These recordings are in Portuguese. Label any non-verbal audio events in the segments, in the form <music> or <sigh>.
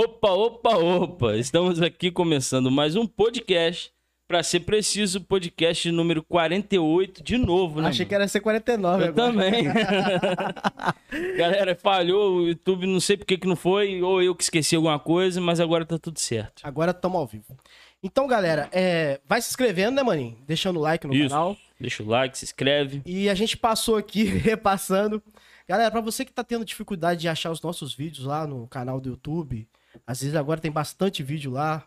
Opa, opa, opa! Estamos aqui começando mais um podcast. Pra ser preciso, podcast número 48 de novo, né? Achei mano? que era ser 49 Eu agora. também. <laughs> Galera, falhou o YouTube, não sei por que que não foi, ou eu que esqueci alguma coisa, mas agora tá tudo certo. Agora estamos ao vivo. Então, galera, é, vai se inscrevendo, né, maninho? Deixando o like no Isso. canal. Deixa o like, se inscreve. E a gente passou aqui <laughs> repassando. Galera, pra você que tá tendo dificuldade de achar os nossos vídeos lá no canal do YouTube, às vezes agora tem bastante vídeo lá.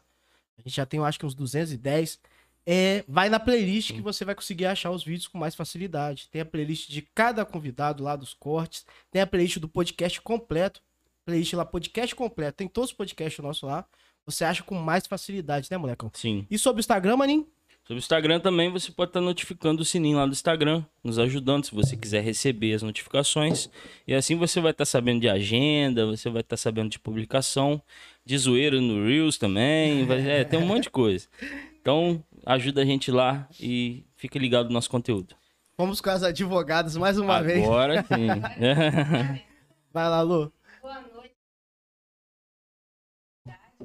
A gente já tem, eu acho que uns 210. É, vai na playlist que você vai conseguir achar os vídeos com mais facilidade. Tem a playlist de cada convidado lá dos cortes. Tem a playlist do podcast completo. Playlist lá, podcast completo. Tem todos os podcasts nossos lá. Você acha com mais facilidade, né, molecão? Sim. E sobre o Instagram, maninho? Sobre o Instagram também, você pode estar notificando o sininho lá do Instagram, nos ajudando se você quiser receber as notificações. E assim você vai estar sabendo de agenda, você vai estar sabendo de publicação, de zoeira no Reels também. Vai, é, tem um monte de coisa. Então, ajuda a gente lá e fica ligado no nosso conteúdo. Vamos com as advogadas mais uma vez. Agora <laughs> sim. Vai lá, Lu. Boa noite.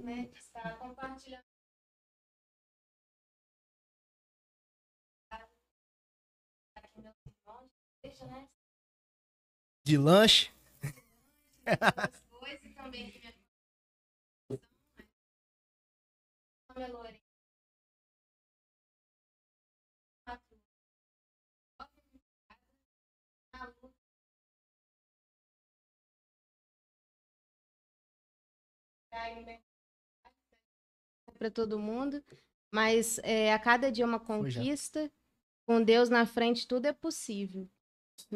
Né, está compartilhando. A Lu para todo mundo, mas é, a cada dia uma Foi já. conquista. Com Deus na frente, tudo é possível.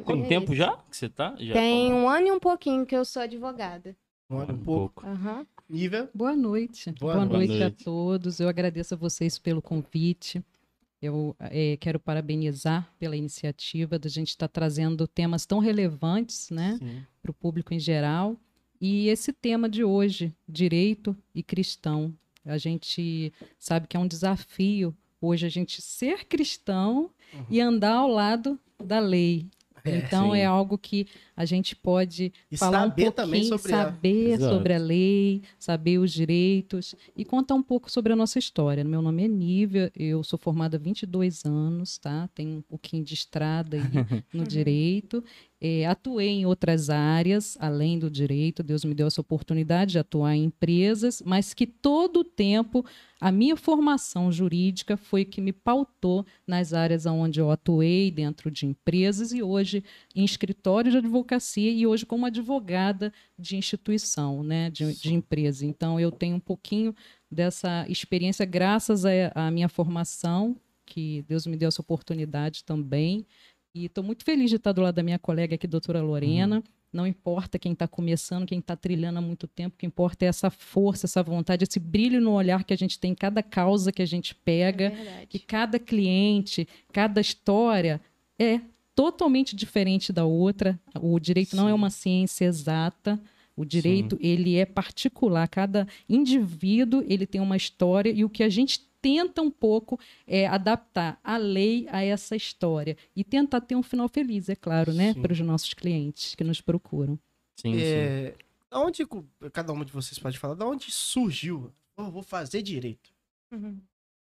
Tem É tempo isso. já que você tá? Já Tem um ano e um pouquinho que eu sou advogada. Um um pouco. Aham. Nível. Boa noite. Boa Boa, noite. noite. A todos. Eu agradeço a vocês pelo convite. Eu eh, quero parabenizar pela iniciativa da gente estar trazendo temas tão relevantes né, para o público em geral. E esse tema de hoje, direito e cristão. A gente sabe que é um desafio hoje a gente ser cristão Uhum. e andar ao lado da lei. É, então sim. é algo que a gente pode E falar um saber pouquinho, também sobre a... saber Exato. sobre a lei, saber os direitos e contar um pouco sobre a nossa história. Meu nome é Nívia, eu sou formada há 22 anos, tá? Tenho um pouquinho de estrada aí <laughs> no direito. É, atuei em outras áreas, além do direito, Deus me deu essa oportunidade de atuar em empresas, mas que todo o tempo a minha formação jurídica foi que me pautou nas áreas onde eu atuei, dentro de empresas e hoje em escritório de advocacia e hoje como advogada de instituição, né, de, de empresa. Então eu tenho um pouquinho dessa experiência graças à à minha formação, que Deus me deu essa oportunidade também. E estou muito feliz de estar do lado da minha colega aqui, doutora Lorena. Não importa quem está começando, quem está trilhando há muito tempo, o que importa é essa força, essa vontade, esse brilho no olhar que a gente tem em cada causa que a gente pega É que cada cliente, cada história é totalmente diferente da outra. O direito não é Sim. uma ciência exata. O direito ele é particular. Cada indivíduo ele tem uma história e o que a gente tenta um pouco é adaptar a lei a essa história e tentar ter um final feliz, é claro, né, Sim. para os nossos clientes que nos procuram. Sim, sim. É, da onde, cada um de vocês pode falar, da onde surgiu? Eu vou fazer direito. Uhum.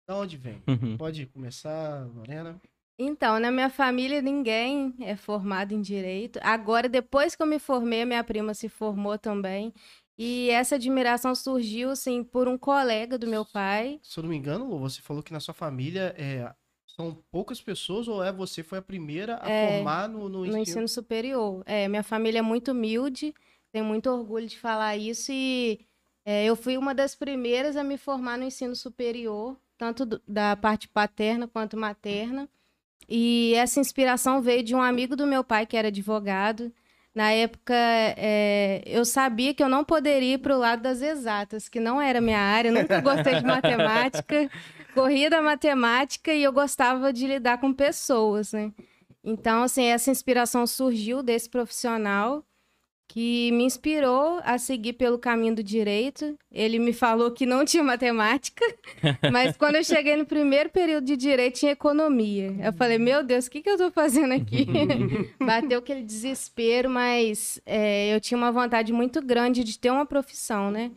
Da onde vem? Uhum. Pode começar, Lorena? Então, na minha família ninguém é formado em direito. Agora, depois que eu me formei, minha prima se formou também. E essa admiração surgiu, assim, por um colega do meu pai. Se eu não me engano, Lu, você falou que na sua família é, são poucas pessoas ou é você foi a primeira a É, formar no, no no ensino? ensino superior. É, minha família é muito humilde, tenho muito orgulho de falar isso e é, eu fui uma das primeiras a me formar no ensino superior, tanto do- da parte paterna quanto materna. E essa inspiração veio de um amigo do meu pai que era advogado. Na época, é, eu sabia que eu não poderia ir para o lado das exatas, que não era minha área, nunca gostei de matemática, <laughs> corria da matemática e eu gostava de lidar com pessoas, né? Então, assim, essa inspiração surgiu desse profissional que me inspirou a seguir pelo caminho do direito. Ele me falou que não tinha matemática, <laughs> mas quando eu cheguei no primeiro período de direito tinha economia. Eu falei, meu Deus, o que, que eu tô fazendo aqui? <laughs> Bateu aquele desespero, mas é, eu tinha uma vontade muito grande de ter uma profissão, né?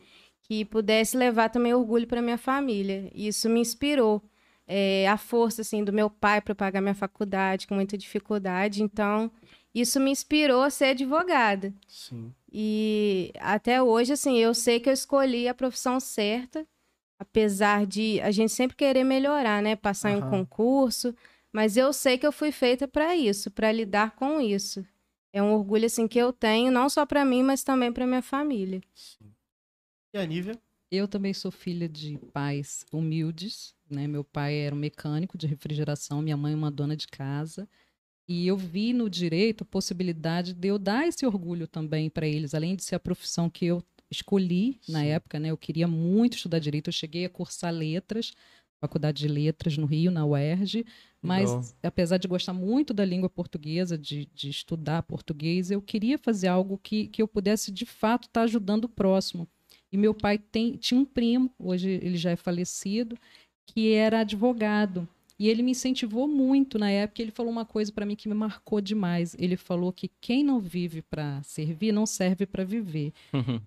que pudesse levar também orgulho para minha família. Isso me inspirou. É, a força assim do meu pai para pagar minha faculdade com muita dificuldade. Então, isso me inspirou a ser advogada. Sim. E até hoje, assim, eu sei que eu escolhi a profissão certa, apesar de a gente sempre querer melhorar, né? Passar em um concurso, mas eu sei que eu fui feita para isso, para lidar com isso. É um orgulho assim que eu tenho, não só para mim, mas também para minha família. Sim. E a Nívia? Eu também sou filha de pais humildes, né? Meu pai era um mecânico de refrigeração, minha mãe uma dona de casa. E eu vi no direito a possibilidade de eu dar esse orgulho também para eles, além de ser a profissão que eu escolhi na Sim. época, né? Eu queria muito estudar direito, eu cheguei a cursar letras, faculdade de letras no Rio, na UERJ, mas Legal. apesar de gostar muito da língua portuguesa, de, de estudar português, eu queria fazer algo que, que eu pudesse de fato estar ajudando o próximo. E meu pai tem, tinha um primo, hoje ele já é falecido, que era advogado. E ele me incentivou muito na época. Ele falou uma coisa para mim que me marcou demais. Ele falou que quem não vive para servir não serve para viver.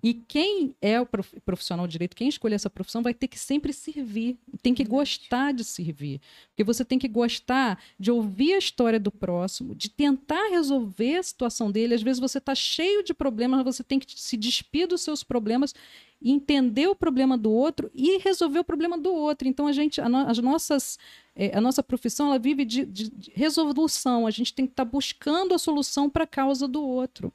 E quem é o prof- profissional de direito, quem escolher essa profissão, vai ter que sempre servir. Tem que gostar de servir. Porque você tem que gostar de ouvir a história do próximo, de tentar resolver a situação dele. Às vezes você está cheio de problemas, você tem que se despir dos seus problemas entender o problema do outro e resolver o problema do outro. Então a gente, no- as nossas, eh, a nossa profissão, ela vive de, de- de resolução. A gente tem que estar buscando a solução para a causa do outro.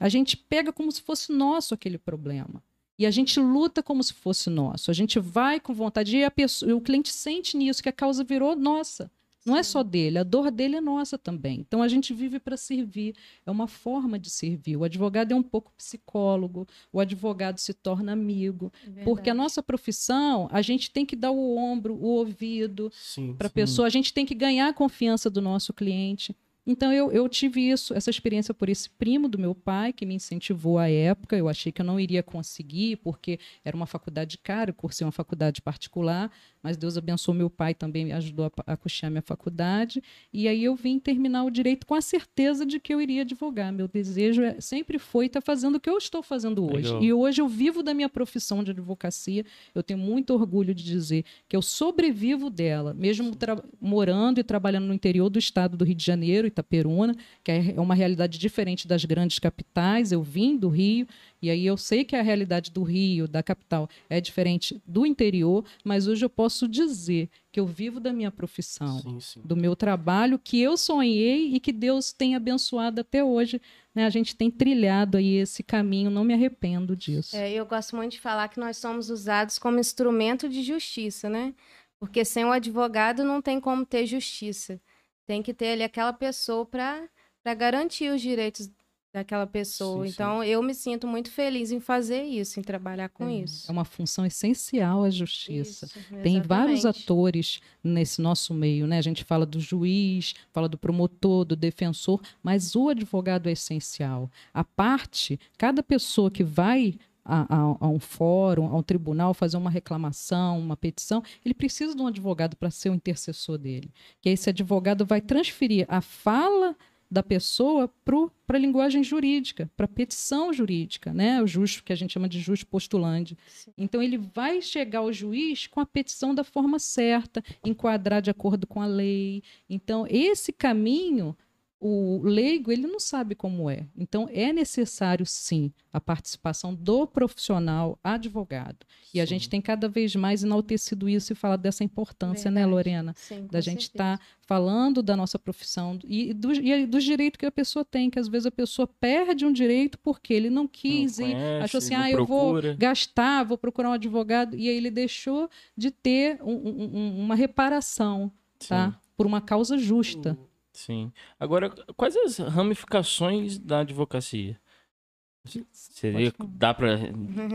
A gente pega como se fosse nosso aquele problema. E a gente luta como se fosse nosso. A gente vai com vontade. E pessoa, o cliente sente nisso, que a causa virou nossa. Não é só dele, a dor dele é nossa também. Então a gente vive para servir. É uma forma de servir. O advogado é um pouco psicólogo, o advogado se torna amigo. Porque a nossa profissão, a gente tem que dar o ombro, o ouvido, para a pessoa. A gente tem que ganhar a confiança do nosso cliente. Então eu, eu tive isso, essa experiência por esse primo do meu pai que me incentivou à época. Eu achei que eu não iria conseguir porque era uma faculdade cara, eu cursei uma faculdade particular, mas Deus abençoou meu pai também me ajudou a, a custear minha faculdade. E aí eu vim terminar o direito com a certeza de que eu iria advogar. Meu desejo é- sempre foi estar fazendo o que eu estou fazendo hoje. Legal. E hoje eu vivo da minha profissão de advocacia. Eu tenho muito orgulho de dizer que eu sobrevivo dela, mesmo morando e trabalhando no interior do estado do Rio de Janeiro, Itaperuna, que é é uma realidade diferente das grandes capitais. Eu vim do Rio e aí eu sei que a realidade do Rio, da capital, é diferente do interior, mas hoje eu posso dizer que eu vivo da minha profissão Sim, sim. do meu trabalho que eu sonhei e que Deus tem abençoado até hoje. Né? A gente tem trilhado aí esse caminho, não me arrependo disso. É, eu gosto muito de falar que nós somos usados como instrumento de justiça, né? Porque sem o advogado não tem como ter justiça. Tem que ter ali aquela pessoa para garantir os direitos daquela pessoa. Sim, sim. então, eu me sinto muito feliz em fazer isso, em trabalhar com É, isso. É uma função essencial a justiça. Isso, Tem vários atores nesse nosso meio, né? A gente fala do juiz, fala do promotor, do defensor, mas o advogado é essencial. A parte, cada pessoa que vai a, a- a um fórum, a um tribunal, fazer uma reclamação, uma petição, ele precisa de um advogado para ser o intercessor dele. Que esse advogado vai transferir a fala da pessoa para a linguagem jurídica, para a petição jurídica, né? O justo, que a gente chama de justo postulante. Sim. Então, ele vai chegar ao juiz com a petição da forma certa, enquadrar de acordo com a lei. Então, esse caminho, o leigo, ele não sabe como é. Então, é necessário, sim, a participação do profissional advogado. E a Sim. gente tem cada vez mais enaltecido isso e falado dessa importância, né, Verdade. Lorena? Sim, da gente estar falando da nossa profissão e dos, e dos direitos que a pessoa tem, que às vezes a pessoa perde um direito porque ele não quis Não ir, conhece, achou assim, ah, eu procura." vou gastar, vou procurar um advogado, e aí ele deixou de ter um- um- um- uma reparação, tá? Sim, Por uma causa justa. Sim. Agora, quais as ramificações da advocacia? Seria, Pode falar. dá para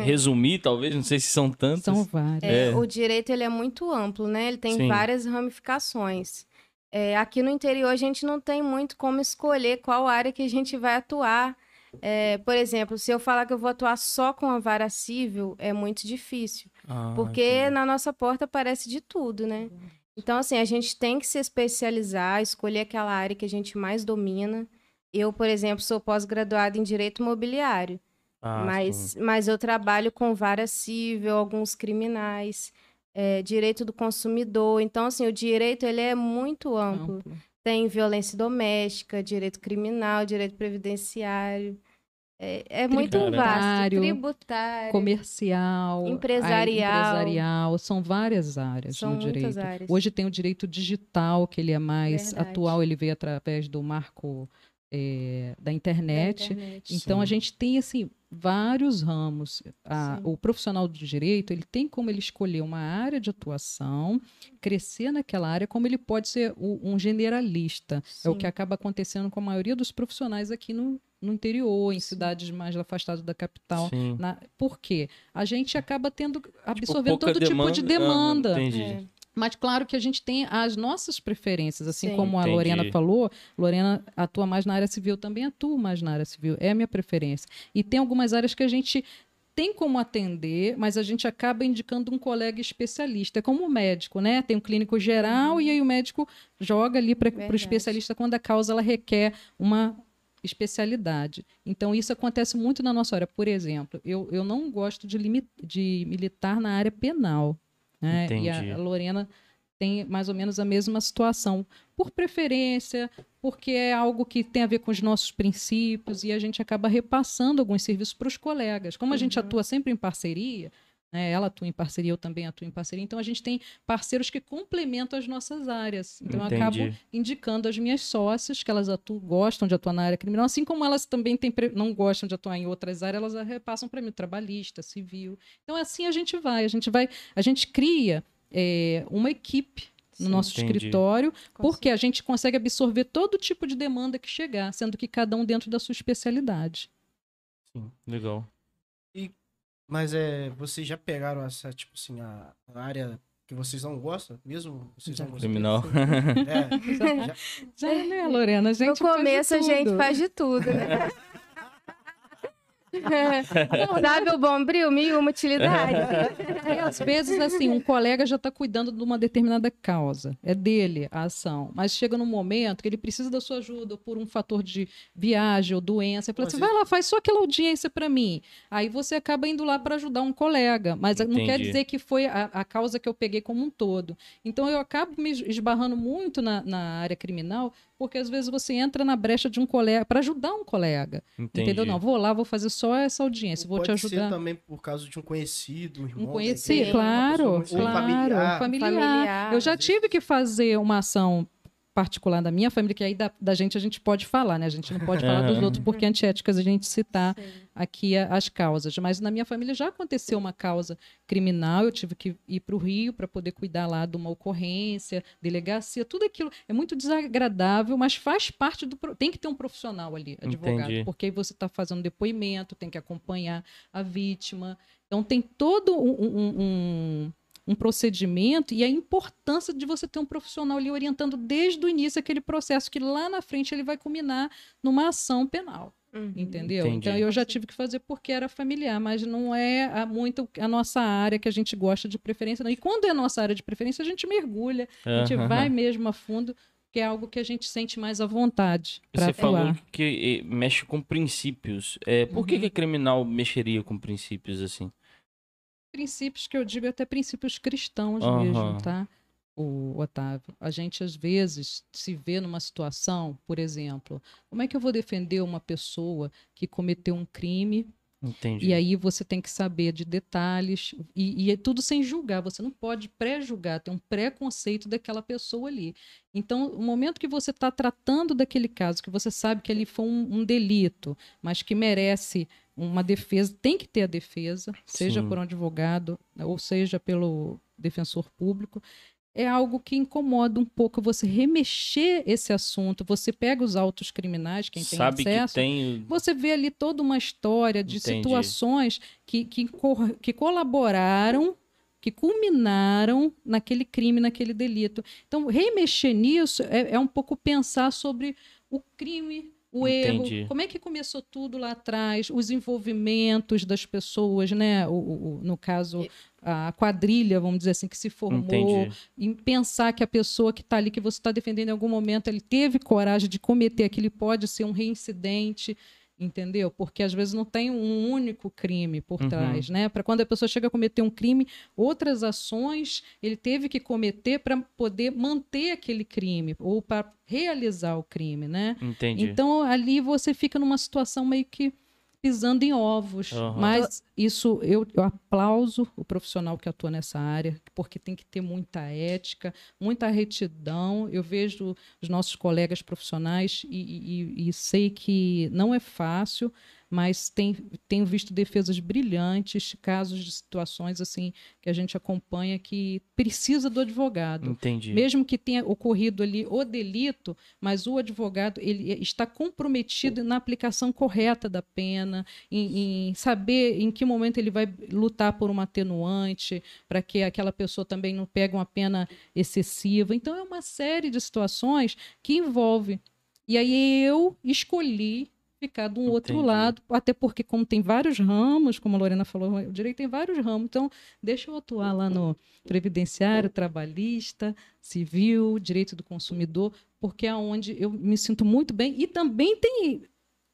resumir, talvez? Não sei se são tantas. São várias. É, É. O direito ele é muito amplo, né? Ele tem Sim. várias ramificações. É, aqui no interior a gente não tem muito como escolher qual área que a gente vai atuar. É, por exemplo, se eu falar que eu vou atuar só com a vara civil, é muito difícil. Ah, Porque entendi. na nossa porta aparece de tudo, né? Então, assim, a gente tem que se especializar, escolher aquela área que a gente mais domina. Eu, por exemplo, sou pós-graduada em Direito Imobiliário. Ah, mas, sim. mas eu trabalho com vara civil, alguns criminais, é, direito do consumidor. Então, assim, o direito ele é muito amplo. Amplo. Tem violência doméstica, direito criminal, direito previdenciário. É, é muito vasto. Tributário. Comercial, Empresarial. empresarial, são várias áreas São no direito. áreas. Hoje tem o direito digital, que ele é mais Verdade. atual, ele veio através do marco eh, da Da internet. internet. Então a Sim. gente tem assim vários ramos. A- Sim. o profissional do direito ele tem como ele escolher uma área de atuação, crescer naquela área, como ele pode ser o- um generalista. É o Sim. que acaba acontecendo com a maioria dos profissionais aqui no, no interior, em cidades mais afastadas da capital. Na- por quê? A gente acaba tendo absorvendo Tipo, todo tipo de demanda. Ah, entendi. É. Mas claro que a gente tem as nossas preferências, assim Sim. como a Entendi. Lorena falou, Lorena atua mais na área civil, também atuo mais na área civil, é a minha preferência. E tem algumas áreas que a gente tem como atender, mas a gente acaba indicando um colega especialista, é como o médico, né? Tem um clínico geral e aí o médico joga ali para o especialista quando a causa ela requer uma especialidade. Então, isso acontece muito na nossa área. Por exemplo, eu, eu não gosto de, de militar na área penal. Né? E Entendi. a, a Lorena tem mais ou menos a mesma situação. Por preferência, porque é algo que tem a ver com os nossos princípios e a gente acaba repassando alguns serviços para os colegas. Como a gente Uhum. atua sempre em parceria, né? ela atua em parceria, eu também atuo em parceria, então a gente tem parceiros que complementam as nossas áreas. Então eu acabo Entendi. indicando as minhas sócias que elas atu- gostam de atuar na área criminal, assim como elas também têm não gostam de atuar em outras áreas, elas repassam para mim trabalhista, civil. Então assim a gente vai, a gente vai, a gente cria é, uma equipe no Sim. nosso Entendi. escritório, porque a gente consegue absorver todo tipo de demanda que chegar, sendo que cada um dentro da sua especialidade. Sim, legal. Mas é, vocês já pegaram essa, tipo assim, a, a área que vocês não gostam, mesmo? Vocês Já. não gostam? Criminal. <laughs> É, já, Já, né, Lorena? A gente No faz de começo a gente faz de tudo, né? <laughs> <laughs> Sabe o bombril? Mil uma utilidade. É, <laughs> às vezes, assim, um colega já está cuidando de uma determinada causa. É dele a ação. Mas chega num momento que ele precisa da sua ajuda por um fator de viagem ou doença. Ele fala assim, vai lá, faz só aquela audiência para mim. Aí você acaba indo lá para ajudar um colega. Mas não quer Entendi. dizer que foi a, a causa que eu peguei como um todo. Então, eu acabo me esbarrando muito na, na área criminal, porque às vezes você entra na brecha de um colega, para ajudar um colega. Entendi. Entendeu? Não, vou lá, vou fazer só essa audiência, vou pode te ser ajudar. também por causa de um conhecido, um irmão. Um conhecido, igreja, claro, ou claro, familiar. familiar. Eu já tive que fazer uma ação particular da minha família, que aí da, da gente a gente pode falar, né? A gente não pode falar dos outros, porque é antiéticas a gente citar Sim. aqui a- as causas. Mas na minha família já aconteceu uma causa criminal, eu tive que ir para o Rio para poder cuidar lá de uma ocorrência, delegacia, tudo aquilo. É muito desagradável, mas faz parte do. Tem que ter um profissional ali, advogado, Entendi. porque aí você está fazendo depoimento, tem que acompanhar a vítima. Então tem todo um, um- um- um procedimento e a importância de você ter um profissional ali orientando desde o início aquele processo, que lá na frente ele vai culminar numa ação penal. Uhum. Entendeu? Entendi. Então eu já tive que fazer porque era familiar, mas não é a- muito a nossa área que a gente gosta de preferência. Não. E quando é a nossa área de preferência, a gente mergulha, a gente vai mesmo a fundo, que é algo que a gente sente mais à vontade Você falou atuar. que eh, mexe com princípios. É, por que, Uhum. que a criminal mexeria com princípios assim? Princípios que eu digo até princípios cristãos Aham. mesmo, tá? O Otávio, a gente às vezes se vê numa situação, por exemplo, como é que eu vou defender uma pessoa que cometeu um crime Entendi. e aí você tem que saber de detalhes e, e é tudo sem julgar, você não pode pré-julgar, tem um preconceito daquela pessoa ali. Então, o momento que você está tratando daquele caso, que você sabe que ali foi um, um delito, mas que merece uma defesa, tem que ter a defesa, seja Sim. por um advogado ou seja pelo defensor público. É algo que incomoda um pouco você remexer esse assunto. Você pega os autos criminais, quem tem Sabe acesso, que tem. você vê ali toda uma história de Entendi. situações que, que, que colaboraram, que culminaram naquele crime, naquele delito. Então, remexer nisso é, é um pouco pensar sobre o crime, o Entendi. erro, como é que começou tudo lá atrás, os envolvimentos das pessoas, né? O, o- o- no caso, a quadrilha, vamos dizer assim, que se formou, Entendi. em pensar que a pessoa que está ali, que você está defendendo em algum momento, ele teve coragem de cometer aquilo, e pode ser um reincidente. Entendeu? Porque às vezes não tem um único crime por uhum. trás, né? Para quando a pessoa chega a cometer um crime, outras ações ele teve que cometer para poder manter aquele crime ou para realizar o crime, né? Entendi. Então ali você fica numa situação meio que pisando em ovos. Uhum. Mas isso eu, eu aplauso o profissional que atua nessa área, porque tem que ter muita ética, muita retidão. Eu vejo os nossos colegas profissionais e, e, e sei que não é fácil, mas tem, tenho visto defesas brilhantes, casos de situações assim que a gente acompanha que precisa do advogado. Entendi. Mesmo que tenha ocorrido ali o delito, mas o advogado ele está comprometido na aplicação correta da pena, em, em saber em que momento ele vai lutar por uma atenuante, para que aquela pessoa também não pegue uma pena excessiva. Então é uma série de situações que envolve. E aí eu escolhi ficar do outro Entendi. lado, até porque como tem vários ramos, como a Lorena falou, o direito tem vários ramos, então deixa eu atuar lá no previdenciário, trabalhista, civil, direito do consumidor, porque é onde eu me sinto muito bem e também tem,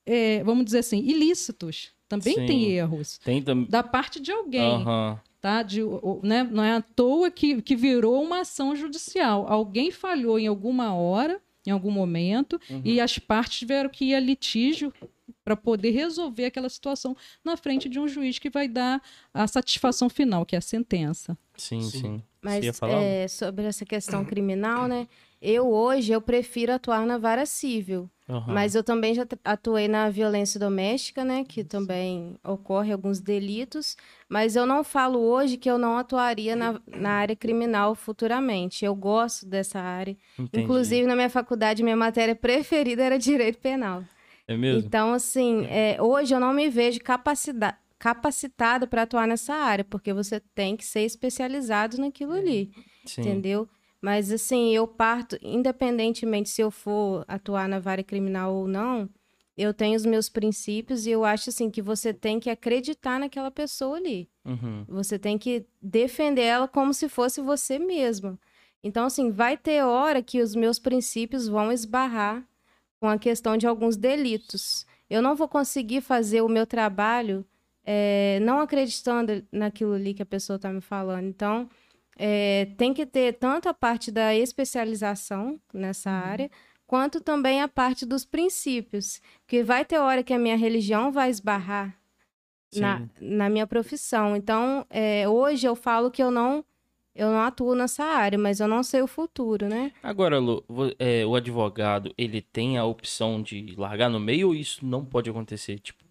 é, vamos dizer assim, ilícitos, também Sim. tem erros tem tam... da parte de alguém. Tá? De, né? Não é à toa que, que virou uma ação judicial. Alguém falhou em alguma hora, em algum momento, uhum. e as partes tiveram que ir a litígio para poder resolver aquela situação na frente de um juiz que vai dar a satisfação final, que é a sentença. Sim, sim. sim. Mas é, sobre essa questão criminal, né? Eu hoje eu prefiro atuar na vara civil. Uhum. Mas eu também já atuei na violência doméstica, né? Que também ocorre alguns delitos. Mas eu não falo hoje que eu não atuaria na, na área criminal futuramente. Eu gosto dessa área. Entendi. Inclusive, na minha faculdade, minha matéria preferida era direito penal. É mesmo? Então, assim, é, hoje eu não me vejo capacitada para atuar nessa área, porque você tem que ser especializado naquilo ali, Sim. entendeu? Mas assim, eu parto, independentemente se eu for atuar na vara criminal ou não, eu tenho os meus princípios e eu acho assim que você tem que acreditar naquela pessoa ali. Uhum. Você tem que defender ela como se fosse você mesmo. Então, assim, vai ter hora que os meus princípios vão esbarrar com a questão de alguns delitos. Eu não vou conseguir fazer o meu trabalho é, não acreditando naquilo ali que a pessoa está me falando. Então, é, tem que ter tanto a parte da especialização nessa uhum. área, quanto também a parte dos princípios. Porque vai ter hora que a minha religião vai esbarrar na, na minha profissão. Então, é, hoje eu falo que eu não eu não atuo nessa área, mas eu não sei o futuro, né? Agora, Lu, é, o advogado, ele tem a opção de largar no meio ou isso não pode acontecer? Tipo...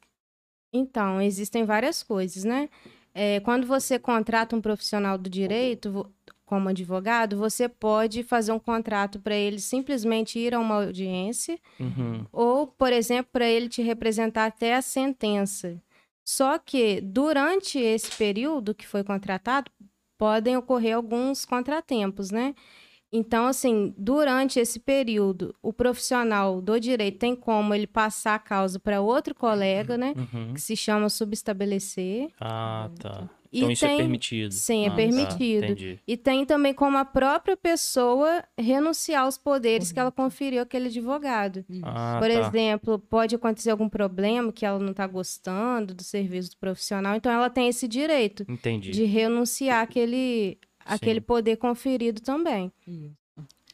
Então, existem várias coisas, né? É, quando você contrata um profissional do direito, como advogado, você pode fazer um contrato para ele simplesmente ir a uma audiência, uhum. ou, por exemplo, para ele te representar até a sentença. Só que durante esse período que foi contratado, podem ocorrer alguns contratempos, né? Então, assim, durante esse período, o profissional do direito tem como ele passar a causa para outro colega, né? Uhum. Que se chama subestabelecer. Ah, tá. Então e isso é tem... é permitido. Sim, é ah, permitido. Tá. E tem também como a própria pessoa renunciar aos poderes uhum. que ela conferiu àquele advogado. Ah, Por tá. exemplo, pode acontecer algum problema que ela não está gostando do serviço do profissional, então ela tem esse direito Entendi. de renunciar àquele aquele poder conferido também. Isso.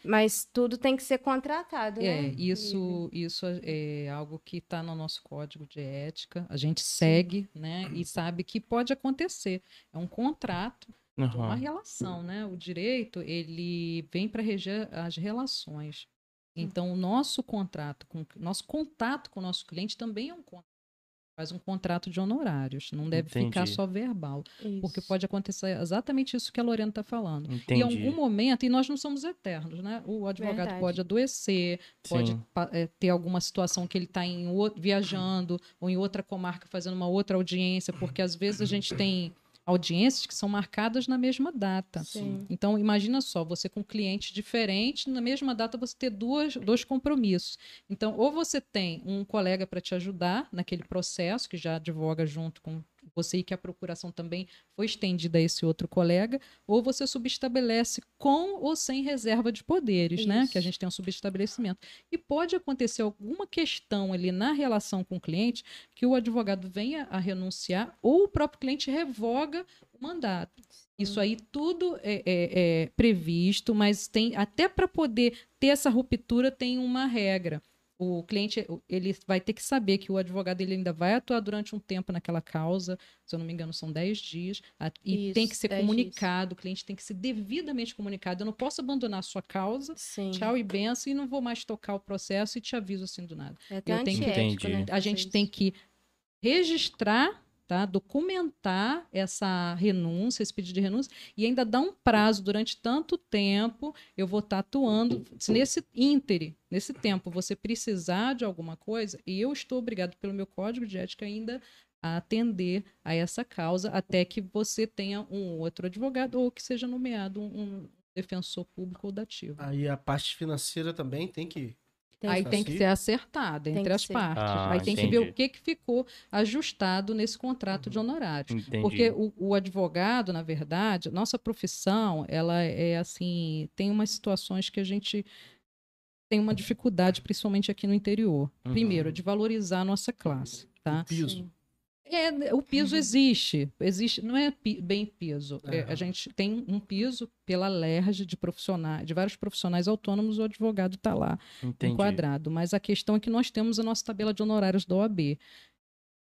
Mas tudo tem que ser contratado, é, né? Isso, isso é algo que está no nosso código de ética. A gente segue, né? E sabe que pode acontecer. É um contrato, uhum. uma relação, né? O direito, ele vem para reger as relações. Então, o nosso contrato, com, nosso contato com o nosso cliente também é um contrato faz um contrato de honorários, não deve Entendi. ficar só verbal, isso. porque pode acontecer exatamente isso que a Lorena está falando. Entendi. Em algum momento, e nós não somos eternos, né? O advogado Verdade. pode adoecer, pode é, ter alguma situação que ele está viajando ou em outra comarca fazendo uma outra audiência, porque às vezes a gente tem audiências que são marcadas na mesma data. Sim. Então, imagina só, você com cliente diferente, na mesma data você ter duas, dois compromissos. Então, ou você tem um colega para te ajudar naquele processo, que já advoga junto com você e que a procuração também foi estendida a esse outro colega, ou você subestabelece com ou sem reserva de poderes, né? Isso. Que a gente tem um subestabelecimento. E pode acontecer alguma questão ali na relação com o cliente que o advogado venha a renunciar ou o próprio cliente revoga o mandato. Isso aí tudo é, é- é previsto, mas tem até para poder ter essa ruptura tem uma regra. O cliente ele vai ter que saber que o advogado ele ainda vai atuar durante um tempo naquela causa, se eu não me engano são 10 dias, e Isso, tem que ser 10 comunicado, o cliente tem que ser devidamente comunicado. Eu não posso abandonar a sua causa, Sim. tchau e benção, e não vou mais tocar o processo e te aviso assim do nada. É Eu tenho que- né? A gente tem que registrar, tá? documentar essa renúncia, esse pedido de renúncia, e ainda dar um prazo durante tanto tempo. Eu vou estar atuando. Se nesse íntere, nesse tempo, você precisar de alguma coisa, e eu estou obrigado pelo meu código de ética ainda a atender a essa causa até que você tenha um outro advogado ou que seja nomeado um, um defensor público ou dativo. Aí a parte financeira também tem que. Tem Aí que- tem que ser acertada Tem entre as ser. partes. Ah, Aí tem que ver o que, que ficou ajustado nesse contrato de honorários. Entendi. Porque o, o advogado, na verdade, nossa profissão, ela é assim, tem umas situações que a gente tem uma dificuldade, principalmente aqui no interior. Uhum. Primeiro, de valorizar a nossa classe, tá? Piso. É, o piso existe, existe, não é pi- bem piso. É, a gente tem um piso pela LERJ de profissionais, de vários profissionais autônomos, o advogado está lá Entendi. enquadrado. Mas a questão é que nós temos a nossa tabela de honorários da OAB.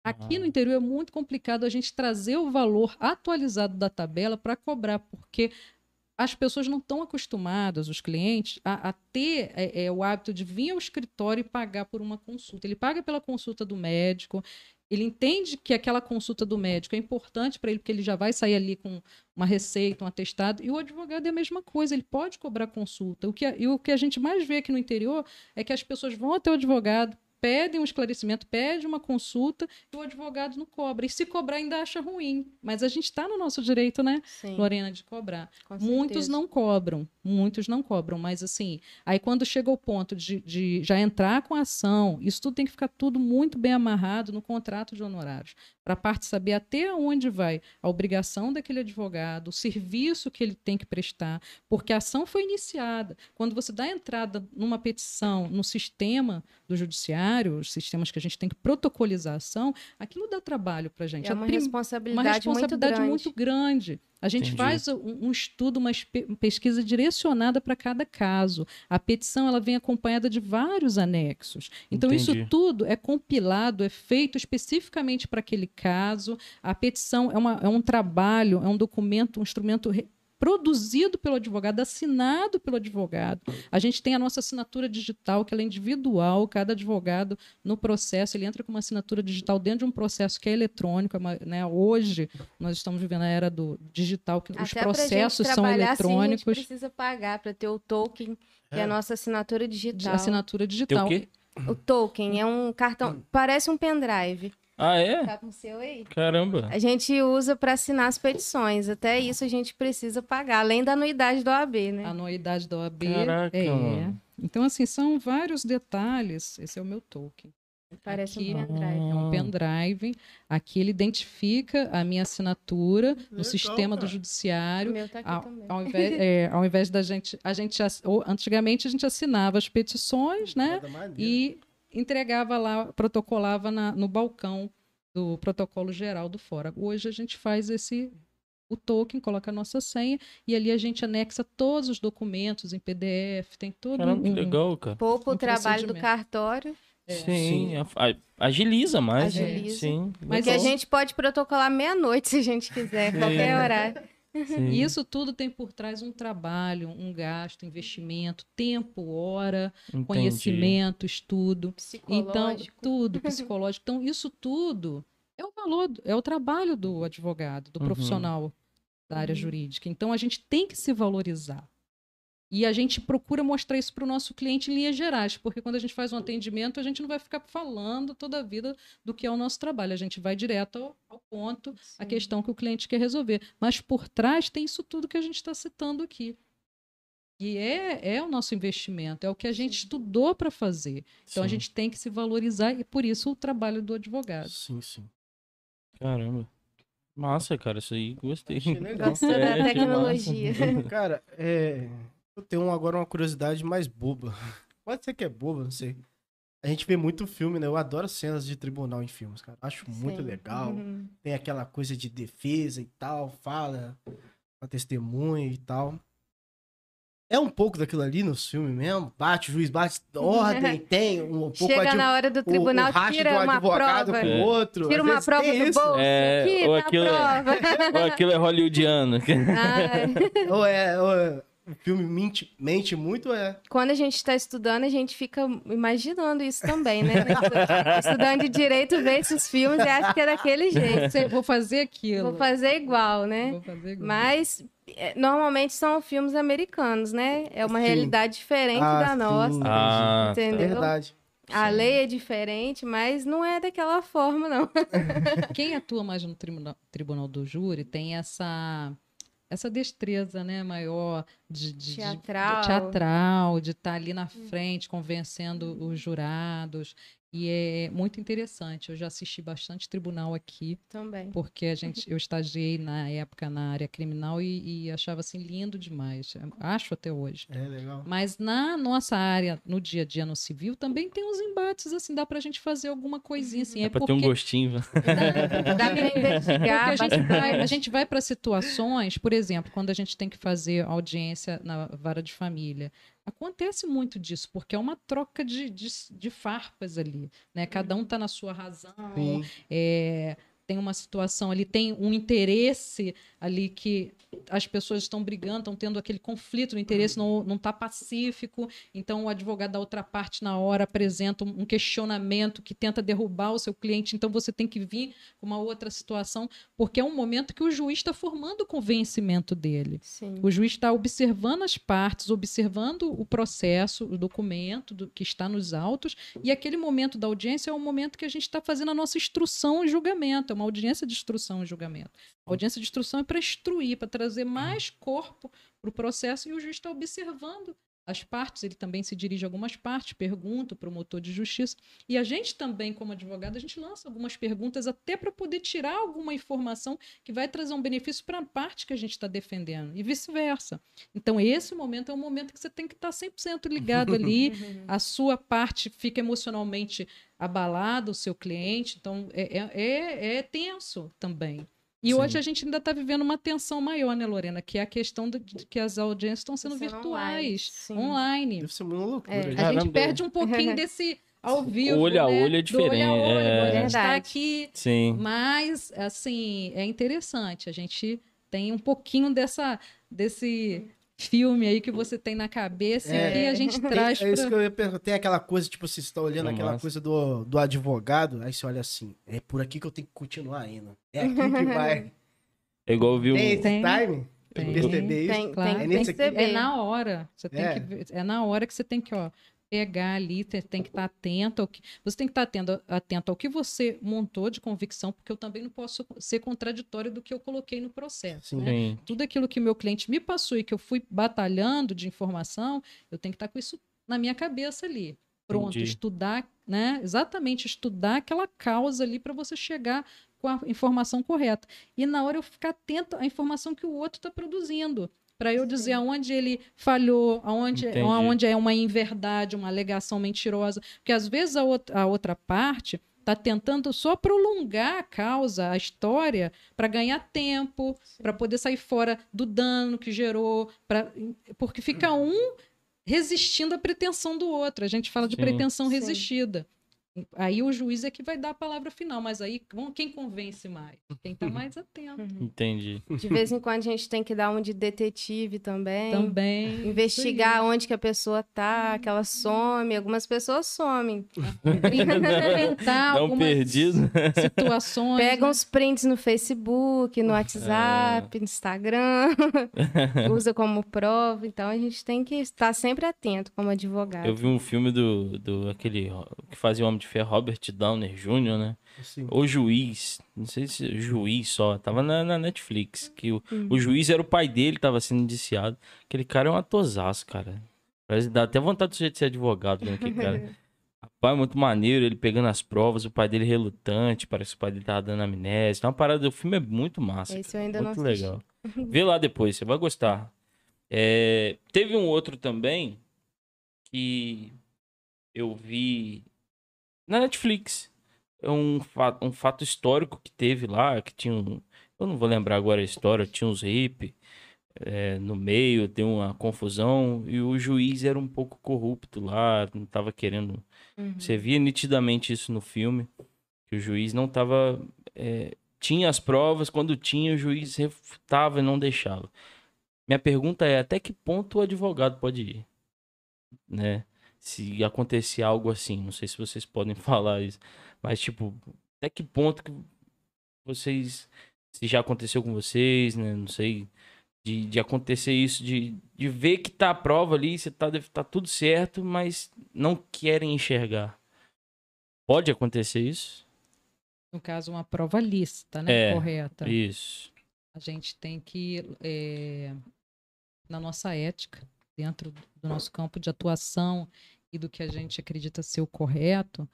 Aqui Ah. no interior é muito complicado a gente trazer o valor atualizado da tabela para cobrar, porque as pessoas não estão acostumadas, os clientes, a, a ter é, é, o hábito de vir ao escritório e pagar por uma consulta. Ele paga pela consulta do médico, ele entende que aquela consulta do médico é importante para ele, porque ele já vai sair ali com uma receita, um atestado, e o advogado é a mesma coisa, ele pode cobrar consulta. O que, a- e o que a gente mais vê aqui no interior é que as pessoas vão até o advogado, pedem um esclarecimento, pedem uma consulta, e o advogado não cobra. E se cobrar, ainda acha ruim. Mas a gente está no nosso direito, né, Sim, Lorena, de cobrar. Muitos não cobram, muitos não cobram, mas assim, aí quando chega o ponto de, de já entrar com a ação, isso tudo tem que ficar tudo muito bem amarrado no contrato de honorários, para a parte saber até onde vai a obrigação daquele advogado, o serviço que ele tem que prestar, porque a ação foi iniciada. Quando você dá entrada numa petição no sistema do judiciário, os sistemas que a gente tem que protocolizar a ação, aquilo dá trabalho para a gente. É A uma prim- responsabilidade, uma responsabilidade muito muito grande. grande. A gente Entendi. faz um, um estudo, uma pesquisa direcionada para cada caso. A petição ela vem acompanhada de vários anexos. Então, isso Entendi. tudo é compilado, é feito especificamente para aquele caso. A petição é, uma- é um trabalho, é um documento, um instrumento re- produzido pelo advogado, assinado pelo advogado. A gente tem a nossa assinatura digital, que ela é individual, cada advogado no processo, ele entra com uma assinatura digital dentro de um processo que é eletrônico, é uma- né? Hoje nós estamos vivendo a era do digital, que os Até pra processos gente são trabalhar assim, a gente eletrônicos, precisa pagar para ter o token, que é a É. nossa assinatura de digital. assinatura Tem digital. o quê? O token é um cartão, parece um pendrive. Ah, é? Tá com o seu aí? Caramba. A gente usa para assinar as petições. Até isso a gente precisa pagar, além da anuidade do OAB, né? A anuidade da OAB. Caraca, é. mano. Então, assim, são vários detalhes. Esse é o meu token. Parece Aqui um pendrive. é um pendrive. Aqui ele identifica a minha assinatura no Legal, sistema do cara. O judiciário. meu tá aqui Ao, também. ao invés, é, ao invés da gente, a gente antigamente a gente assinava as petições, né? Nada maneiro. E entregava lá, protocolava na- no balcão do protocolo geral do fora. Hoje a gente faz esse o token, coloca a nossa senha e ali a gente anexa todos os documentos em PDF, tem todo Caramba, que um, legal, cara. Poupa o um trabalho do cartório, É. Sim, agiliza mais. né? Agiliza. Sim. Mas porque a gente pode protocolar meia-noite se a gente quiser, Sim. qualquer horário. Sim. E isso tudo tem por trás um trabalho, um gasto, investimento, tempo, hora, Entendi. conhecimento, estudo. Então, Psicológico. tudo, <laughs> psicológico. Então, isso tudo é o valor, é o trabalho do advogado, do Uhum. profissional da área Uhum. jurídica. Então, a gente tem que se valorizar. E a gente procura mostrar isso para o nosso cliente em linhas gerais, porque quando a gente faz um atendimento, a gente não vai ficar falando toda a vida do que é o nosso trabalho. A gente vai direto ao, ao ponto, a Sim. questão que o cliente quer resolver. Mas por trás tem isso tudo que a gente está citando aqui. E é, é o nosso investimento, é o que a gente Sim. estudou para fazer. Então a Sim. gente tem que se valorizar e por isso o trabalho do advogado. Sim, sim. Caramba. Massa, cara, isso aí gostei. Achei legal. Gostou da É, tecnologia. Cara, é... eu tenho agora uma curiosidade mais boba. <laughs> Pode ser que é boba, não sei. A gente vê muito filme, né? Eu adoro cenas de tribunal em filmes, cara. Acho muito Sim. legal. Uhum. Tem aquela coisa de defesa e tal, fala, a testemunha e tal. É um pouco daquilo ali nos filmes mesmo. Bate, o juiz bate, ordem, <laughs> tem um pouco Chega advo- na hora do o- tribunal, o, racha tira do uma advogado prova. com o outro. Tira uma prova do isso. bolso. É, aqui, ou aquilo- a prova. <laughs> Ou aquilo é hollywoodiano. Ai. Ou é, ou é- o filme mente, mente muito, é. Quando a gente está estudando, a gente fica imaginando isso também, né? <laughs> Estudando de direito, vê esses filmes e acha que é daquele jeito. Vou fazer aquilo. Vou fazer igual, né? Vou fazer igual. Mas é, normalmente são filmes americanos, né? É uma Sim. realidade diferente Ah, da sim. nossa. Ah, tá. Entendeu? Verdade. A lei é diferente, mas não é daquela forma, não. Quem atua mais no tribunal, tribunal do júri tem essa essa destreza, né, maior de, de- Teatral. de teatral, de estar ali na frente convencendo os jurados e é muito interessante. Eu já assisti bastante tribunal aqui Também. porque a gente eu estagiei na época na área criminal e, e achava assim lindo demais. Acho até hoje. É legal. Mas na nossa área, no dia a dia no civil, também tem uns embates, assim, dá pra gente fazer alguma coisinha, assim. é É pra ter porque, um gostinho. <laughs> Dá pra porque investigar a gente vai, a gente vai para situações, por exemplo, quando a gente tem que fazer audiência na vara de família. Acontece muito disso, porque é uma troca de, de, de farpas ali, né? Cada um tá na sua razão, é, tem uma situação ali, tem um interesse ali que as pessoas estão brigando, estão tendo aquele conflito, o interesse não, não está pacífico, então o advogado da outra parte, na hora, apresenta um um questionamento que tenta derrubar o seu cliente, então você tem que vir com uma outra situação, porque é um momento que o juiz está formando o convencimento dele. Sim. O juiz está observando as partes, observando o processo, o documento do, que está nos autos, e aquele momento da audiência é o momento que a gente está fazendo a nossa instrução e julgamento, é uma audiência de instrução e julgamento. A audiência de instrução é para instruir, para trazer mais corpo para o processo, e o juiz está observando as partes, ele também se dirige a algumas partes, pergunta, o promotor de justiça, e a gente também, como advogado, a gente lança algumas perguntas até para poder tirar alguma informação que vai trazer um benefício para a parte que a gente está defendendo, e vice-versa. Então, esse momento é um momento que você tem que estar 100% ligado <laughs> ali, a sua parte fica emocionalmente abalada, o seu cliente, então é, é, é- é tenso também. E Sim. hoje a gente ainda está vivendo uma tensão maior, né, Lorena? Que é a questão de, de que as audiências estão sendo virtuais, online, online. Deve ser uma loucura. É. A gente perde um pouquinho <laughs> desse ao vivo. olho a né? olho é Do olho a diferente, olho, é. a gente tá Verdade. aqui. Sim. Mas, assim, é interessante. A gente tem um pouquinho dessa, desse filme aí que você tem na cabeça É. e a gente Tem- traz é isso pra... que eu ia perguntar. Tem aquela coisa, tipo, você está olhando Não, aquela massa. coisa do, do advogado, aí você olha assim, é por aqui que eu tenho que continuar indo. É aqui que <laughs> vai. É igual eu vi um. Tem Tem. time? Tem. Perceber isso? Tem, Claro. tem É aqui? É na hora. Você tem É. que é na hora que você tem que, ó, pegar ali, você tem que estar atento ao que você tem que estar atento, atento ao que você montou de convicção, porque eu também não posso ser contraditório do que eu coloquei no processo. Né? Tudo aquilo que meu cliente me passou e que eu fui batalhando de informação, eu tenho que estar com isso na minha cabeça ali. Pronto, Entendi. estudar, né? Exatamente, estudar aquela causa ali para você chegar com a informação correta. E na hora eu ficar atento à informação que o outro está produzindo. Para eu dizer aonde ele falhou, aonde, Entendi. aonde é uma inverdade, uma alegação mentirosa. Porque às vezes a outra, a outra parte está tentando só prolongar a causa, a história, para ganhar tempo, para poder sair fora do dano que gerou, pra, porque fica um resistindo à pretensão do outro. A gente fala de Sim. pretensão Sim. resistida. Aí o juiz é que vai dar a palavra final, mas aí bom, quem convence mais? Quem está <laughs> mais atento. Entendi. De vez em quando a gente tem que dar um de detetive também. Também. Investigar onde que a pessoa tá, que ela some. Algumas pessoas somem. Dá um perdido. situações. Pegam né? os prints no Facebook, no WhatsApp, no Instagram. <laughs> usa como prova. Então a gente tem que estar sempre atento como advogado. Eu vi um filme do, do aquele que fazia o Homem de Ferro, Robert Downer Jr., né? Sim. O juiz, não sei se juiz só, tava na, na Netflix, que o, Uhum. o juiz era o pai dele, tava sendo indiciado. Aquele cara é um atosaço, cara. Parece dá até vontade de ser advogado, né? Aquele cara. <laughs> pai é muito maneiro, ele pegando as provas, o pai dele relutante, parece que o pai dele tava dando amnésia. Então, uma parada, o filme é muito massa. Esse eu ainda muito não assisti. legal. <laughs> Vê lá depois, você vai gostar. É, teve um outro também que eu vi na Netflix. É um fato, um fato histórico que teve lá, que tinha um. Eu não vou lembrar agora a história, tinha uns hip é, no meio, deu uma confusão, e o juiz era um pouco corrupto lá, não tava querendo. Uhum. Você via nitidamente isso no filme, que o juiz não tava. é, tinha as provas, quando tinha, o juiz refutava e não deixava. Minha pergunta é: até que ponto o advogado pode ir? Né? Se acontecer algo assim, não sei se vocês podem <laughs> falar isso, mas tipo, até que ponto que vocês. Se já aconteceu com vocês, né? Não sei. De, de acontecer isso, de, de ver que tá a prova ali, você tá, tá tudo certo, mas não querem enxergar. Pode acontecer isso? No caso, uma prova lícita, né? É, Correta. Isso. A gente tem que, eh, na nossa ética, dentro do nosso campo de atuação e do que a gente acredita ser o correto,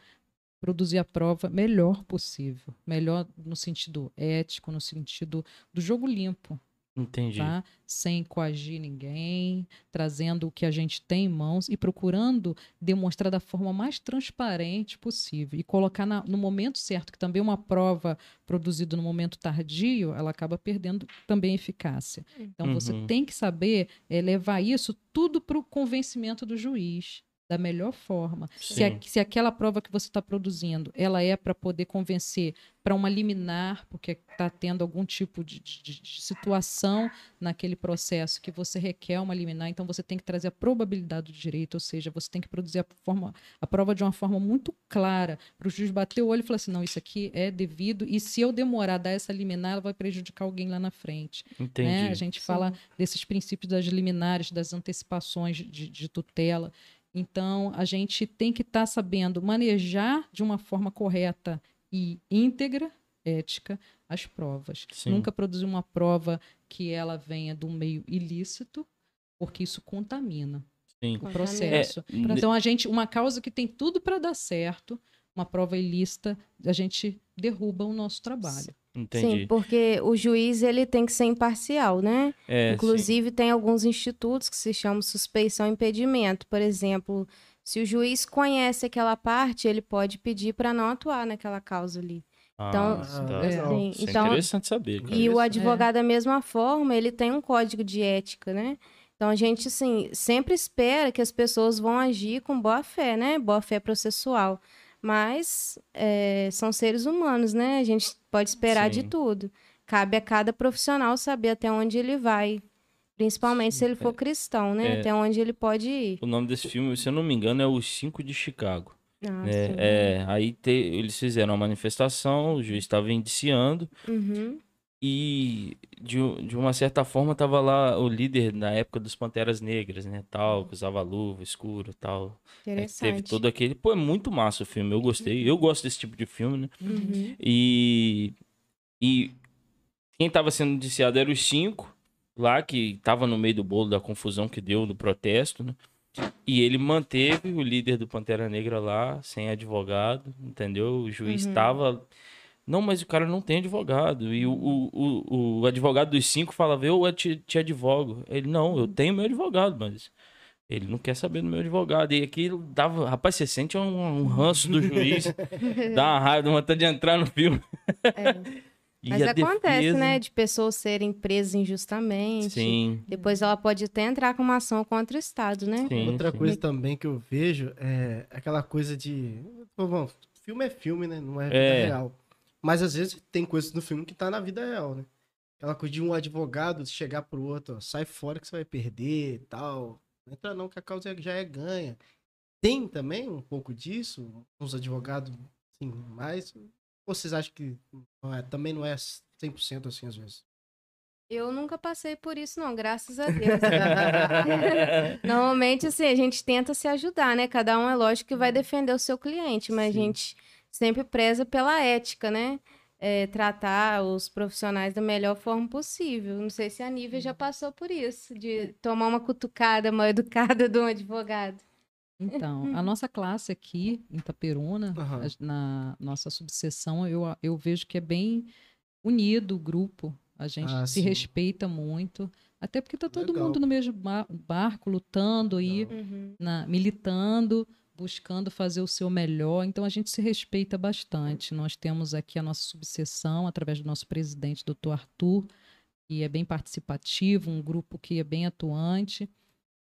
produzir a prova melhor possível. Melhor no sentido ético, no sentido do jogo limpo, Entendi. tá? Sem coagir ninguém, trazendo o que a gente tem em mãos e procurando demonstrar da forma mais transparente possível e colocar na- no momento certo, que também uma prova produzida no momento tardio, ela acaba perdendo também eficácia. Então você Uhum. tem que saber eh, levar isso tudo para o convencimento do juiz da melhor forma. Se, Sim. a- se aquela prova que você está produzindo, ela é para poder convencer para uma liminar, porque está tendo algum tipo de, de- de- situação naquele processo que você requer uma liminar, então você tem que trazer a probabilidade do direito, ou seja, você tem que produzir a, forma, a prova de uma forma muito clara, para o juiz bater o olho e falar assim, não, isso aqui é devido, e se eu demorar a dar essa liminar, ela vai prejudicar alguém lá na frente. Entendi. né? A gente fala desses princípios das liminares, das antecipações de, de tutela. Então, a gente tem que estar sabendo manejar de uma forma correta e íntegra, ética, as provas. Sim. Nunca produzir uma prova que ela venha do meio ilícito, porque isso contamina Sim. o processo. É, Então, a gente, uma causa que tem tudo para dar certo, uma prova ilícita, a gente derruba o nosso trabalho. Entendi. Sim, porque o juiz ele tem que ser imparcial, né? É, sim. Inclusive, tem alguns institutos que se chamam suspeição e impedimento. Por exemplo, se o juiz conhece aquela parte, ele pode pedir para não atuar naquela causa ali. Então, Ah, Ah, tá. Sim, Isso é então, interessante saber. cara. e o Isso, é. advogado, da mesma forma, ele tem um código de ética, né? Então, a gente, assim, sempre espera que as pessoas vão agir com boa fé, né? Boa fé processual. Mas é, são seres humanos, né? A gente pode esperar de Sim. tudo. Cabe a cada profissional saber até onde ele vai. Principalmente se ele for cristão, né? É. Até onde ele pode ir. O nome desse filme, se eu não me engano, é Os Cinco de Chicago. Ah, sim. É, aí te- eles fizeram uma manifestação, o juiz estava indiciando Uhum. E de, de uma certa forma tava lá o líder na época dos Panteras Negras, né, tal, que usava luva escuro, tal. Interessante. teve todo aquele, pô, é muito massa o filme, eu gostei. Eu gosto desse tipo de filme, né? Uhum. E e quem estava sendo indiciado eram os cinco lá que tava no meio do bolo da confusão que deu do protesto, né? E ele manteve o líder do Pantera Negra lá, sem advogado, entendeu? O juiz Uhum. Não, mas o cara não tem advogado. E o, o, o, o advogado dos cinco falava, eu te, te advogo. Ele, não, eu tenho meu advogado, mas ele não quer saber do meu advogado. E aquilo dava. Rapaz, você sente um, um ranço do juiz, <laughs> dá uma raiva, dá vontade de entrar no filme. É. <laughs> Mas acontece, defesa- né? De pessoas serem presas injustamente. Sim, Depois ela pode até entrar com uma ação contra o Estado, né? sim. Outra sim. coisa também que eu vejo é aquela coisa de. Bom, filme é filme, né? Não é vida É. real. Mas às vezes tem coisas no filme que tá na vida real, né? Aquela coisa de um advogado chegar pro outro, ó, sai fora que você vai perder e tal. Não entra não, que a causa já é ganha. Tem também um pouco disso, uns advogados, assim, mais. Ou vocês acham que não é- também não é 100% assim às vezes? Eu nunca passei por isso, não, graças a Deus. <laughs> Normalmente, assim, a gente tenta se ajudar, né? Cada um é lógico que vai defender o seu cliente, mas Sim. a gente sempre preza pela ética, né? É, tratar os profissionais da melhor forma possível. Não sei se a Nívia já passou por isso, de tomar uma cutucada mal educada de um advogado. Então, a <laughs> nossa classe aqui em Itaperuna, a- na nossa subseção, eu, eu vejo que é bem unido o grupo. A gente Ah, se sim. respeita muito. Até porque tá todo Legal. mundo no mesmo ba- barco, lutando aí. Uhum. na- militando, buscando fazer o seu melhor. Então a gente se respeita bastante. Nós temos aqui a nossa subseção, através do nosso presidente, doutor Arthur, que é bem participativo, um grupo que é bem atuante.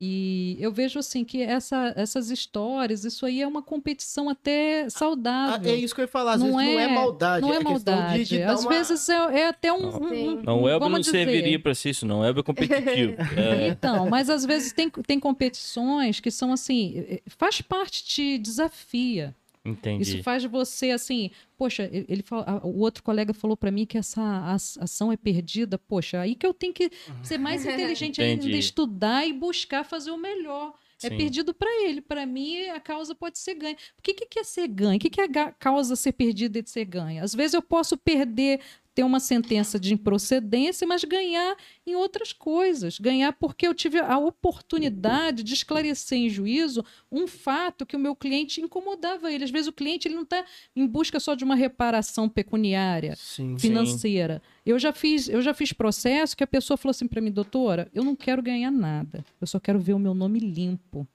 E eu vejo assim que essa- essas histórias, isso aí é uma competição até Ah, saudável. é isso que eu ia falar, às Não vezes não é é- maldade. não é de- maldade. de dar Às uma- vezes é, é até um. Um- Não, o Elber não vamos dizer. serviria pra ser isso, não. O Elber é competitivo. <laughs> É, Então, mas às vezes tem, tem competições que são assim, eh, faz parte, te desafia. Entendi. Isso faz você assim, poxa, ele fala- o outro colega falou pra mim que essa ação é perdida, poxa, aí que eu tenho que ser mais inteligente ainda, estudar e buscar fazer o melhor. É Sim. perdido pra ele, Pra mim a causa pode ser ganha. O que, que é ser ganho? O que, que é a causa ser perdida e de ser ganha? Às vezes eu posso perder, ter uma sentença de improcedência, mas ganhar em outras coisas. Ganhar porque eu tive a oportunidade de esclarecer em juízo um fato que o meu cliente incomodava ele. Às vezes o cliente ele não está em busca só de uma reparação pecuniária Sim. financeira. Eu já fiz, eu já fiz processo que a pessoa falou assim para mim, doutora, eu não quero ganhar nada. Eu só quero ver o meu nome limpo.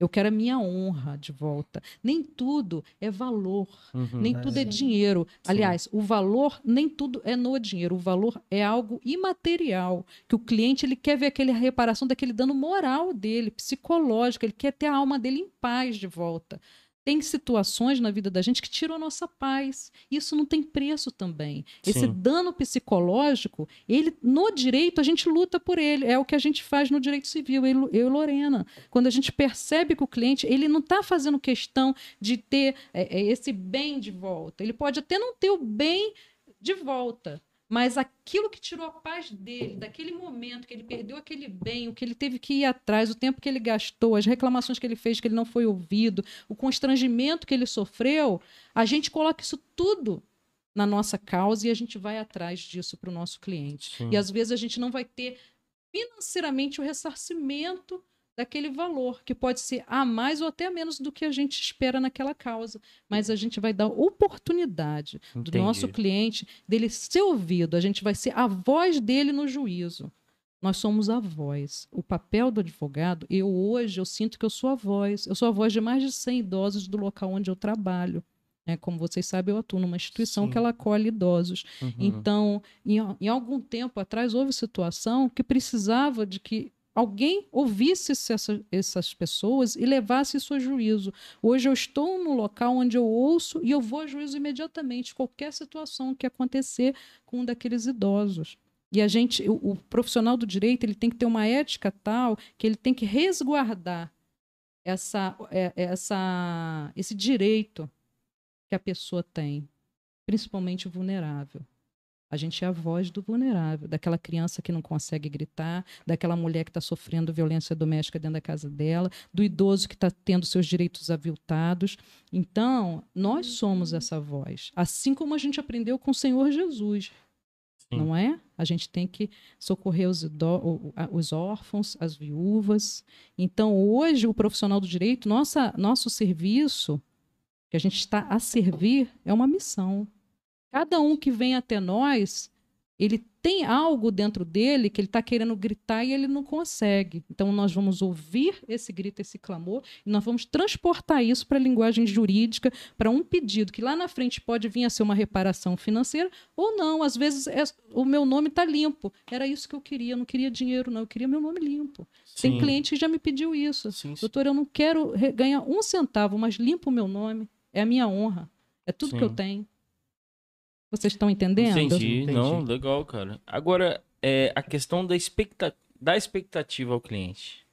Eu quero a minha honra de volta. Nem tudo é valor, Uhum. nem É, tudo é sim. dinheiro. Sim. Aliás, o valor nem tudo é no dinheiro. O valor é algo imaterial, que o cliente ele quer ver aquele reparação daquele dano moral dele, psicológico, ele quer ter a alma dele em paz de volta. Tem situações na vida da gente que tiram a nossa paz. Isso não tem preço também. Esse Sim. dano psicológico, ele no direito a gente luta por ele. É o que a gente faz no direito civil, eu, eu e Lorena. Quando a gente percebe que o cliente ele não está fazendo questão de ter é, é, esse bem de volta. Ele pode até não ter o bem de volta. Mas aquilo que tirou a paz dele, daquele momento que ele perdeu aquele bem, o que ele teve que ir atrás, o tempo que ele gastou, as reclamações que ele fez, que ele não foi ouvido, o constrangimento que ele sofreu, a gente coloca isso tudo na nossa causa e a gente vai atrás disso para o nosso cliente. Sim. E às vezes a gente não vai ter financeiramente o ressarcimento daquele valor, que pode ser a mais ou até a menos do que a gente espera naquela causa. Mas a gente vai dar oportunidade do Entendi. nosso cliente dele ser ouvido, a gente vai ser a voz dele no juízo. Nós somos a voz. O papel do advogado, eu hoje eu sinto que eu sou a voz. Eu sou a voz de mais de 100 idosos do local onde eu trabalho. É, como vocês sabem, eu atuo numa instituição Sim. que ela acolhe idosos. Uhum. Então, em, em algum tempo atrás, houve situação que precisava de que alguém ouvisse essa- essas pessoas e levasse isso a juízo. Hoje eu estou no local onde eu ouço e eu vou a juízo imediatamente, qualquer situação que acontecer com um daqueles idosos. E a gente, o, o profissional do direito, ele tem que ter uma ética tal que ele tem que resguardar essa, é- essa, esse direito que a pessoa tem, principalmente vulnerável. A gente é a voz do vulnerável, daquela criança que não consegue gritar, daquela mulher que está sofrendo violência doméstica dentro da casa dela, do idoso que está tendo seus direitos aviltados. Então, nós somos essa voz. Assim como a gente aprendeu com o Senhor Jesus, Sim. não é? A gente tem que socorrer os, os órfãos, as viúvas. Então, hoje, o profissional do direito, nossa, nosso serviço, que a gente está a servir, é uma missão. Cada um que vem até nós, ele tem algo dentro dele que ele está querendo gritar e ele não consegue. Então, nós vamos ouvir esse grito, esse clamor, e nós vamos transportar isso para a linguagem jurídica, para um pedido que lá na frente pode vir a ser uma reparação financeira ou não. Às vezes é- o meu nome está limpo. Era isso que eu queria. Eu não queria dinheiro, não. Eu queria meu nome limpo. Tem Sim. cliente que já me pediu isso. Sim, sim. Doutor, eu não quero ganhar um centavo, mas limpa o meu nome. É a minha honra. É tudo que eu Sim. tenho. Vocês estão entendendo? Entendi. Entendi. Não, legal, cara. Agora, é, a questão da, expecta... da expectativa ao cliente.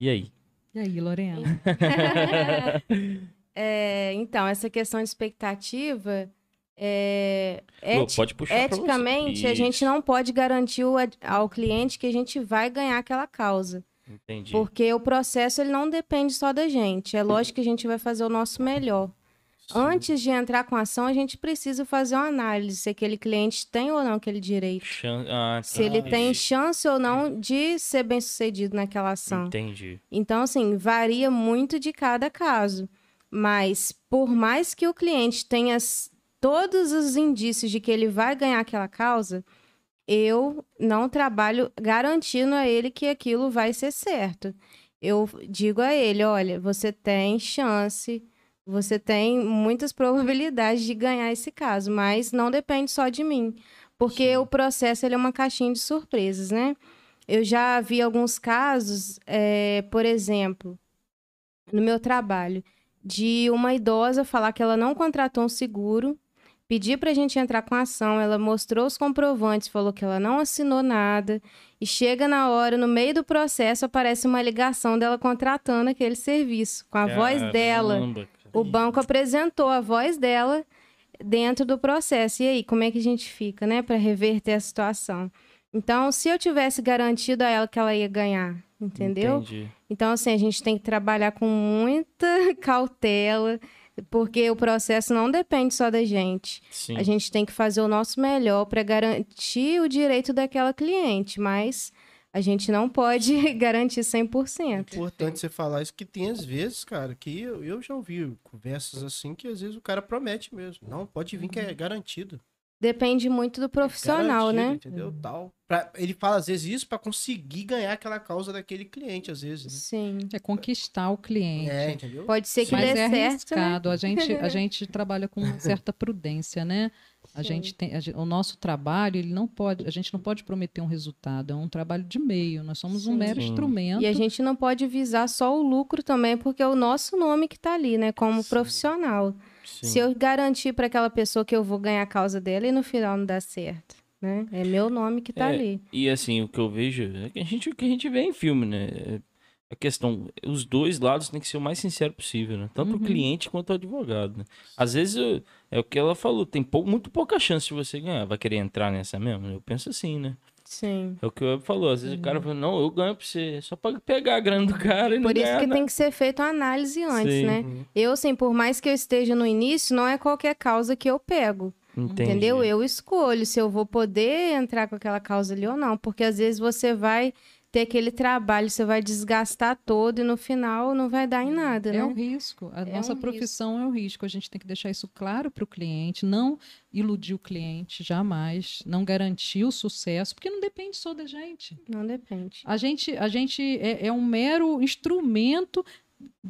E aí? E aí, Lorena? <laughs> É, então, essa questão de expectativa, é, eti- pode puxar pra você. eticamente, a gente não pode garantir o ao cliente que a gente vai ganhar aquela causa. Entendi. Porque o processo ele não depende só da gente. É lógico que a gente vai fazer o nosso melhor. Antes de entrar com a ação, a gente precisa fazer uma análise se aquele cliente tem ou não aquele direito. Chan- Ah, Se ele tem chance ou não de ser bem sucedido naquela ação. Entendi. Então, assim, varia muito de cada caso. Mas, por mais que o cliente tenha todos os indícios de que ele vai ganhar aquela causa, eu não trabalho garantindo a ele que aquilo vai ser certo. Eu digo a ele: olha, você tem chance, você tem muitas probabilidades de ganhar esse caso, mas não depende só de mim. Porque Sim. o processo ele é uma caixinha de surpresas, né? Eu já vi alguns casos, eh, por exemplo, no meu trabalho, de uma idosa falar que ela não contratou um seguro, pedir para a gente entrar com a ação, ela mostrou os comprovantes, falou que ela não assinou nada, e chega na hora, no meio do processo, aparece uma ligação dela contratando aquele serviço, com a voz dela. O banco apresentou a voz dela dentro do processo. E aí, como é que a gente fica, né, para reverter a situação? Então, se eu tivesse garantido a ela que ela ia ganhar, entendeu? Entendi. Então, assim, a gente tem que trabalhar com muita <laughs> cautela, porque o processo não depende só da gente. Sim. A gente tem que fazer o nosso melhor para garantir o direito daquela cliente, mas a gente não pode <laughs> garantir 100%. É importante você falar isso, que tem às vezes, cara, que eu, eu já ouvi conversas assim que às vezes o cara promete mesmo. Não, pode vir que é garantido. Depende muito do profissional, Garantido, né? Entendeu? Tal. Pra- ele fala às vezes isso pra conseguir ganhar aquela causa daquele cliente, às vezes. Sim. É conquistar o cliente. Né? É, entendeu? Pode ser que Mas dê é certo, né? arriscado. A, gente, a <laughs> gente trabalha com uma certa prudência, né? A Sim. gente tem, a gen- o nosso trabalho, ele não pode, a gente não pode prometer um resultado, é um trabalho de meio. Nós somos um Sim. mero Sim. instrumento. E a gente não pode visar só o lucro também, porque é o nosso nome que tá ali, né? Como Sim. profissional. Sim. Se eu garantir para aquela pessoa que eu vou ganhar a causa dela e no final não dá certo, né? É meu nome que tá É, ali. E assim, o que eu vejo é que a gente, o que a gente vê em filme, né? É A questão, os dois lados têm que ser o mais sincero possível, né? Tanto o Uhum. cliente quanto o advogado, né? Às vezes, eu- é o que ela falou, tem pou- muito pouca chance de você ganhar. Vai querer entrar nessa mesmo? Eu penso assim, né? Sim. É o que eu falou. Às vezes Uhum. o cara fala, não, eu ganho pra você, só pra pegar a grana do cara e não Por isso que nada. tem que ser feita uma análise antes, Sim. né? Uhum. Eu, assim, por mais que eu esteja no início, não é qualquer causa que eu pego. Entendi. Entendeu? Eu escolho se eu vou poder entrar com aquela causa ali ou não. Porque às vezes você vai ter aquele trabalho, você vai desgastar todo e no final não vai dar em nada, É né? um risco. A É nossa um profissão é um risco. A gente tem que deixar isso claro para o cliente, não iludir o cliente jamais, não garantir o sucesso, porque não depende só da gente. Não depende. A gente, a gente é, é um mero instrumento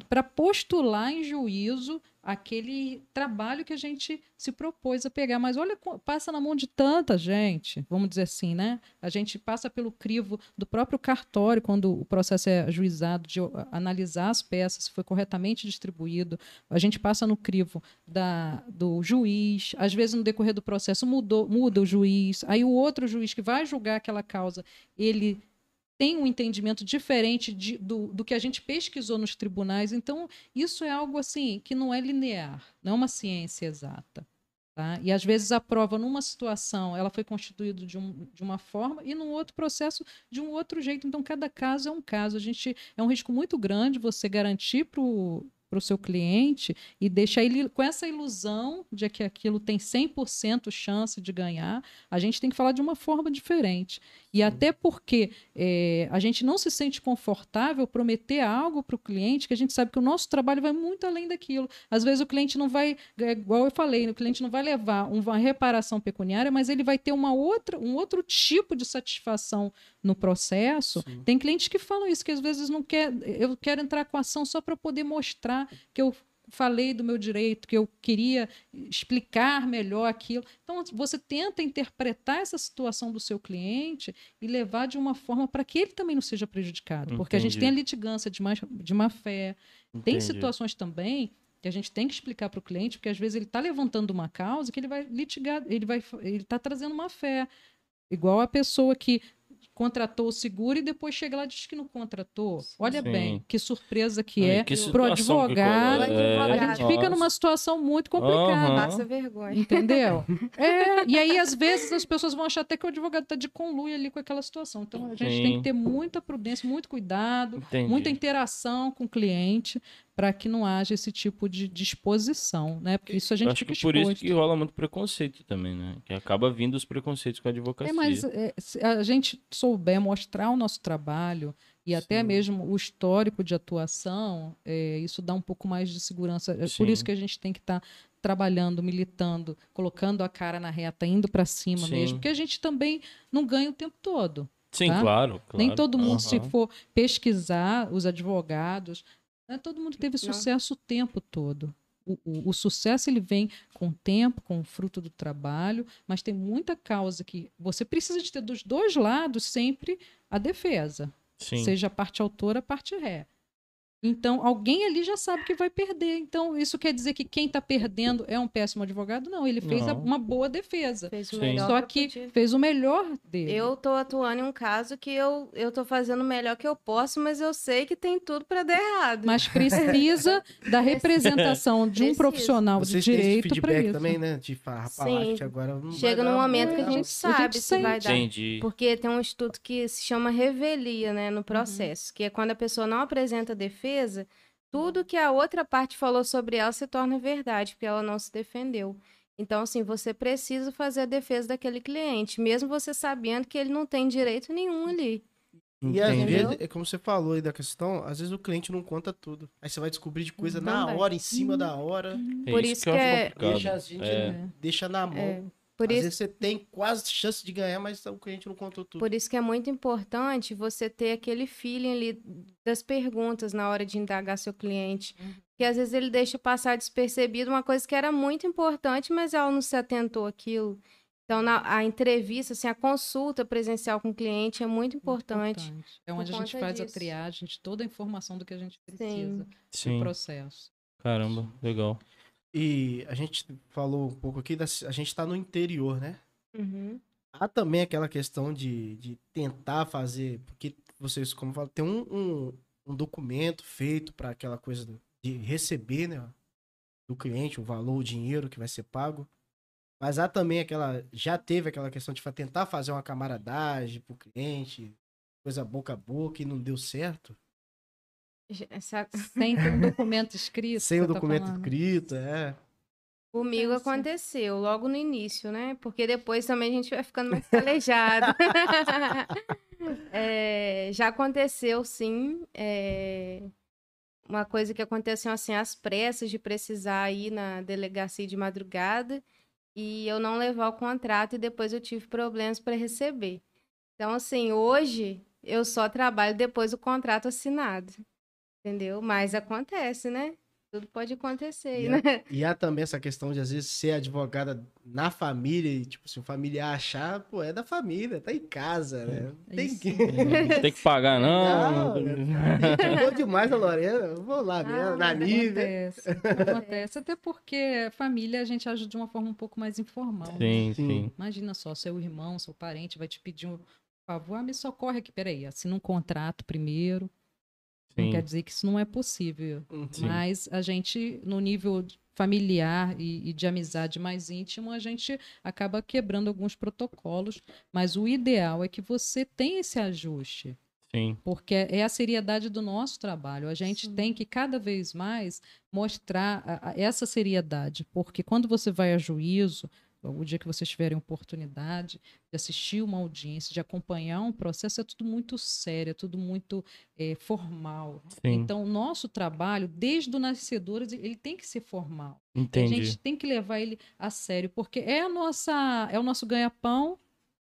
para postular em juízo aquele trabalho que a gente se propôs a pegar. Mas olha, passa na mão de tanta gente, vamos dizer assim, né? A gente passa pelo crivo do próprio cartório, quando o processo é ajuizado, de analisar as peças, se foi corretamente distribuído. A gente passa no crivo da, do juiz. Às vezes, no decorrer do processo, mudou, muda o juiz. Aí, o outro juiz que vai julgar aquela causa, ele tem um entendimento diferente de- do, do que a gente pesquisou nos tribunais. Então, isso é algo assim que não é linear, não é uma ciência exata. Tá? E às vezes a prova, numa situação, ela foi constituída de, um, de uma forma e num outro processo de um outro jeito. Então, cada caso é um caso. A gente é um risco muito grande você garantir para o para o seu cliente e deixar ele com essa ilusão de que aquilo tem 100% chance de ganhar, a gente tem que falar de uma forma diferente. E até porque é, a gente não se sente confortável prometer algo para o cliente que a gente sabe que o nosso trabalho vai muito além daquilo. Às vezes o cliente não vai, é, igual eu falei, o cliente não vai levar uma reparação pecuniária, mas ele vai ter uma outra, um outro tipo de satisfação no processo. Sim. Tem clientes que falam isso, que às vezes não quer, eu quero entrar com a ação só para poder mostrar que eu falei do meu direito, que eu queria explicar melhor aquilo. Então, você tenta interpretar essa situação do seu cliente e levar de uma forma para que ele também não seja prejudicado. Porque a gente Entendi. tem a litigância de má, de má fé. Tem Entendi. situações também que a gente tem que explicar para o cliente, porque às vezes ele está levantando uma causa que ele vai litigar, ele vai, ele está trazendo uma fé. Igual a pessoa que contratou o seguro e depois chega lá e diz que não contratou. Olha Sim. bem, que surpresa que Ai, é situação que advogado. é, A gente fica nossa. numa situação muito complicada. Aham. Passa vergonha. Entendeu? <laughs> É, e aí, às vezes, as pessoas vão achar até que o advogado está de conluio ali com aquela situação. Então, a gente Sim. tem que ter muita prudência, muito cuidado, Entendi. muita interação com o cliente para que não haja esse tipo de disposição, né? Porque isso a gente acho fica que por isso exposto. que rola muito preconceito também, né? Que acaba vindo os preconceitos com a advocacia. É, mas é, se a gente souber mostrar o nosso trabalho e até Sim. mesmo o histórico de atuação, é, isso dá um pouco mais de segurança. É por isso que a gente tem que estar trabalhando, militando, colocando a cara na reta, indo para cima Sim. mesmo, porque a gente também não ganha o tempo todo. Sim, tá? claro, claro. Nem todo mundo, se Aham. for pesquisar os advogados, não é todo mundo teve Não. sucesso o tempo todo. O, o- o sucesso ele vem com o tempo, com o fruto do trabalho, mas tem muita causa que você precisa de ter dos dois lados sempre a defesa, Sim. seja a parte autora, a parte ré. Então, alguém ali já sabe que vai perder. Então, isso quer dizer que quem está perdendo é um péssimo advogado? Não, ele fez a- Não. uma boa defesa. Fez o Sim. melhor Só que fez o melhor dele. Eu tô atuando em um caso que eu, eu tô fazendo o melhor que eu posso, mas eu sei que tem tudo pra dar errado. Mas <laughs> precisa da representação de um profissional de Vocês esse direito para isso. também, né? De falar, Sim. agora não Chega num momento que a não. gente sabe se sente. vai dar. Entendi. Porque tem um estudo que se chama revelia, né, no processo, que é quando a pessoa não apresenta defesa, tudo que a outra parte falou sobre ela se torna verdade, porque ela não se defendeu. Então, assim, você precisa fazer a defesa daquele cliente, mesmo você sabendo que ele não tem direito nenhum ali. E às vezes, é como você falou aí da questão, às vezes o cliente não conta tudo. Aí você vai descobrir de coisa na Também. hora, em cima da hora. É Por isso eu que acho é-. Deixa a gente É. deixa na mão. É, por às isso vezes você tem quase chance de ganhar, mas o cliente não contou tudo. Por isso que é muito importante você ter aquele feeling ali das perguntas na hora de indagar seu cliente. Porque às vezes ele deixa passar despercebido uma coisa que era muito importante, mas ela não se atentou àquilo. Então, na, a entrevista, assim, a consulta presencial com o cliente é muito importante. É por onde a gente faz a disso. triagem de toda a informação do que a gente precisa no Sim. processo. Caramba, legal. E a gente falou um pouco aqui, da, a gente tá no interior, né? Uhum. Há também aquela questão de, de tentar fazer, porque vocês, como falam, tem um, um, um documento feito para aquela coisa de receber, né, do cliente, o valor, o dinheiro que vai ser pago. Mas há também aquela, já teve aquela questão de tentar fazer uma camaradagem pro cliente, coisa boca a boca e não deu certo. Sem ter um documento escrito. Sem o tá documento falando. escrito, é. Comigo Acontece. aconteceu logo no início, né? Porque depois também a gente vai ficando mais calejado. <laughs> É, já aconteceu, sim. é, uma coisa que aconteceu assim, às pressas de precisar ir na delegacia de madrugada e eu não levar o contrato e depois eu tive problemas para receber. Então, assim, hoje eu só trabalho depois do contrato assinado. Entendeu? Mas acontece, né? Tudo pode acontecer, E né? há, e há também essa questão de, às vezes, ser advogada na família e, tipo, se o familiar achar, pô, é da família, tá em casa, né? É Tem que. <laughs> Tem que pagar, não. Chegou demais a <laughs> Lorena, vou lá mesmo, Ah, na nível. Acontece, <laughs> acontece. Até porque família a gente age de uma forma um pouco mais informal. né? Sim, Sim. sim. Imagina só, seu irmão, seu parente vai te pedir um favor, ah, me socorre aqui, peraí, assina um contrato primeiro. Não Sim. quer dizer que isso não é possível. Sim. Mas a gente, no nível familiar e, e de amizade mais íntimo, a gente acaba quebrando alguns protocolos. Mas o ideal é que você tenha esse ajuste. Sim. Porque é a seriedade do nosso trabalho. A gente Sim. tem que cada vez mais mostrar a- a- essa seriedade. Porque quando você vai a juízo, o dia que vocês tiverem oportunidade de assistir uma audiência, de acompanhar um processo, é tudo muito sério, é tudo muito eh, formal. Sim. Então, o nosso trabalho, desde o nascedor, ele tem que ser formal. A Entendi. gente tem que levar ele a sério, porque é a nossa, é o nosso ganha-pão,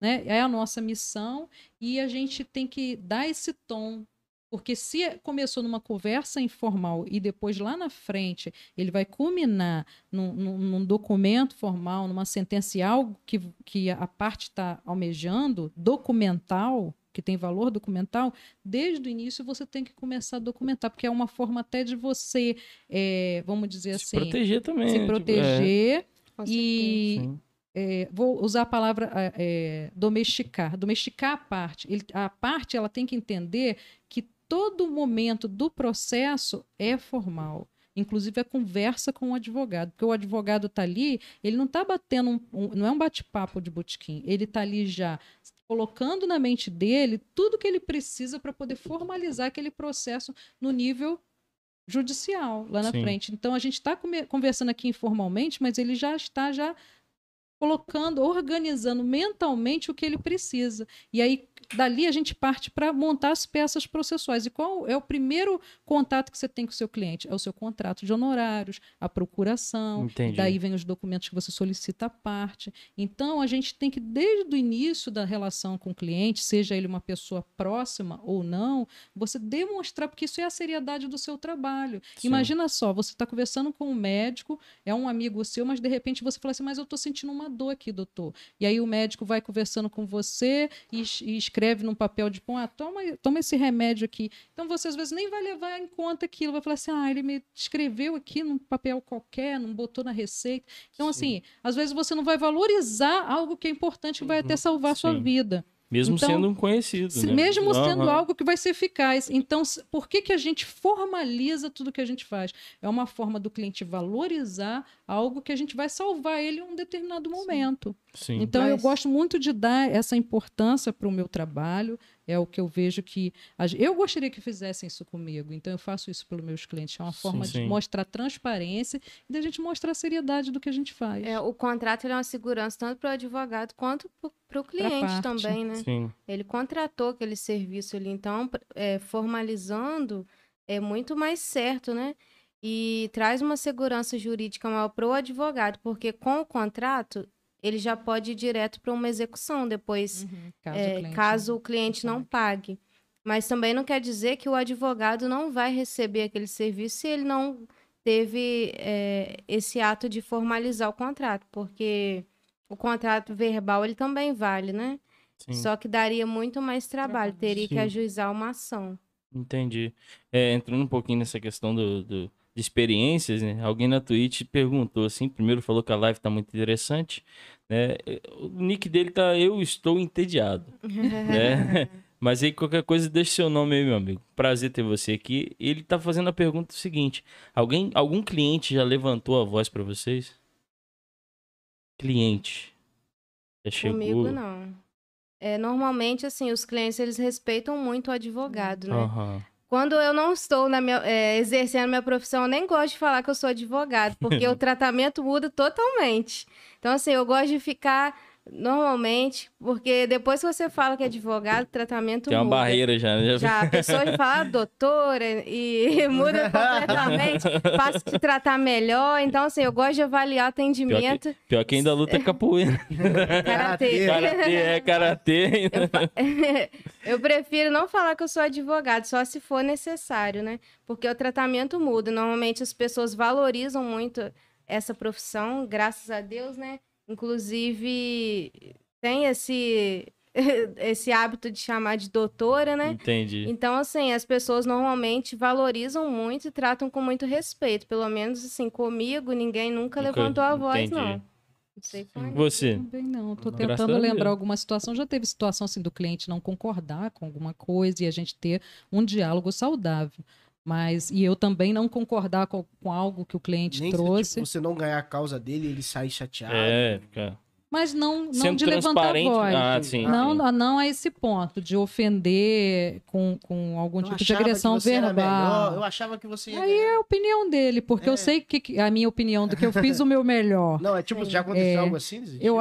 né? É a nossa missão e a gente tem que dar esse tom. Porque se começou numa conversa informal e depois lá na frente ele vai culminar num, num- num documento formal, numa sentença e algo que, que a parte está almejando, documental, que tem valor documental, desde o início você tem que começar a documentar, porque é uma forma até de você, eh, vamos dizer Se assim, proteger também. se? Tipo, proteger Com e Sim. é, vou usar a palavra é, é, domesticar, domesticar a parte. Ele- a parte ela tem que entender que todo momento do processo é formal. Inclusive a conversa com o advogado, porque o advogado está ali, ele não está batendo, um- um- não é um bate-papo de botequim, ele está ali já colocando na mente dele tudo que ele precisa para poder formalizar aquele processo no nível judicial lá na Sim. frente. Então a gente está conversando aqui informalmente, mas ele já está já colocando, organizando mentalmente o que ele precisa. E aí dali a gente parte para montar as peças processuais. E qual é o primeiro contato que você tem com o seu cliente? É o seu contrato de honorários, a procuração, Entendi. daí vem os documentos que você solicita à parte. Então a gente tem que desde o início da relação com o cliente, seja ele uma pessoa próxima ou não, você demonstrar porque isso é a seriedade do seu trabalho. Sim. Imagina só, você está conversando com um médico, é um amigo seu, mas de repente você fala assim, mas eu estou sentindo uma dor aqui, doutor. E aí o médico vai conversando com você e, e escreve num papel de pão, ah, toma, toma esse remédio aqui. Então você às vezes nem vai levar em conta aquilo, vai falar assim, ah, ele me escreveu aqui num papel qualquer, não botou na receita. Então, assim, às vezes você não vai valorizar algo que é importante que vai até salvar a sua Sim. vida. Mesmo Então, sendo um conhecido, Se- né? Mesmo sendo Aham. algo que vai ser eficaz. Então, por que, que a gente formaliza tudo que a gente faz? É uma forma do cliente valorizar algo que a gente vai salvar ele em um determinado momento. Sim. Então, eu Mas- gosto muito de dar essa importância para o meu trabalho. É o que eu vejo que. Eu gostaria que fizessem isso comigo. Então, eu faço isso pelos meus clientes. É uma forma Sim. de mostrar transparência e da gente mostrar a seriedade do que a gente faz. É, o contrato ele é uma segurança tanto para o advogado quanto para o cliente também, né? Sim. Ele contratou aquele serviço ali, então, é, formalizando é muito mais certo, né? E traz uma segurança jurídica maior para o advogado, porque com o contrato ele já pode ir direto para uma execução depois, Uhum. Caso, é, o cliente caso o cliente não pague. Mas também não quer dizer que o advogado não vai receber aquele serviço se ele não teve é, esse ato de formalizar o contrato, porque o contrato verbal ele também vale, né? Sim. Só que daria muito mais trabalho, teria que Sim. ajuizar uma ação. Entendi. É, entrando um pouquinho nessa questão do, do- de experiências, né? Alguém na Twitch perguntou assim, primeiro falou que a live tá muito interessante, né? O nick dele tá Eu Estou Entediado, né? <laughs> Mas aí qualquer coisa deixa seu nome aí, meu amigo. Prazer ter você aqui. Ele tá fazendo a pergunta seguinte: alguém, algum cliente já levantou a voz pra vocês? Cliente. Já chegou? Comigo não. É, normalmente, assim, os clientes eles respeitam muito o advogado, né? Aham. Quando eu não estou na minha, é, exercendo minha profissão, eu nem gosto de falar que eu sou advogado, porque o <laughs> tratamento muda totalmente. Então, assim, eu gosto de ficar normalmente, porque depois que você fala que é advogado, o tratamento Tem uma muda. barreira já, né? Já a pessoa fala "Ah, doutora e <laughs> muda <laughs> completamente, passa a te tratar melhor. Então, assim, eu gosto de avaliar atendimento. Pior que ainda luta capoeira. <laughs> Karatê. Karatê, é karatê. Eu prefiro não falar que eu sou advogado, só se for necessário, né? Porque o tratamento muda. Normalmente as pessoas valorizam muito essa profissão, graças a Deus, né? Inclusive, tem esse, <laughs> esse hábito de chamar de doutora, né? Entendi. Então, assim, as pessoas normalmente valorizam muito e tratam com muito respeito. Pelo menos, assim, comigo, ninguém nunca, Nunca- levantou a voz, entendi. não. Não sei como é. Você? Também não. Tô Graças tentando lembrar Deus. alguma situação. Já teve situação assim do cliente não concordar com alguma coisa e a gente ter um diálogo saudável. Mas, e eu também não concordar com, com algo que o cliente Nem se trouxe, tipo, você não ganhar a causa dele, ele sair chateado. É, fica. mas não, não Sendo de levantar a transparente. voz. Ah, sim. Não, sim. não, não a esse ponto de ofender com, com algum Eu tipo de agressão que você era verbal. melhor, eu achava que você ia Aí ganhar. é a opinião dele, porque É. eu sei que a minha opinião do que eu fiz o meu melhor. Não, é tipo, já aconteceu algo assim? Eu,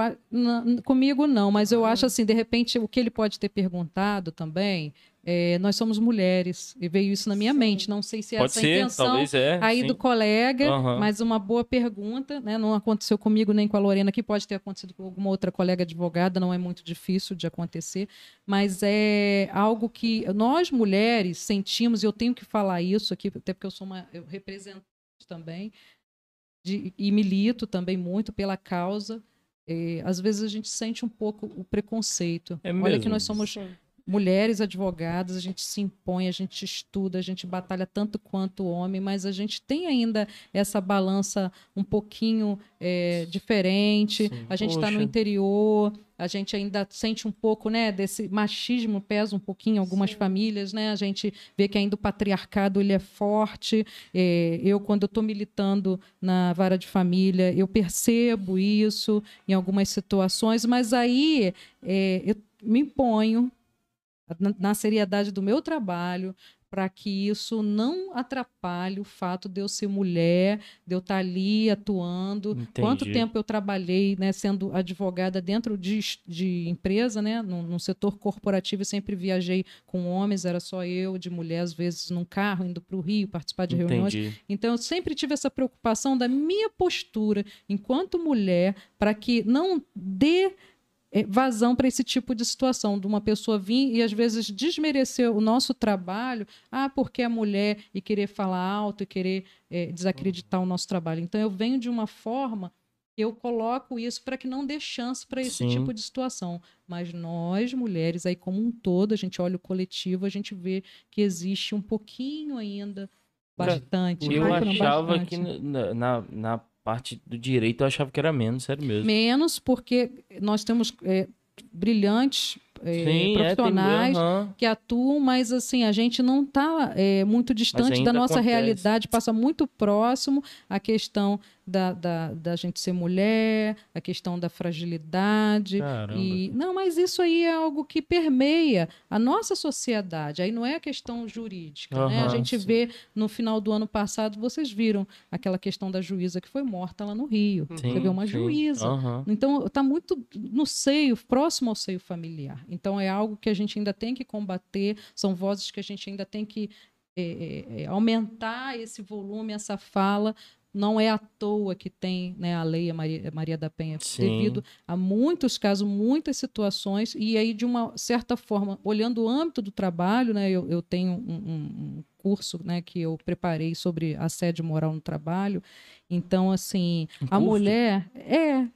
comigo não, mas eu acho assim, de repente, o que ele pode ter perguntado também, é, nós somos mulheres, e veio isso na minha Sim. mente. Não sei se é Pode essa a ser, intenção talvez é. aí sim. do colega, Aham. mas uma boa pergunta, né? Não aconteceu comigo nem com a Lorena, que pode ter acontecido com alguma outra colega advogada, não é muito difícil de acontecer, mas é algo que nós mulheres sentimos, e eu tenho que falar isso aqui, até porque eu sou uma eu representante também, de- e milito também muito pela causa. é, às vezes a gente sente um pouco o preconceito. É Olha que nós somos Sim. Mulheres advogadas, a gente se impõe, a gente estuda, a gente batalha tanto quanto o homem, mas a gente tem ainda essa balança um pouquinho é, diferente. Sim. A gente está no interior, a gente ainda sente um pouco, né, desse machismo pesa um pouquinho em algumas Sim. famílias, né? A gente vê que ainda o patriarcado ele é forte. É, eu quando eu estou militando na vara de família, eu percebo isso em algumas situações, mas aí é, eu me imponho na, na seriedade do meu trabalho para que isso não atrapalhe o fato de eu ser mulher, de eu estar ali atuando. Entendi. Quanto tempo eu trabalhei, né, sendo advogada dentro de, de empresa, né, no, no setor corporativo, eu sempre viajei com homens, era só eu, de mulher, às vezes num carro, indo para o Rio, participar de reuniões. Entendi. Então, eu sempre tive essa preocupação da minha postura enquanto mulher, para que não dê eh, vazão para esse tipo de situação, de uma pessoa vir e às vezes desmerecer o nosso trabalho, ah, porque é mulher, e querer falar alto e querer eh, desacreditar o nosso trabalho. Então, eu venho de uma forma eu coloco isso para que não dê chance para esse Sim. tipo de situação. Mas nós, mulheres, aí como um todo, a gente olha o coletivo, a gente vê que existe um pouquinho ainda, bastante. Eu achava bastante. que na, na, na parte do direito eu achava que era menos, sério mesmo. Menos porque nós temos é, brilhantes é, Sim, é, tem- profissionais aham. que atuam, mas assim, a gente não está muito distante da nossa acontece. realidade, passa muito próximo a questão da, da, da gente ser mulher, a questão da fragilidade. Caramba. E, não, mas isso aí é algo que permeia a nossa sociedade. Aí não é a questão jurídica. né? A gente sim. vê no final do ano passado, vocês viram aquela questão da juíza que foi morta lá no Rio. Sim, Você vê uma sim. juíza. Aham. Então, está muito no seio, próximo ao seio familiar. Então, é algo que a gente ainda tem que combater, são vozes que a gente ainda tem que é, é, aumentar esse volume, essa fala. Não é à toa que tem né, a lei a Maria, Maria da Penha, Sim. devido a muitos casos, muitas situações, e aí, de uma certa forma, olhando o âmbito do trabalho, né, eu, eu tenho um, um- curso né, que eu preparei sobre assédio moral no trabalho. Então, assim, Um a mulher é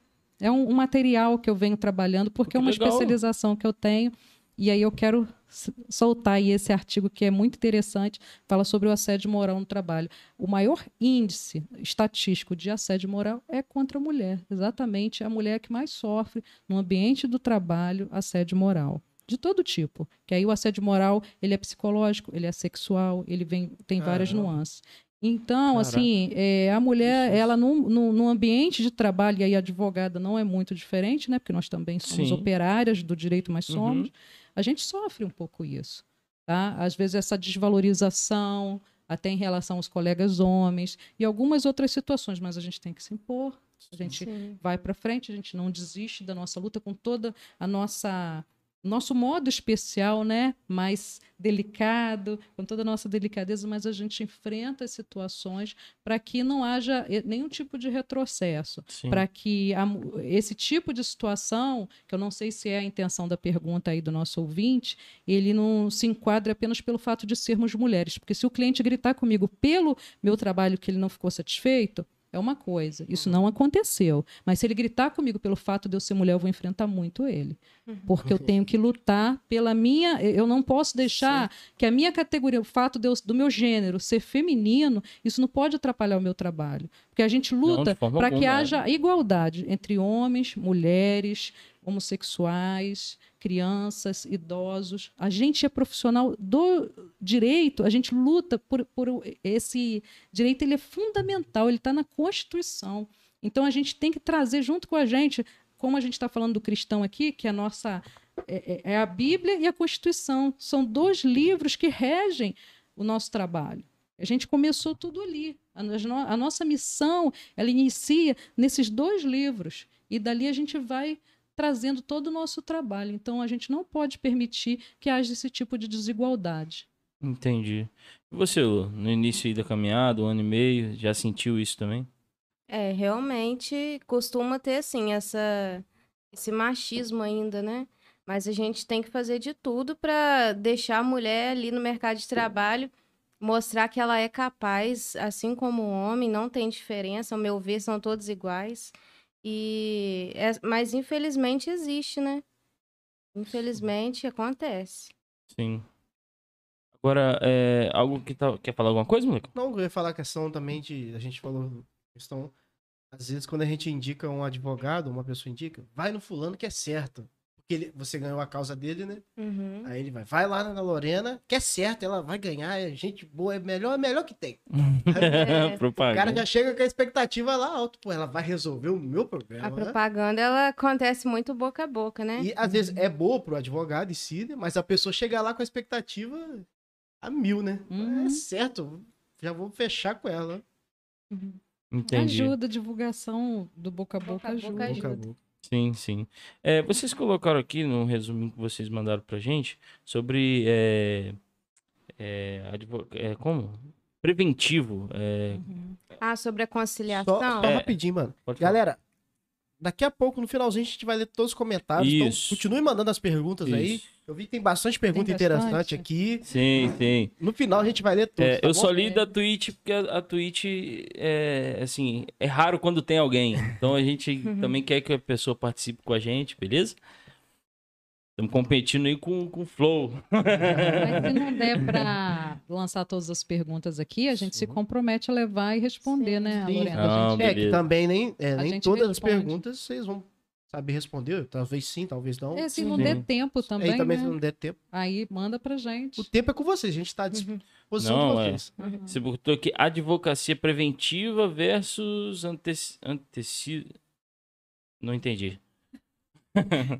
é um, um material que eu venho trabalhando porque Que é uma legal. especialização que eu tenho e aí eu quero soltar aí esse artigo que é muito interessante, fala sobre o assédio moral no trabalho. O maior índice estatístico de assédio moral é contra a mulher, exatamente a mulher que mais sofre no ambiente do trabalho assédio moral. De todo tipo. Que aí o assédio moral, ele é psicológico, ele é sexual, ele vem, tem várias Caramba. nuances. Então, Caraca. assim, é, a mulher, Isso. ela no, no, no ambiente de trabalho, e aí a advogada não é muito diferente, né? Porque nós também somos Sim. operárias do direito, mas Uhum. somos. A gente sofre um pouco isso, tá? Às vezes essa desvalorização, até em relação aos colegas homens, e algumas outras situações, mas a gente tem que se impor, a gente Sim. vai para frente, a gente não desiste da nossa luta com toda a nossa nosso modo especial, né, mais delicado, com toda a nossa delicadeza, mas a gente enfrenta as situações para que não haja eh, nenhum tipo de retrocesso, para que a esse tipo de situação, que eu não sei se é a intenção da pergunta aí do nosso ouvinte, ele não se enquadra apenas pelo fato de sermos mulheres, porque se o cliente gritar comigo pelo meu trabalho que ele não ficou satisfeito, é uma coisa. Isso não aconteceu. Mas se ele gritar comigo pelo fato de eu ser mulher, eu vou enfrentar muito ele. Porque eu tenho que <laughs> lutar pela minha. Eu não posso deixar que a minha categoria, o fato de eu- do meu gênero ser feminino, isso não pode atrapalhar o meu trabalho. Porque a gente luta para que é. haja igualdade entre homens, mulheres, homossexuais, crianças, idosos. A gente é profissional do direito, a gente luta por, por esse direito, ele é fundamental, ele está na Constituição. Então a gente tem que trazer junto com a gente, como a gente está falando do cristão aqui, que é a nossa é, é- é a Bíblia e a Constituição. São dois livros que regem o nosso trabalho. A gente começou tudo ali. A, a nossa missão, ela inicia nesses dois livros. E dali a gente vai trazendo todo o nosso trabalho. Então a gente não pode permitir que haja esse tipo de desigualdade. Entendi. E você, Lu, no início aí da caminhada, um ano e meio, já sentiu isso também? É, realmente costuma ter, assim, essa, esse machismo ainda, né? Mas a gente tem que fazer de tudo para deixar a mulher ali no mercado de trabalho, mostrar que ela é capaz, assim como o homem, não tem diferença, ao meu ver, são todos iguais. E é- mas infelizmente existe, né? Infelizmente acontece. Sim. Agora, é, algo que tá... Quer falar alguma coisa, moleque? Não, eu ia falar a questão também de. A gente falou questão. Às vezes, quando a gente indica um advogado, uma pessoa indica, vai no fulano que é certo. Porque ele- você ganhou a causa dele, né? Uhum. Aí ele vai, vai lá na Lorena, que é certo, ela vai ganhar, é gente boa, é melhor, é melhor que tem. <laughs> É. <laughs> O Propaganda. cara já chega com a expectativa lá alto, pô, ela vai resolver o meu problema. A né? propaganda, ela acontece muito boca a boca, né? E às vezes é boa pro advogado em si, né? mas a pessoa chega lá com a expectativa. a mil, né? Uhum. É certo. Já vou fechar com ela. Entendi. Ajuda, a divulgação do boca a boca, Boca a boca ajuda. ajuda. Boca Sim, sim. É, vocês colocaram aqui no resumo que vocês mandaram pra gente sobre. É, é, advo- é, como? Preventivo. É, Ah, sobre a Só, conciliação? só É. rapidinho, mano. Galera, daqui a pouco, no finalzinho, a gente vai ler todos os comentários. Então, Isso. continue mandando as perguntas aí. Eu vi que tem bastante pergunta Tem interessante bastante. aqui. Sim, sim. No final, a gente vai ler todos. É, tá eu bom? só li da Twitch porque a, a Twitch é assim, é raro quando tem alguém. Então a gente <laughs> também quer que a pessoa participe com a gente, beleza? Estamos competindo aí com com o Flow. Mas se não der para <laughs> lançar todas as perguntas aqui, a gente se compromete a levar e responder, Sim. né, Sim. Lorena? Ah, A gente- É, que também nem, é, nem todas as responde. perguntas vocês vão saber responder. Talvez sim, talvez não. É, se não Sim. der tempo também, aí também, né? se não der tempo. aí manda pra gente. O tempo é com vocês, a gente tá à disposição Não, de é. vocês. Você botou aqui advocacia preventiva versus anteci... anteci... Não entendi.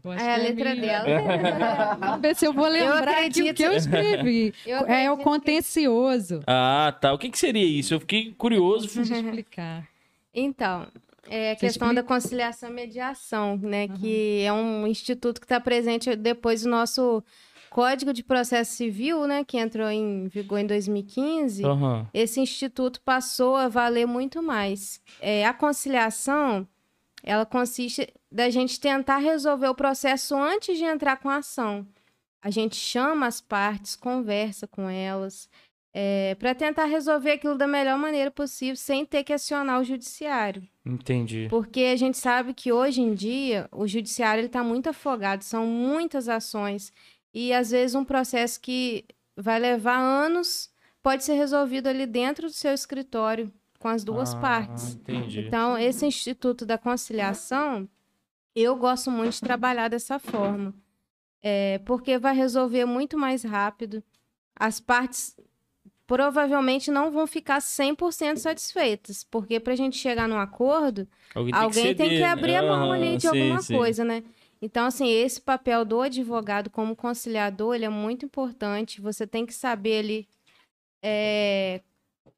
Eu É a que letra minha. dela. <laughs> Vamos ver se eu vou lembrar aqui o acredito. que eu escrevi. Eu é o acredito que- contencioso. Ah, tá. O que, que seria isso? Eu fiquei curioso. Deixa eu explicar. Então, é a questão da conciliação e mediação, né? Que é um instituto que está presente depois do nosso Código de Processo Civil, né? Que entrou em vigor em 2015. Aham. Esse instituto passou a valer muito mais. É, a conciliação, ela consiste da gente tentar resolver o processo antes de entrar com a ação. A gente chama as partes, conversa com elas, para tentar resolver aquilo da melhor maneira possível, sem ter que acionar o judiciário. Entendi. Porque a gente sabe que hoje em dia o judiciário está muito afogado, são muitas ações. E às vezes um processo que vai levar anos pode ser resolvido ali dentro do seu escritório, com as duas Ah, partes. Entendi. Então, esse Instituto da Conciliação, eu gosto muito de trabalhar dessa forma. É, porque vai resolver muito mais rápido. As partes provavelmente não vão ficar 100% satisfeitas. Porque para a gente chegar num acordo, Alguém tem alguém tem que ceder, né? abrir a mão ali de alguma sim. coisa, né? Então, assim, esse papel do advogado como conciliador, ele é muito importante. Você tem que saber ali é,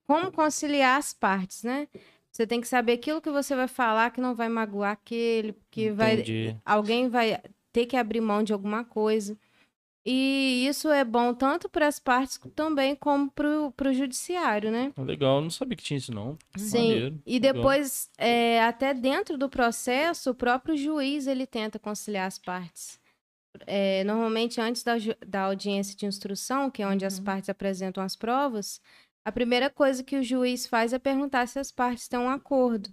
como conciliar as partes, né? Você tem que saber aquilo que você vai falar que não vai magoar aquele, que vai Entendi. alguém vai ter que abrir mão de alguma coisa. E isso é bom tanto para as partes também como para o judiciário, né? Legal, não sabia que tinha isso não. Sim. Maneiro, E legal. depois, é, até dentro do processo, o próprio juiz ele tenta conciliar as partes. É, normalmente, antes da, da audiência de instrução, que é onde as Uhum. partes apresentam as provas, a primeira coisa que o juiz faz é perguntar se as partes têm um acordo,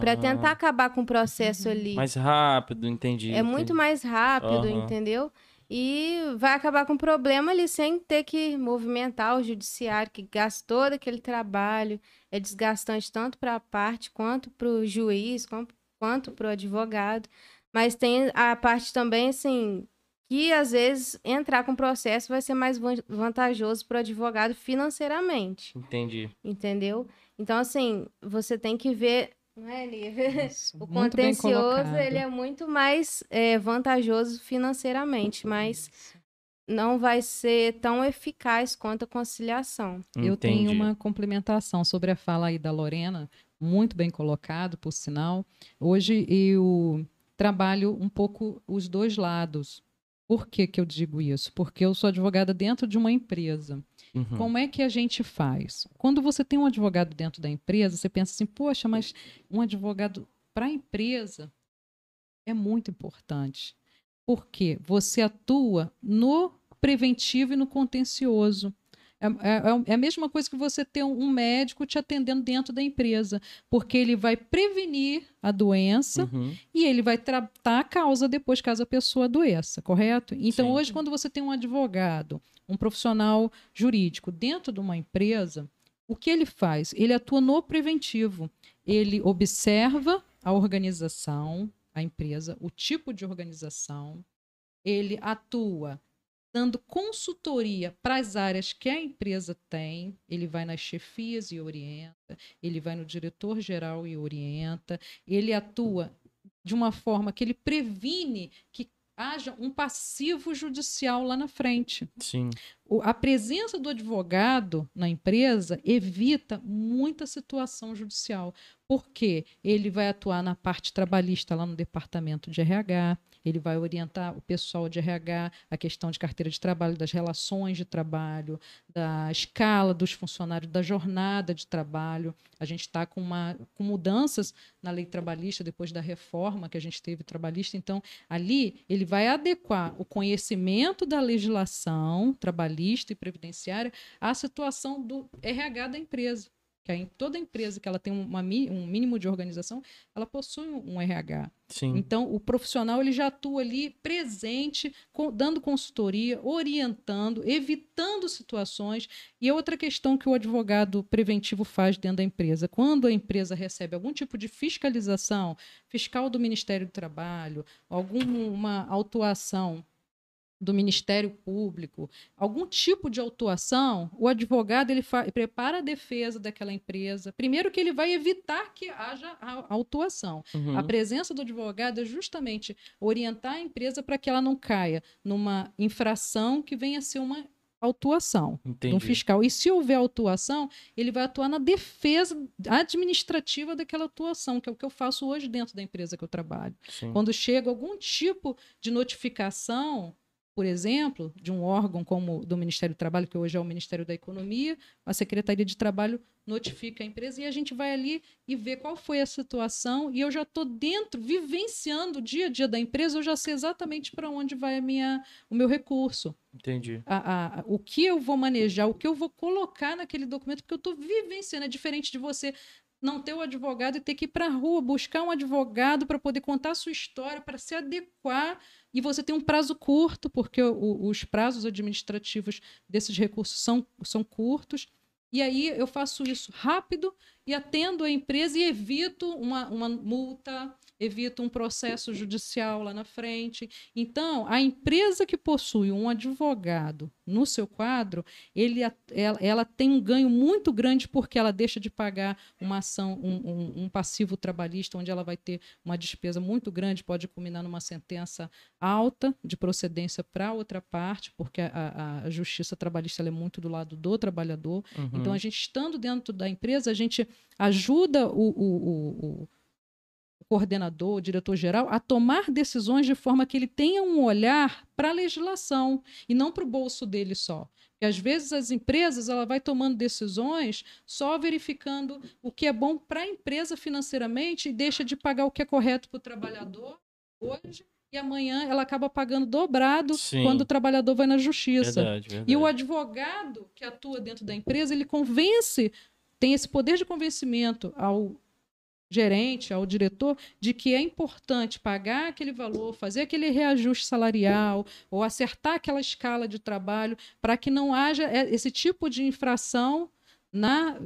para Ah, tentar acabar com o processo ali. Mais rápido, entendi. É muito entendi. mais rápido, Aham. entendeu? E vai acabar com o problema ali sem ter que movimentar o judiciário, que gasta todo aquele trabalho. É desgastante tanto para a parte quanto para o juiz, quanto para o advogado. Mas tem a parte também, assim, que às vezes entrar com o processo vai ser mais van- vantajoso para o advogado financeiramente, Entendi. entendeu? Então, assim, você tem que ver. Não é, Lívia? Isso, <laughs> O contencioso, ele é muito mais é, vantajoso financeiramente, mas não vai ser tão eficaz quanto a conciliação. Eu tenho Entendi. uma complementação sobre a fala aí da Lorena, muito bem colocado, por sinal. Hoje eu trabalho um pouco os dois lados. Por que, que eu digo isso? Porque eu sou advogada dentro de uma empresa. Uhum. Como é que a gente faz? Quando você tem um advogado dentro da empresa, você pensa assim, poxa, mas um advogado para a empresa é muito importante. Porque você atua no preventivo e no contencioso. É, é- é a mesma coisa que você ter um médico te atendendo dentro da empresa, porque ele vai prevenir a doença Uhum. e ele vai tratar a causa depois caso a pessoa adoeça, correto? Então, Sim. hoje, quando você tem um advogado, um profissional jurídico dentro de uma empresa, o que ele faz? Ele atua no preventivo. Ele observa a organização, a empresa, o tipo de organização, ele atua dando consultoria para as áreas que a empresa tem, ele vai nas chefias e orienta, ele vai no diretor-geral e orienta, ele atua de uma forma que ele previne que haja um passivo judicial lá na frente. Sim. A presença do advogado na empresa evita muita situação judicial, porque ele vai atuar na parte trabalhista lá no departamento de RH, ele vai orientar o pessoal de RH a questão de carteira de trabalho, das relações de trabalho, da escala dos funcionários, da jornada de trabalho. A gente está com, uma- com mudanças na lei trabalhista depois da reforma que a gente teve trabalhista, então ali ele vai adequar o conhecimento da legislação trabalhista e previdenciária à situação do RH da empresa. Em toda empresa que ela tem uma um mínimo de organização, ela possui um RH. Sim. Então, o profissional ele já atua ali presente, dando consultoria, orientando, evitando situações. E outra questão que o advogado preventivo faz dentro da empresa, quando a empresa recebe algum tipo de fiscalização, fiscal do Ministério do Trabalho, alguma autuação do Ministério Público, algum tipo de autuação, o advogado ele prepara a defesa daquela empresa. Primeiro que ele vai evitar que haja a autuação. Uhum. A presença do advogado é justamente orientar a empresa para que ela não caia numa infração que venha a ser uma autuação Entendi. de um fiscal. E se houver autuação, ele vai atuar na defesa administrativa daquela atuação, que é o que eu faço hoje dentro da empresa que eu trabalho. Sim. Quando chega algum tipo de notificação, por exemplo, de um órgão como do Ministério do Trabalho, que hoje é o Ministério da Economia, a Secretaria de Trabalho notifica a empresa e a gente vai ali e vê qual foi a situação e eu já estou dentro, vivenciando o dia a dia da empresa, eu já sei exatamente para onde vai a minha, o meu recurso Entendi. a- a- o que eu vou manejar, o que eu vou colocar naquele documento, porque eu estou vivenciando. É diferente de você não ter o advogado e ter que ir para a rua buscar um advogado para poder contar a sua história, para se adequar. E você tem um prazo curto, porque o- os prazos administrativos desses recursos são, são curtos. E aí eu faço isso rápido e atendo a empresa e evito uma, uma multa, evito um processo judicial lá na frente. Então, a empresa que possui um advogado no seu quadro, ele, ela, ela tem um ganho muito grande porque ela deixa de pagar uma ação, um, um- um passivo trabalhista, onde ela vai ter uma despesa muito grande, pode culminar numa sentença alta de procedência para outra parte, porque a, a- justiça trabalhista é muito do lado do trabalhador. Uhum. Então, a gente estando dentro da empresa, a gente ajuda o- o- o coordenador, diretor-geral, a tomar decisões de forma que ele tenha um olhar para a legislação e não para o bolso dele só. Porque às vezes as empresas ela vai tomando decisões só verificando o que é bom para a empresa financeiramente e deixa de pagar o que é correto para o trabalhador hoje e amanhã ela acaba pagando dobrado Sim. quando o trabalhador vai na justiça. Verdade, verdade. E o advogado que atua dentro da empresa, ele convence, tem esse poder de convencimento ao gerente, ao diretor, de que é importante pagar aquele valor, fazer aquele reajuste salarial ou acertar aquela escala de trabalho para que não haja é, esse tipo de infração na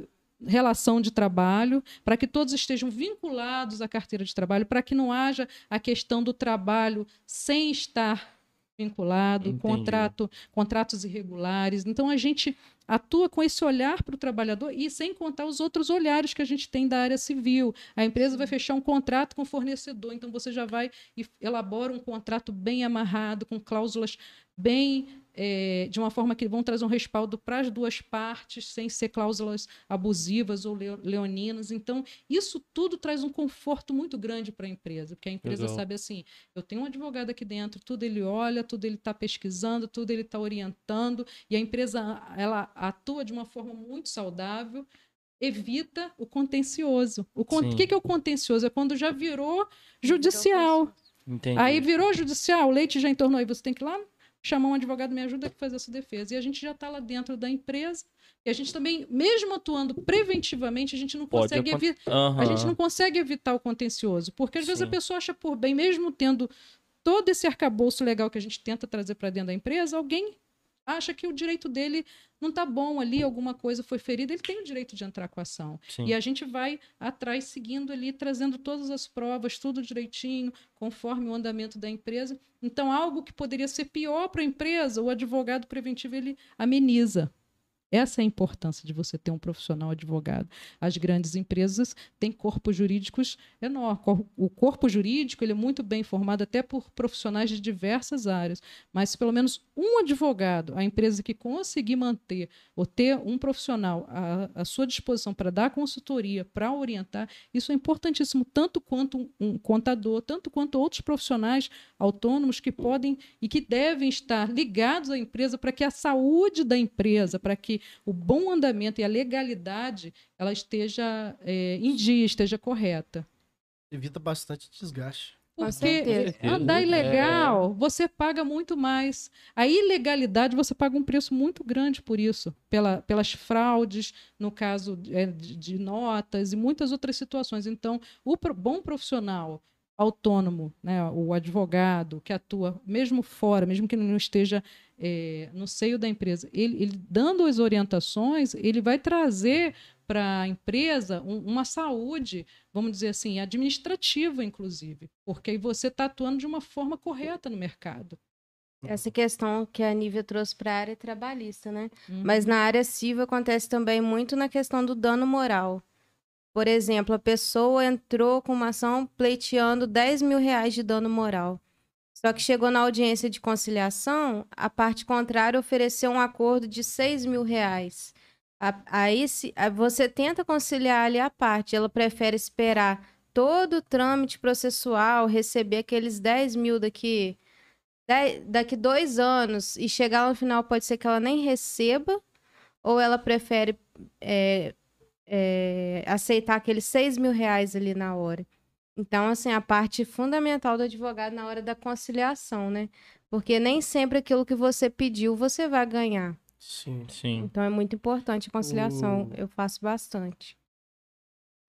relação de trabalho, para que todos estejam vinculados à carteira de trabalho, para que não haja a questão do trabalho sem estar vinculado, Entendi. contrato, contratos irregulares. Então a gente atua com esse olhar para o trabalhador e sem contar os outros olhares que a gente tem da área civil. A empresa vai fechar um contrato com o fornecedor, então você já vai e elabora um contrato bem amarrado, com cláusulas bem eh, de uma forma que vão trazer um respaldo para as duas partes, sem ser cláusulas abusivas ou leo- leoninas. Então, isso tudo traz um conforto muito grande para a empresa, porque a empresa Legal. sabe assim, eu tenho um advogado aqui dentro, tudo ele olha, tudo ele está pesquisando, tudo ele está orientando, e a empresa ela atua de uma forma muito saudável, evita o contencioso. O con- Sim. que, que é o contencioso? É quando já virou judicial. Entendi. Aí virou judicial, o leite já entornou, aí você tem que ir lá chamar um advogado, me ajuda a fazer essa defesa. E a gente já está lá dentro da empresa. E a gente também, mesmo atuando preventivamente, a gente não Pode consegue evitar. Aham. A gente não consegue evitar o contencioso, porque às vezes a Sim. pessoa acha por bem, mesmo tendo todo esse arcabouço legal que a gente tenta trazer para dentro da empresa, alguém acha que o direito dele não está bom ali, alguma coisa foi ferida, ele tem o direito de entrar com a ação. Sim. E a gente vai atrás, seguindo ali, trazendo todas as provas, tudo direitinho, conforme o andamento da empresa. Então, algo que poderia ser pior para a empresa, o advogado preventivo ele ameniza Essa é a importância de você ter um profissional advogado. As grandes empresas têm corpos jurídicos enormes. O corpo jurídico ele é muito bem formado até por profissionais de diversas áreas, mas se pelo menos um advogado, a empresa que conseguir manter ou ter um profissional à, à sua disposição para dar consultoria, para orientar, isso é importantíssimo, tanto quanto um contador, tanto quanto outros profissionais autônomos que podem e que devem estar ligados à empresa para que a saúde da empresa, para que o bom andamento e a legalidade ela esteja é, em dia, esteja correta. Evita bastante desgaste. Porque andar ilegal, você paga muito mais. A ilegalidade, você paga um preço muito grande por isso, pela, pelas fraudes, no caso é, de, de, notas e muitas outras situações. Então, o pro, bom profissional autônomo, né, o advogado que atua mesmo fora, mesmo que ele não esteja é, no seio da empresa, ele, ele, dando as orientações, ele vai trazer para a empresa um, uma saúde, vamos dizer assim, administrativa, inclusive, porque aí você está atuando de uma forma correta no mercado. Essa questão que a Nívia trouxe para a área trabalhista, né? Uhum. Mas na área civil acontece também muito na questão do dano moral. Por exemplo, a pessoa entrou com uma ação pleiteando 10 mil reais de dano moral. Só que chegou na audiência de conciliação, a parte contrária ofereceu um acordo de 6 mil reais. Aí se, você tenta conciliar ali a parte, ela prefere esperar todo o trâmite processual, receber aqueles 10 mil daqui, 10, daqui dois anos e chegar no final pode ser que ela nem receba, ou ela prefere é, é, aceitar aqueles 6 mil reais ali na hora. Então, assim, a parte fundamental do advogado na hora da conciliação, né? Porque nem sempre aquilo que você pediu você vai ganhar. Sim. Sim. Então é muito importante a conciliação. O... Eu faço bastante.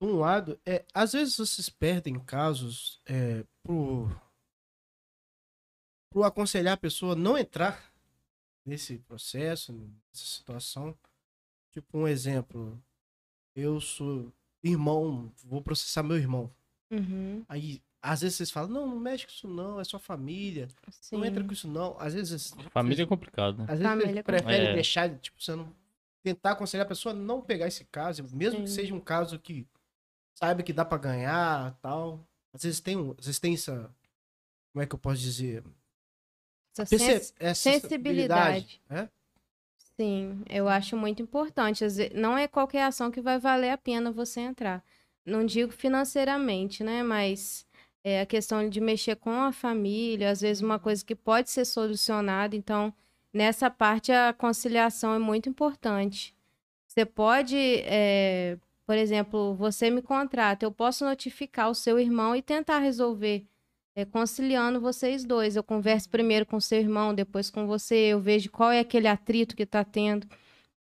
Um lado, é, às vezes vocês perdem casos é, por, por aconselhar a pessoa não entrar nesse processo, nessa situação. Tipo, um exemplo. Eu sou irmão, vou processar meu irmão. Uhum. Aí, às vezes vocês falam, não, não mexe com isso não, é sua família. Sim. Não entra com isso não. Às vezes... Família é complicado, né? Às vezes família é prefere é. deixar, tipo, você não... Tentar aconselhar a pessoa a não pegar esse caso, mesmo Sim. que seja um caso que saiba que dá para ganhar tal. Às vezes tem, às vezes tem essa... Como é que eu posso dizer? Essa, sens essa sensibilidade. É? Sim, eu acho muito importante. Não é qualquer ação que vai valer a pena você entrar. Não digo financeiramente, né? Mas é a questão de mexer com a família, às vezes uma coisa que pode ser solucionada. Então, nessa parte, a conciliação é muito importante. Você pode, é, por exemplo, você me contrata, eu posso notificar o seu irmão e tentar resolver é, conciliando vocês dois. Eu converso primeiro com seu irmão, depois com você, eu vejo qual é aquele atrito que está tendo,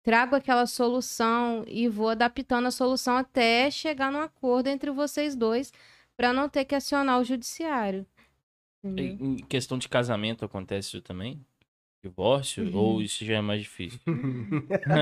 trago aquela solução e vou adaptando a solução até chegar num acordo entre vocês dois para não ter que acionar o judiciário. Em questão de casamento acontece isso também? Divórcio? Uhum. Ou isso já é mais difícil?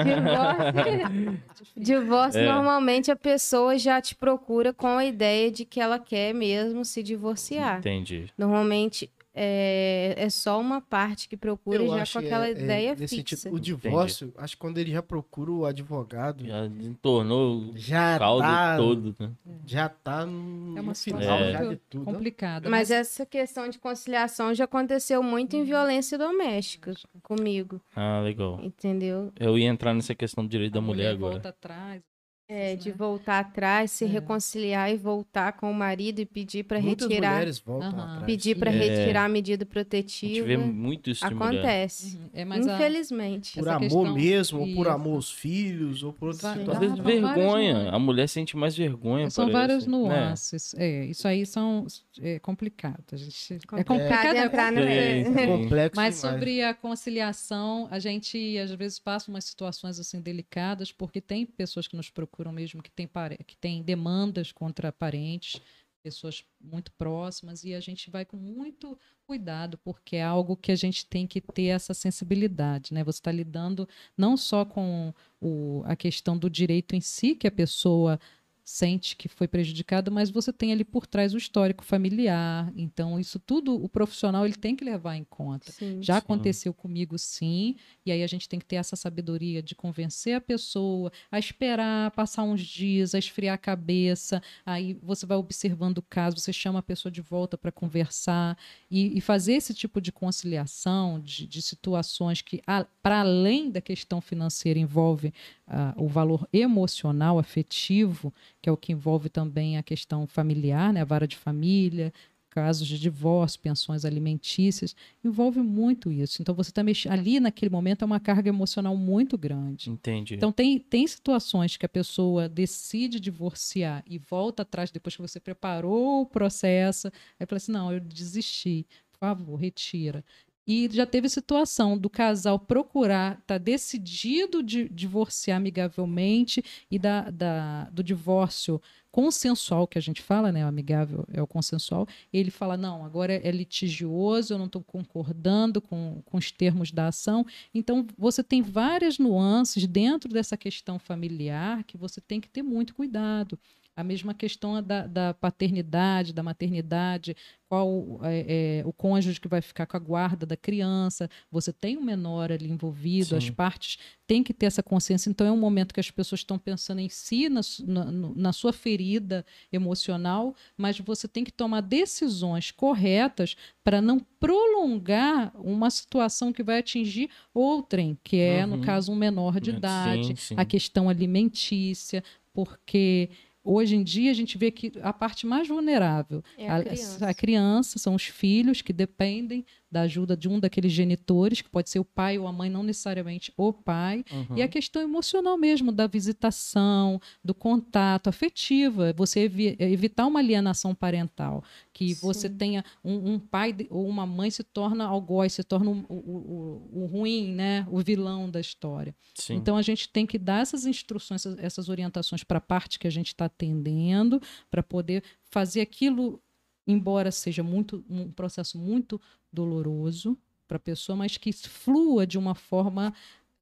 Divórcio, <laughs> Divórcio é. normalmente a pessoa já te procura com a ideia de que ela quer mesmo se divorciar. Entendi. Normalmente é, é só uma parte que procura eu já com aquela é, é ideia é, fixa. Sentido, o divórcio, Entendi. acho que quando ele já procura o advogado. Já tornou já o caldo tá, todo, né? Já tá no, é uma final é. já de tudo. complicada. Mas, mas, essa questão de conciliação já aconteceu muito em uhum. violência doméstica comigo. Ah, legal. Entendeu? Eu ia entrar nessa questão do direito A da mulher, mulher agora. Volta atrás. É, de né? voltar atrás, se é. reconciliar e voltar com o marido e pedir para retirar. mulheres voltam uhum. atrás. Pedir para é. retirar a medida protetiva. A gente vê muito isso Acontece. Uhum. É, Infelizmente. A... Por amor questão... mesmo, ou por amor aos filhos, ou por outras situações. Às vezes vergonha. A mulher sente mais vergonha. São parece, várias né? nuances. Né? É, isso aí são é complicado. A gente... É complicado é, entrar na... É complexo Mas sobre a conciliação, a gente às vezes passa umas situações assim delicadas, porque tem pessoas que nos procuram mesmo que tem que tem demandas contra parentes, pessoas muito próximas, e a gente vai com muito cuidado, porque é algo que a gente tem que ter essa sensibilidade, né? Você está lidando não só com o, a questão do direito em si que a pessoa sente que foi prejudicada, mas você tem ali por trás o histórico familiar. Então, isso tudo o profissional ele tem que levar em conta. Sim. Já Sim. aconteceu comigo, sim. E aí a gente tem que ter essa sabedoria de convencer a pessoa a esperar, passar uns dias, a esfriar a cabeça. Aí você vai observando o caso, você chama a pessoa de volta para conversar e, e fazer esse tipo de conciliação de, de situações que, para além da questão financeira, envolve ah, o valor emocional, afetivo, que é o que envolve também a questão familiar, né, a vara de família, casos de divórcio, pensões alimentícias, envolve muito isso. Então você está ali naquele momento é uma carga emocional muito grande. Entendi. Então tem, tem situações que a pessoa decide divorciar e volta atrás depois que você preparou o processo, aí fala assim, não, eu desisti, por favor, retira. E já teve situação do casal procurar, tá decidido de divorciar amigavelmente e da, da, do divórcio consensual que a gente fala, né? O amigável é o consensual. Ele fala: não, agora é litigioso, eu não estou concordando com, com os termos da ação. Então, você tem várias nuances dentro dessa questão familiar que você tem que ter muito cuidado. A mesma questão da, da paternidade, da maternidade, qual é, é, o cônjuge que vai ficar com a guarda da criança. Você tem um menor ali envolvido, Sim. as partes têm que ter essa consciência. Então, é um momento que as pessoas estão pensando em si, na, na, na sua ferida emocional, mas você tem que tomar decisões corretas para não prolongar uma situação que vai atingir outrem, que é, Uhum. no caso, um menor de Sim, idade, sim. a questão alimentícia, porque hoje em dia a gente vê que a parte mais vulnerável É a criança. a criança são os filhos que dependem da ajuda de um daqueles genitores, que pode ser o pai ou a mãe, não necessariamente o pai. Uhum. E a questão emocional mesmo, da visitação, do contato afetivo, é você evi- é evitar uma alienação parental, que você Sim. tenha um, um pai ou uma mãe se torna algoz, se torna o, o- o- o ruim, né? o vilão da história. Sim. Então a gente tem que dar essas instruções, essas- essas orientações para a parte que a gente está atendendo, para poder fazer aquilo, embora seja muito um processo muito doloroso para a pessoa, mas que flua de uma forma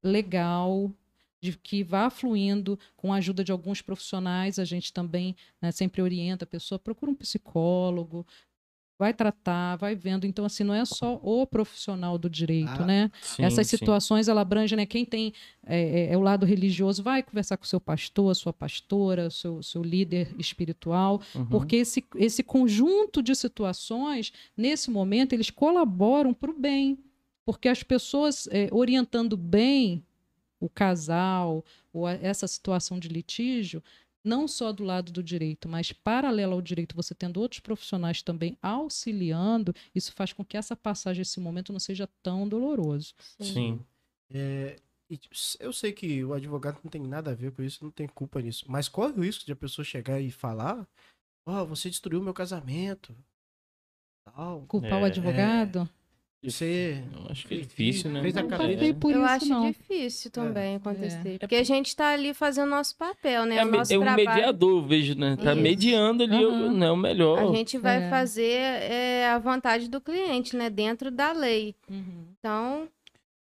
legal, de que vá fluindo com a ajuda de alguns profissionais. A gente também né, sempre orienta a pessoa, procura um psicólogo, vai tratar, vai vendo. Então, assim, não é só o profissional do direito, Ah, né? Sim, Essas situações, ela abrange, né? Quem tem é, é, é o lado religioso, vai conversar com seu pastor, sua pastora, seu, seu líder espiritual, Uhum. porque esse, esse conjunto de situações, nesse momento, eles colaboram para o bem. Porque as pessoas é, orientando bem o casal ou a- essa situação de litígio, não só do lado do direito, mas paralelo ao direito, você tendo outros profissionais também auxiliando, isso faz com que essa passagem, esse momento, não seja tão doloroso. Sim. É, e, tipo, eu sei que o advogado não tem nada a ver com isso, não tem culpa nisso. Mas corre o risco de a pessoa chegar e falar: Ó, você destruiu meu casamento. Tal. Culpar É, o advogado? Você. Eu acho que é difícil, né? Fez a por eu isso, acho não. difícil também acontecer. É. Porque a gente tá ali fazendo nosso papel, né? É, o nosso é um trabalho. mediador, vejo, né? Tá Isso. mediando ali, Aham. o, né, o melhor. A gente vai É. fazer é, a vontade do cliente, né? Dentro da lei. Uhum. Então,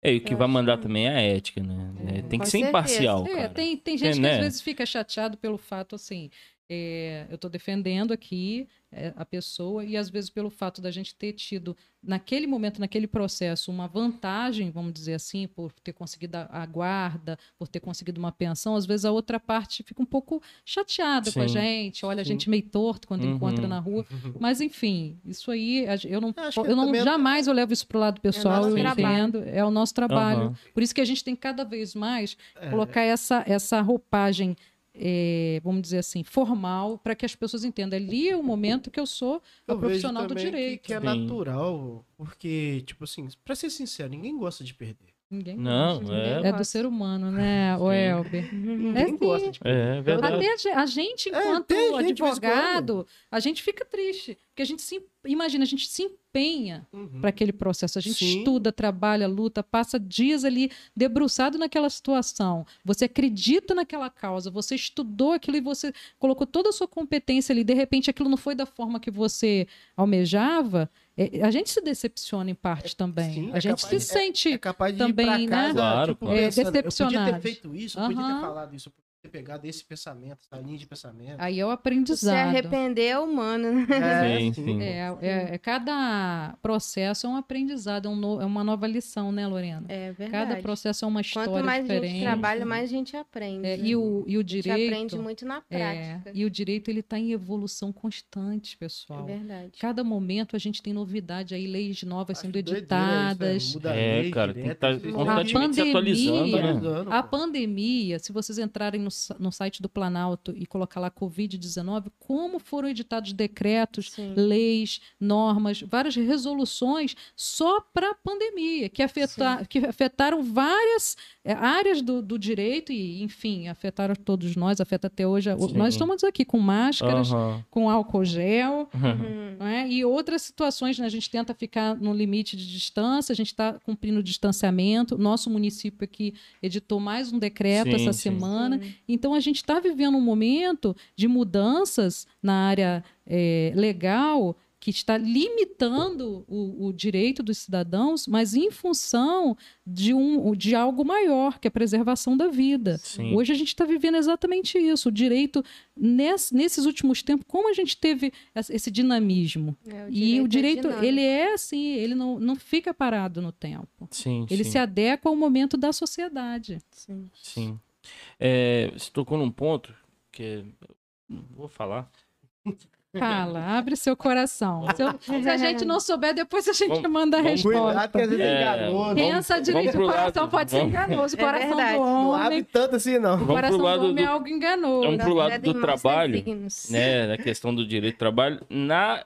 É, e o que vai mandar que- também é a ética, né? É, É, tem que com ser certeza. imparcial, É, cara. tem, tem gente É, que né? às vezes fica chateado pelo fato, assim, é, eu estou defendendo aqui é, a pessoa e às vezes pelo fato da gente ter tido, naquele momento, naquele processo, uma vantagem, vamos dizer assim, por ter conseguido a, a guarda, por ter conseguido uma pensão, às vezes a outra parte fica um pouco chateada com a Sim. gente, olha a Sim. gente meio torto quando Uhum. encontra na rua. <laughs> Mas enfim, isso aí a eu não, que eu não também- jamais eu levo isso pro lado pessoal, nosso eu entendo, é o nosso trabalho. Aham. Por isso que a gente tem cada vez mais É, colocar essa, essa roupagem, eh, vamos dizer assim, formal, para que as pessoas entendam. Ali é o momento que eu sou a eu vejo profissional do também que- direito. Que, é Sim. natural, porque, tipo assim, pra ser sincero, ninguém gosta de perder. Ninguém Não, gosta. é- É do ser humano, né, o. Elber? Ninguém sim. gosta de perder. É verdade. Até a ge- a gente, É, enquanto em advogado, a gente fica triste. Porque a gente se. Imagina, a gente se empenha Uhum. para aquele processo. A gente Sim. estuda, trabalha, luta, passa dias ali debruçado naquela situação. Você acredita naquela causa, você estudou aquilo e você colocou toda a sua competência ali. De repente, aquilo não foi da forma que você almejava. é, a gente se decepciona em parte também. sim, a é gente capaz- se sente. É capaz de também, ir né? casa, Claro, tipo, claro. É, pensando, eu podia ter feito isso, eu podia ter falado isso. Ter pegado esse pensamento, essa linha de pensamento. Aí é o Se aprendizado. arrepender é humano, né? É, <laughs> Sim, sim. sim. É, é- é- cada processo é um aprendizado, é, um no- é uma nova lição, né, Lorena? É verdade. Cada processo é uma história Quanto mais a diferente. gente trabalha, mais a gente aprende. É, né? e, o, e o A gente direito. aprende muito na é, prática. e o direito ele está em evolução constante, É, pessoal. verdade. Cada momento a gente tem novidade aí, leis novas Acho sendo editadas. isso, É, lei cara, tem que estar vocês- constantemente se atualizando, pandemia- né? A pandemia, se vocês entrarem no, no site do Planalto e colocar lá Covid-19, como foram editados decretos, Sim. leis, normas, várias resoluções só para a pandemia, que, afeta, que afetaram várias eh, áreas do, do direito e, enfim, afetaram todos nós, afeta até hoje. Sim. Nós estamos aqui com máscaras, Aham. com álcool gel, Uhum. não é? E outras situações, né? A gente tenta ficar no limite de distância, a gente está cumprindo o distanciamento. Nosso município aqui editou mais um decreto Sim, essa sim. semana. Sim. Então a gente está vivendo um momento de mudanças na área eh, legal que está limitando o, o direito dos cidadãos, mas em função de, um, de algo maior, que é a preservação da vida. Sim. Hoje a gente está vivendo exatamente isso. O direito, ness- nesses últimos tempos, como a gente teve esse dinamismo. É, e o é direito, dinâmico. ele é assim, ele não, não fica parado no tempo. Sim, Ele sim. se adequa ao momento da sociedade. Sim. Sim. É, você tocou num ponto que eu vou falar. Fala, abre seu coração. Se, eu- se a gente não souber, depois a gente Vamos- manda a vamos resposta. Cuidado que às vezes é É, enganoso. Pensa vamos direito, o coração lado- pode ser vamos- enganoso. O É coração verdade. do Não homem, abre tanto assim, não. o Vamos coração lado do homem é do- algo enganoso. Vamos pro lado do trabalho, né, na questão do direito do trabalho na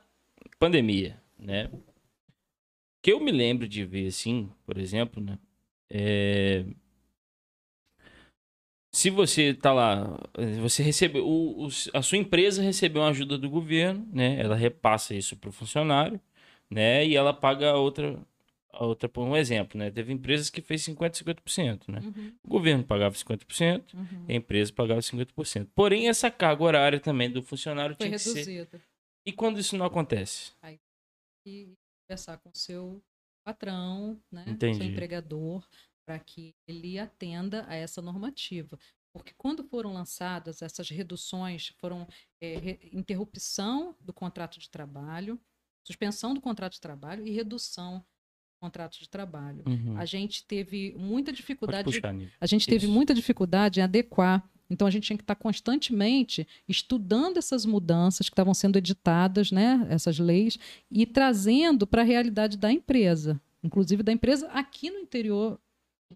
pandemia, né? Que eu me lembro de ver assim, por exemplo, né? é, Se você tá lá, você recebeu, o- o- a sua empresa recebeu uma ajuda do governo, né? Ela repassa isso pro funcionário, né? E ela paga a outra, a outra por um exemplo, né? Teve empresas que fez 50, 50%, né? Uhum, O governo pagava 50%, uhum. a empresa pagava 50%. Porém, essa carga horária também do funcionário Foi tinha que ser. reduzida. E quando isso não acontece? E conversar com o seu patrão, né? Entendi. Seu empregador, para que ele atenda a essa normativa. Porque quando foram lançadas essas reduções, foram é, interrupção do contrato de trabalho, suspensão do contrato de trabalho e redução do contrato de trabalho. Uhum. A gente teve muita dificuldade puxar, a gente teve Isso. muita dificuldade em adequar. Então a gente tinha que estar constantemente estudando essas mudanças que estavam sendo editadas, né, essas leis, e trazendo para a realidade da empresa, inclusive da empresa aqui no interior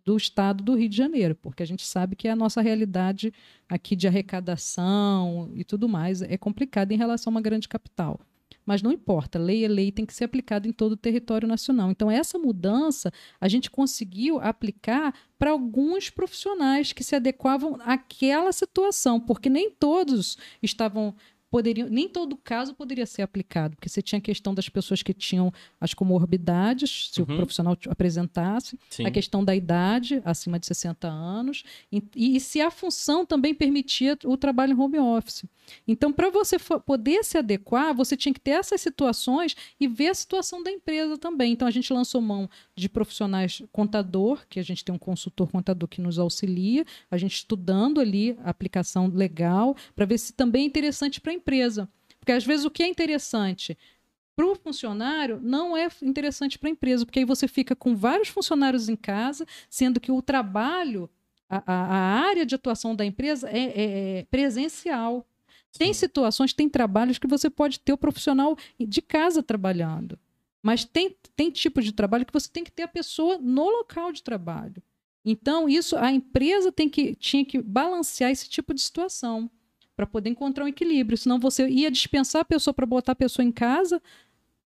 do estado do Rio de Janeiro, porque a gente sabe que a nossa realidade aqui de arrecadação e tudo mais é complicada em relação a uma grande capital. Mas não importa, lei é lei, tem que ser aplicada em todo o território nacional. Então, essa mudança a gente conseguiu aplicar para alguns profissionais que se adequavam àquela situação, porque nem todos estavam poderiam, nem todo caso poderia ser aplicado, porque você tinha a questão das pessoas que tinham as comorbidades, se Uhum. o profissional apresentasse, Sim. a questão da idade, acima de 60 anos, e, e se a função também permitia o trabalho em home office. Então, para você poder se adequar, você tinha que ter essas situações e ver a situação da empresa também. Então, a gente lançou mão de profissionais contador, que a gente tem um consultor contador que nos auxilia, a gente estudando ali a aplicação legal, para ver se também é interessante para a empresa. Porque às vezes o que é interessante para o funcionário não é interessante para a empresa, porque aí você fica com vários funcionários em casa, sendo que o trabalho, a, a- área de atuação da empresa é, é- é presencial. Tem situações, tem trabalhos que você pode ter o profissional de casa trabalhando. Mas tem, tem tipos de trabalho que você tem que ter a pessoa no local de trabalho. Então, isso a empresa tem que, tinha que balancear esse tipo de situação para poder encontrar um equilíbrio. Senão você ia dispensar a pessoa para botar a pessoa em casa,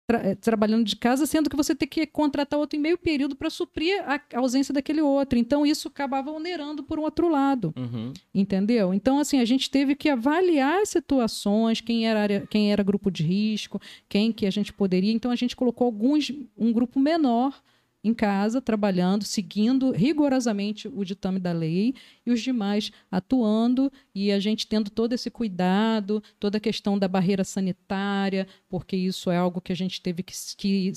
tra- eh, trabalhando de casa, sendo que você tem que contratar outro em meio período para suprir a a ausência daquele outro. Então, isso acabava onerando por um outro lado. Uhum. Entendeu? Então, assim, a gente teve que avaliar as situações, quem era, área, quem era grupo de risco, quem que a gente poderia. Então, a gente colocou alguns, um grupo menor em casa, trabalhando, seguindo rigorosamente o ditame da lei, e os demais atuando, e a gente tendo todo esse cuidado, toda a questão da barreira sanitária, porque isso é algo que a gente teve que, que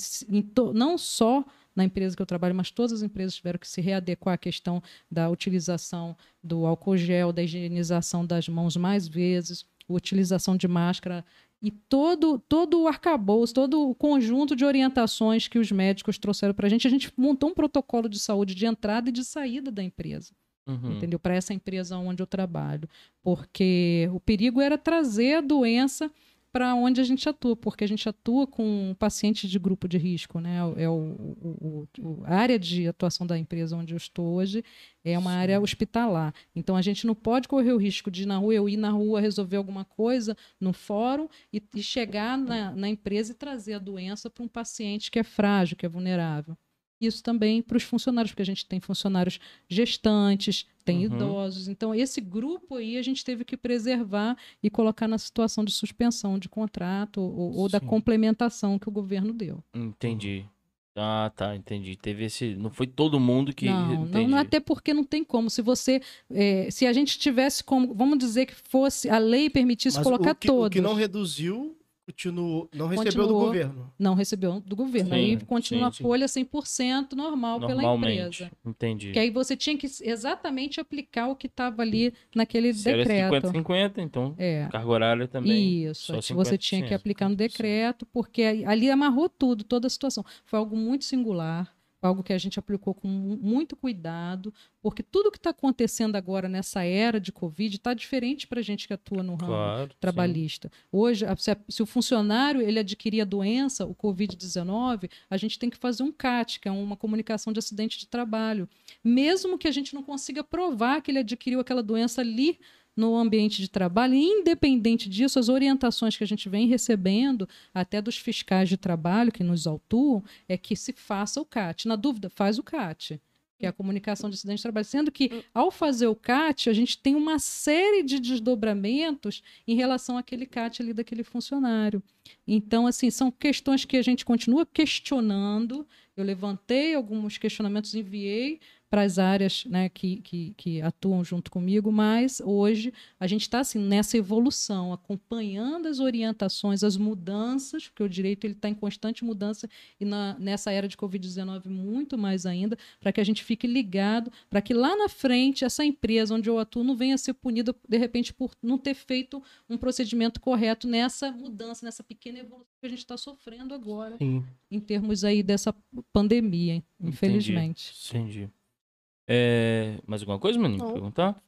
não só na empresa que eu trabalho, mas todas as empresas tiveram que se readequar à questão da utilização do álcool gel, da higienização das mãos mais vezes, utilização de máscara e todo, todo o arcabouço, todo o conjunto de orientações que os médicos trouxeram para a gente. A gente montou um protocolo de saúde de entrada e de saída da empresa. Uhum. Entendeu? Para essa empresa onde eu trabalho. Porque o perigo era trazer a doença para onde a gente atua, porque a gente atua com pacientes de grupo de risco, né? É o, o, o, a área de atuação da empresa onde eu estou hoje é uma Sim. área hospitalar. Então a gente não pode correr o risco de ir na rua, eu ir na rua resolver alguma coisa no fórum e, e chegar na, na empresa e trazer a doença para um paciente que é frágil, que é vulnerável isso também para os funcionários, porque a gente tem funcionários gestantes, tem uhum. idosos. Então, esse grupo aí a gente teve que preservar e colocar na situação de suspensão de contrato ou, ou da complementação que o governo deu. Entendi. Ah, tá, entendi. Teve esse. Não foi todo mundo que. Não, não, não até porque não tem como. Se você. É, se a gente tivesse como. Vamos dizer que fosse. A lei permitisse Mas colocar o que, todos. O que não reduziu continuou, não recebeu Continuou, do governo. Não recebeu do governo. Sim, aí continua sim, a folha 100% normal pela empresa. Entendi. Que aí você tinha que exatamente aplicar o que estava ali naquele Se decreto. Era 50-50, então é. carga horária também. Isso. você tinha que aplicar no decreto, porque ali amarrou tudo, toda a situação. Foi algo muito singular algo que a gente aplicou com muito cuidado, porque tudo que está acontecendo agora nessa era de Covid está diferente para a gente que atua no ramo claro, trabalhista. Sim. Hoje, se, se, o funcionário ele adquirir a doença, o Covid-19, a gente tem que fazer um CAT, que é uma comunicação de acidente de trabalho. Mesmo que a gente não consiga provar que ele adquiriu aquela doença ali no ambiente de trabalho, e independente disso, as orientações que a gente vem recebendo, até dos fiscais de trabalho que nos autuam, é que se faça o CAT. Na dúvida, faz o CAT que é a comunicação de acidente de trabalho, sendo que ao fazer o CAT, a gente tem uma série de desdobramentos em relação àquele CAT ali daquele funcionário. Então, assim, são questões que a gente continua questionando. Eu levantei alguns questionamentos, enviei para as áreas né, que, que, que, atuam junto comigo, mas hoje a gente está assim, nessa evolução, acompanhando as orientações, as mudanças, porque o direito está em constante mudança e na, nessa era de Covid-19 muito mais ainda, para que a gente fique ligado, para que lá na frente essa empresa onde eu atuo não venha a ser punida, de repente, por não ter feito um procedimento correto nessa mudança, nessa pequena evolução que a gente está sofrendo agora, Sim. em termos aí dessa pandemia, infelizmente. Entendi. Entendi. É, mais alguma coisa, maninho? Perguntar?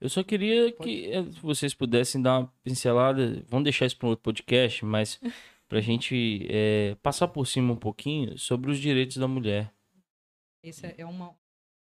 Eu só queria que eh, vocês pudessem dar uma pincelada. Vamos deixar isso para um outro podcast, mas <laughs> para a gente é, passar por cima um pouquinho sobre os direitos da mulher. Essa é uma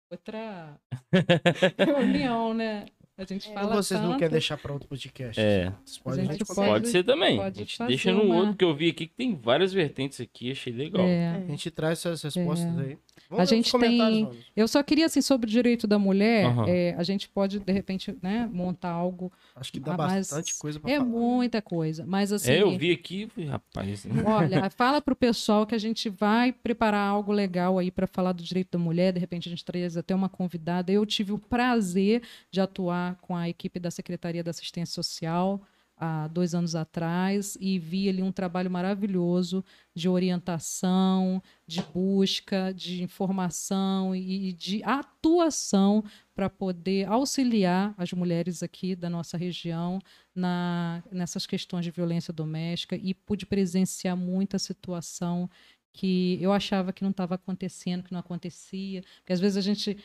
outra <laughs> <laughs> reunião, né? A gente é, fala vocês tanto... não querem deixar para outro podcast? É. Pode, pode, pode, ser também. Pode a gente deixa no uma... outro que eu vi aqui que tem várias vertentes aqui, achei legal. É. A gente traz essas respostas é. aí. Vamos a gente tem. Eu só queria, assim, sobre o direito da mulher, uhum. é, a gente pode, de repente, né, montar algo. Acho que dá bastante coisa pra é falar. É muita coisa. Mas assim. É, eu vi aqui, rapaz. Olha, <laughs> fala pro pessoal que a gente vai preparar algo legal aí para falar do direito da mulher. De repente, a gente traz até uma convidada. Eu tive o prazer de atuar com a equipe da Secretaria da Assistência Social há dois anos atrás e vi ali um trabalho maravilhoso de orientação, de busca, de informação e de atuação para poder auxiliar as mulheres aqui da nossa região na, nessas questões de violência doméstica e pude presenciar muita situação que eu achava que não estava acontecendo, que não acontecia, porque às vezes a gente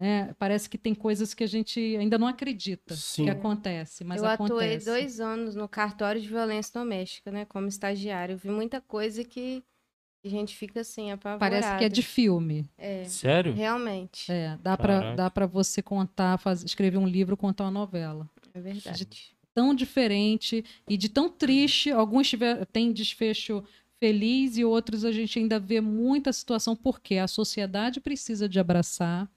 é, parece que tem coisas que a gente ainda não acredita Sim. que acontece, mas eu acontece. atuei dois anos no cartório de violência doméstica, né, como estagiário. Eu vi muita coisa que a gente fica assim apavorado. Parece que é de filme. É. Sério? Realmente. É, dá para dá para você contar, faz, escrever um livro, contar uma novela. É verdade. De tão diferente e de tão triste. Alguns tiver, têm desfecho feliz e outros a gente ainda vê muita situação porque a sociedade precisa de abraçar,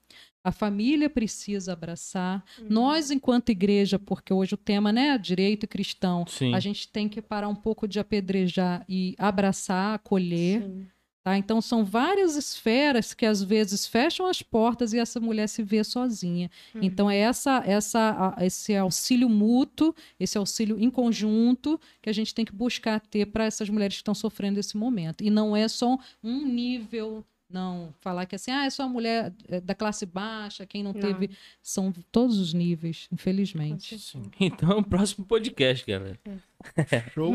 a família precisa abraçar. Uhum. Nós, enquanto igreja, porque hoje o tema né, direito cristão, Sim. a gente tem que parar um pouco de apedrejar e abraçar, acolher. Sim. Tá? Então, são várias esferas que às vezes fecham as portas e essa mulher se vê sozinha. Uhum. Então, é essa, essa, esse auxílio mútuo, esse auxílio em conjunto que a gente tem que buscar ter para essas mulheres que estão sofrendo esse momento. E não é só um nível não falar que assim, ah, é só mulher é, da classe baixa, quem não, Não. teve. São todos os níveis, infelizmente. Sim. Então, próximo podcast, galera. <laughs> Show.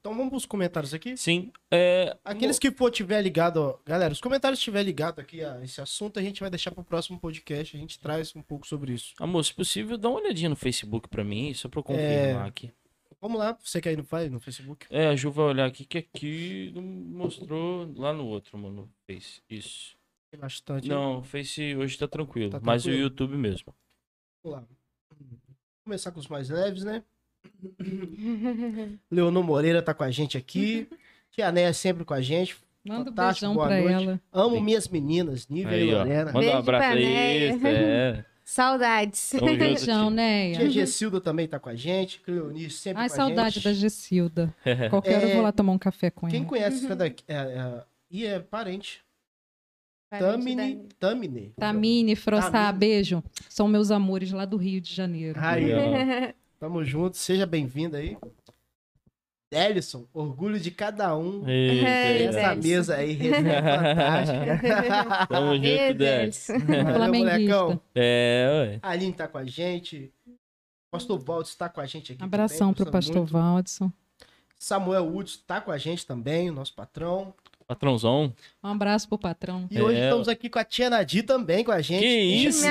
Então vamos pros comentários aqui. Sim. É, Aqueles que for tiver ligado, ó, galera, os comentários estiver ligado aqui a esse assunto, a gente vai deixar pro próximo podcast, a gente traz um pouco sobre isso. Amor, se possível, dá uma olhadinha no Facebook pra mim, só pra eu É. confirmar aqui. Vamos lá, você que aí não faz no Facebook. É, a Ju vai olhar aqui, que aqui não mostrou lá no outro, mano. no Face. Isso. Tem bastante. Não, o Face hoje tá tranquilo. Tá mas o tranquilo. YouTube mesmo. Vamos lá. Vamos começar com os mais leves, né? <laughs> Leonor Moreira tá com a gente aqui. <laughs> Tia Néia sempre com a gente. Manda um Fantástico, beijão boa pra noite. ela. Amo Sim. minhas meninas, Nívia e Aí, ó. Lorena. Manda um abraço pra aí. É. <laughs> Saudades. Tamo junto, Beijão. Neia. Tia Gessilda também tá com a gente. Cleonice sempre Ai, com a saudade gente. da Gessilda. <laughs> Qualquer hora É, eu vou lá tomar um café com Quem ela. conhece essa daqui? É, é, e é parente. Tamine. Tamine. Tamine, Frossá, Tamine. beijo. São meus amores lá do Rio de Janeiro. Aí, Legal. <laughs> tamo junto. Seja bem-vindo aí. Délison, orgulho de cada um. Eita, É. Essa mesa aí, resenha fantástica. <laughs> Tamo junto. Delis. Valeu, molecão. É, ué. A Aline tá com a gente. Pastor Valdes tá com a gente aqui. Abração também, pro pastor muito. Valdson. Samuel Woods tá com a gente também, nosso patrão. Patrãozão. Um abraço pro patrão. E hoje É. estamos aqui com a Tia Nadir também com a gente. Que isso?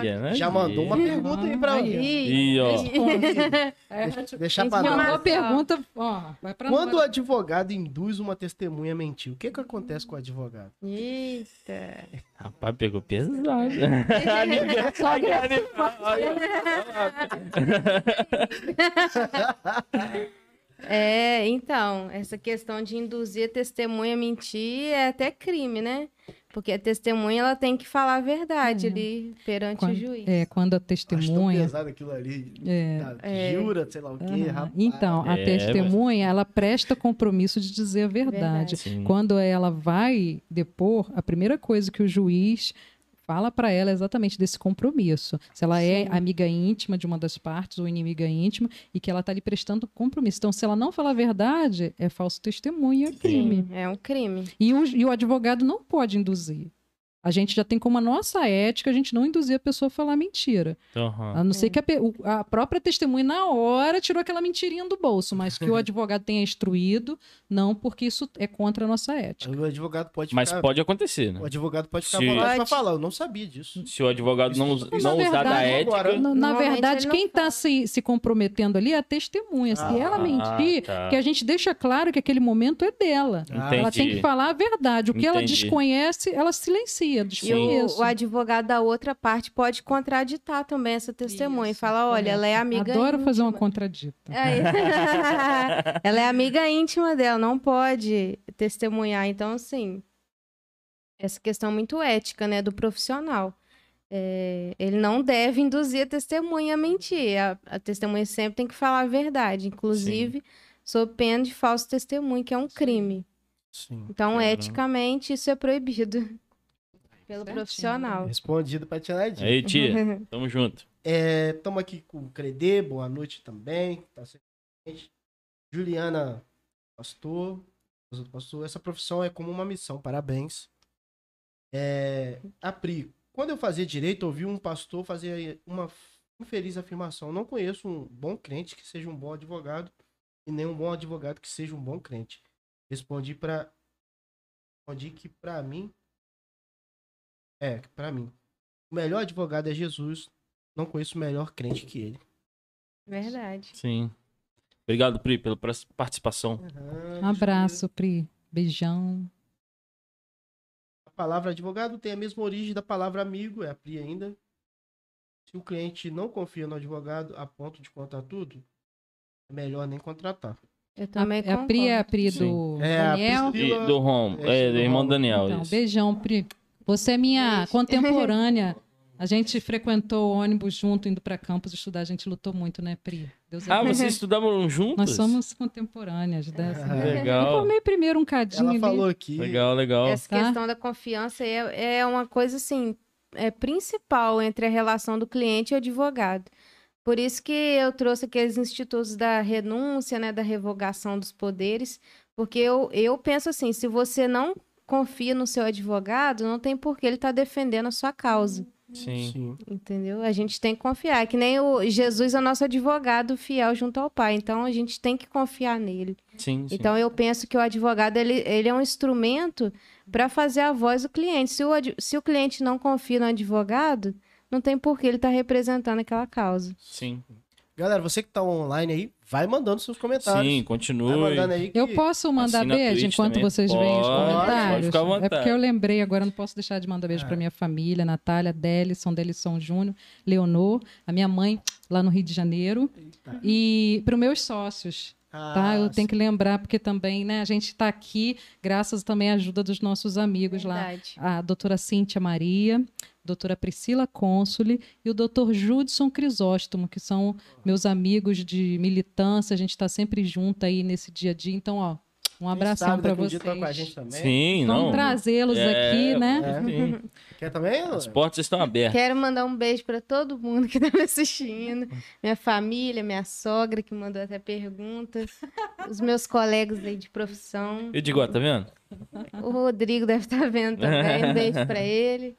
Minha? Já mandou uma pergunta aí pra mim. Ih, ó. <laughs> Deixa, deixar Tem pra nós. Mandou pergunta, ó, vai pra Quando o advogado induz uma testemunha a mentir, o que que acontece com o advogado? Eita. Rapaz, pegou pesado. <laughs> <laughs> É, então, essa questão de induzir a testemunha a mentir é até crime, né? Porque a testemunha ela tem que falar a verdade É. ali perante Quando- o juiz. É, quando a Acho tão testemunha. pesado aquilo ali. É. Tá, É. Jura, sei lá o quê, Aham. rapaz. Então, a É, testemunha, ela presta compromisso de dizer a verdade. Verdade. Quando ela vai depor, a primeira coisa que o juiz fala para ela é exatamente desse compromisso. Se ela é Sim. amiga íntima de uma das partes ou inimiga íntima e que ela está lhe prestando compromisso. Então, se ela não falar a verdade, é falso testemunho, é crime. Sim, é um crime. E o, e o advogado não pode induzir. A gente já tem como a nossa ética a gente não induzir a pessoa a falar mentira. Aham. A não ser É. que a, a própria testemunha, na hora, tirou aquela mentirinha do bolso, mas que o <laughs> advogado tenha instruído, não, porque isso é contra a nossa ética. O advogado pode Mas ficar... pode acontecer, né? O advogado pode ficar à Se- vontade pra falar. Eu não sabia disso. Se o advogado não, Isso- não Na usar da verdade, ética. agora- Na, verdade, quem está se, se comprometendo ali é a testemunha. Se Ah, ela mentir, tá. que a gente deixa claro que aquele momento é dela. Ah, Ela tem que Entendi. falar a verdade. O que ela Entendi. desconhece, ela silencia. E Desconheço. o, o advogado da outra parte pode contraditar também essa testemunha e Isso, falar, olha, correto. ela é amiga Adoro fazer uma íntima. contradita. Aí- <laughs> ela é amiga íntima dela, não pode testemunhar. Então, assim, essa questão muito ética, né, do profissional. É, ele não deve induzir a testemunha a mentir. A, a testemunha sempre tem que falar a verdade, inclusive sob pena de falso testemunho, que é um crime. Sim. Então, Caramba. eticamente, isso é proibido pelo Certinho. profissional. Respondido pra Tia Nadir. Aí, tia, <laughs> tamo junto. Estamos aqui com o Credê, boa noite também. Tá. Juliana, pastor. pastor. Essa profissão é como uma missão, parabéns. É, a Pri, quando eu fazia direito, ouvi um pastor fazer uma infeliz afirmação. Não conheço um bom crente que seja um bom advogado e nem um bom advogado que seja um bom crente. Respondi para respondi que para mim é, para mim o melhor advogado é Jesus. Não conheço melhor crente que ele. Verdade. Sim. Obrigado, Pri, pela participação. Aham, Um abraço, Pri. Beijão. A palavra advogado tem a mesma origem da palavra amigo, é a Pri ainda. Se o cliente não confia no advogado a ponto de contar tudo, é melhor nem contratar. Eu A, também a Pri é a. Pri Sim. do É, a Daniel. Priscila- E do Rom, É, é, do do irmão. Daniel. Então, isso. beijão, Pri. Você é minha Beijo. contemporânea. <laughs> A gente frequentou o ônibus junto, indo para campus estudar. A gente lutou muito, né, Pri? Deus é Ah, bom. vocês estudavam juntos? Nós somos contemporâneas dessa. Ah, Eu Legal, formei primeiro um cadinho Ela ali. falou aqui. legal, legal. Essa Tá? questão da confiança é, é uma coisa assim é principal entre a relação do cliente e o advogado. Por isso que eu trouxe aqueles institutos da renúncia, né, da revogação dos poderes, porque eu, eu penso assim, se você não confia no seu advogado, não tem por que ele estar defendendo a sua causa. Sim. Sim. Entendeu? A gente tem que confiar. Que nem o Jesus é nosso advogado fiel junto ao Pai. Então a gente tem que confiar nele. Sim, sim. Então eu penso que o advogado ele, ele é um instrumento para fazer a voz do cliente. Se o, se o cliente não confia no advogado, não tem por que ele estar representando aquela causa. Sim. Galera, você que tá online aí, vai mandando seus comentários. Sim, continue. mandando aí que... Eu posso mandar Assina a beijo enquanto também. vocês veem os Pode, pode comentários? ficar à é porque eu lembrei agora, não posso deixar de mandar beijo para minha família, Natália, Délison, Delisson Júnior, Leonor, a minha mãe lá no Rio de Janeiro e para os meus sócios. Tá, eu tenho que lembrar, porque também, né, a gente está aqui, graças também à ajuda dos nossos amigos lá. Verdade. A doutora Cíntia Maria, doutora Priscila Consoli e o doutor Judson Crisóstomo, que são meus amigos de militância, a gente está sempre junto aí nesse dia a dia. Então, ó, um abração para um vocês. dia tá com a gente também. Sim, Vamos não. trazê-los É, aqui, né? É. Quer também? As portas estão abertas. Quero mandar um beijo para todo mundo que está me assistindo. Minha família, minha sogra, que mandou até perguntas. Os meus colegas aí de profissão. Eu digo, ó, tá vendo? O Rodrigo deve estar vendo também. Um beijo para ele.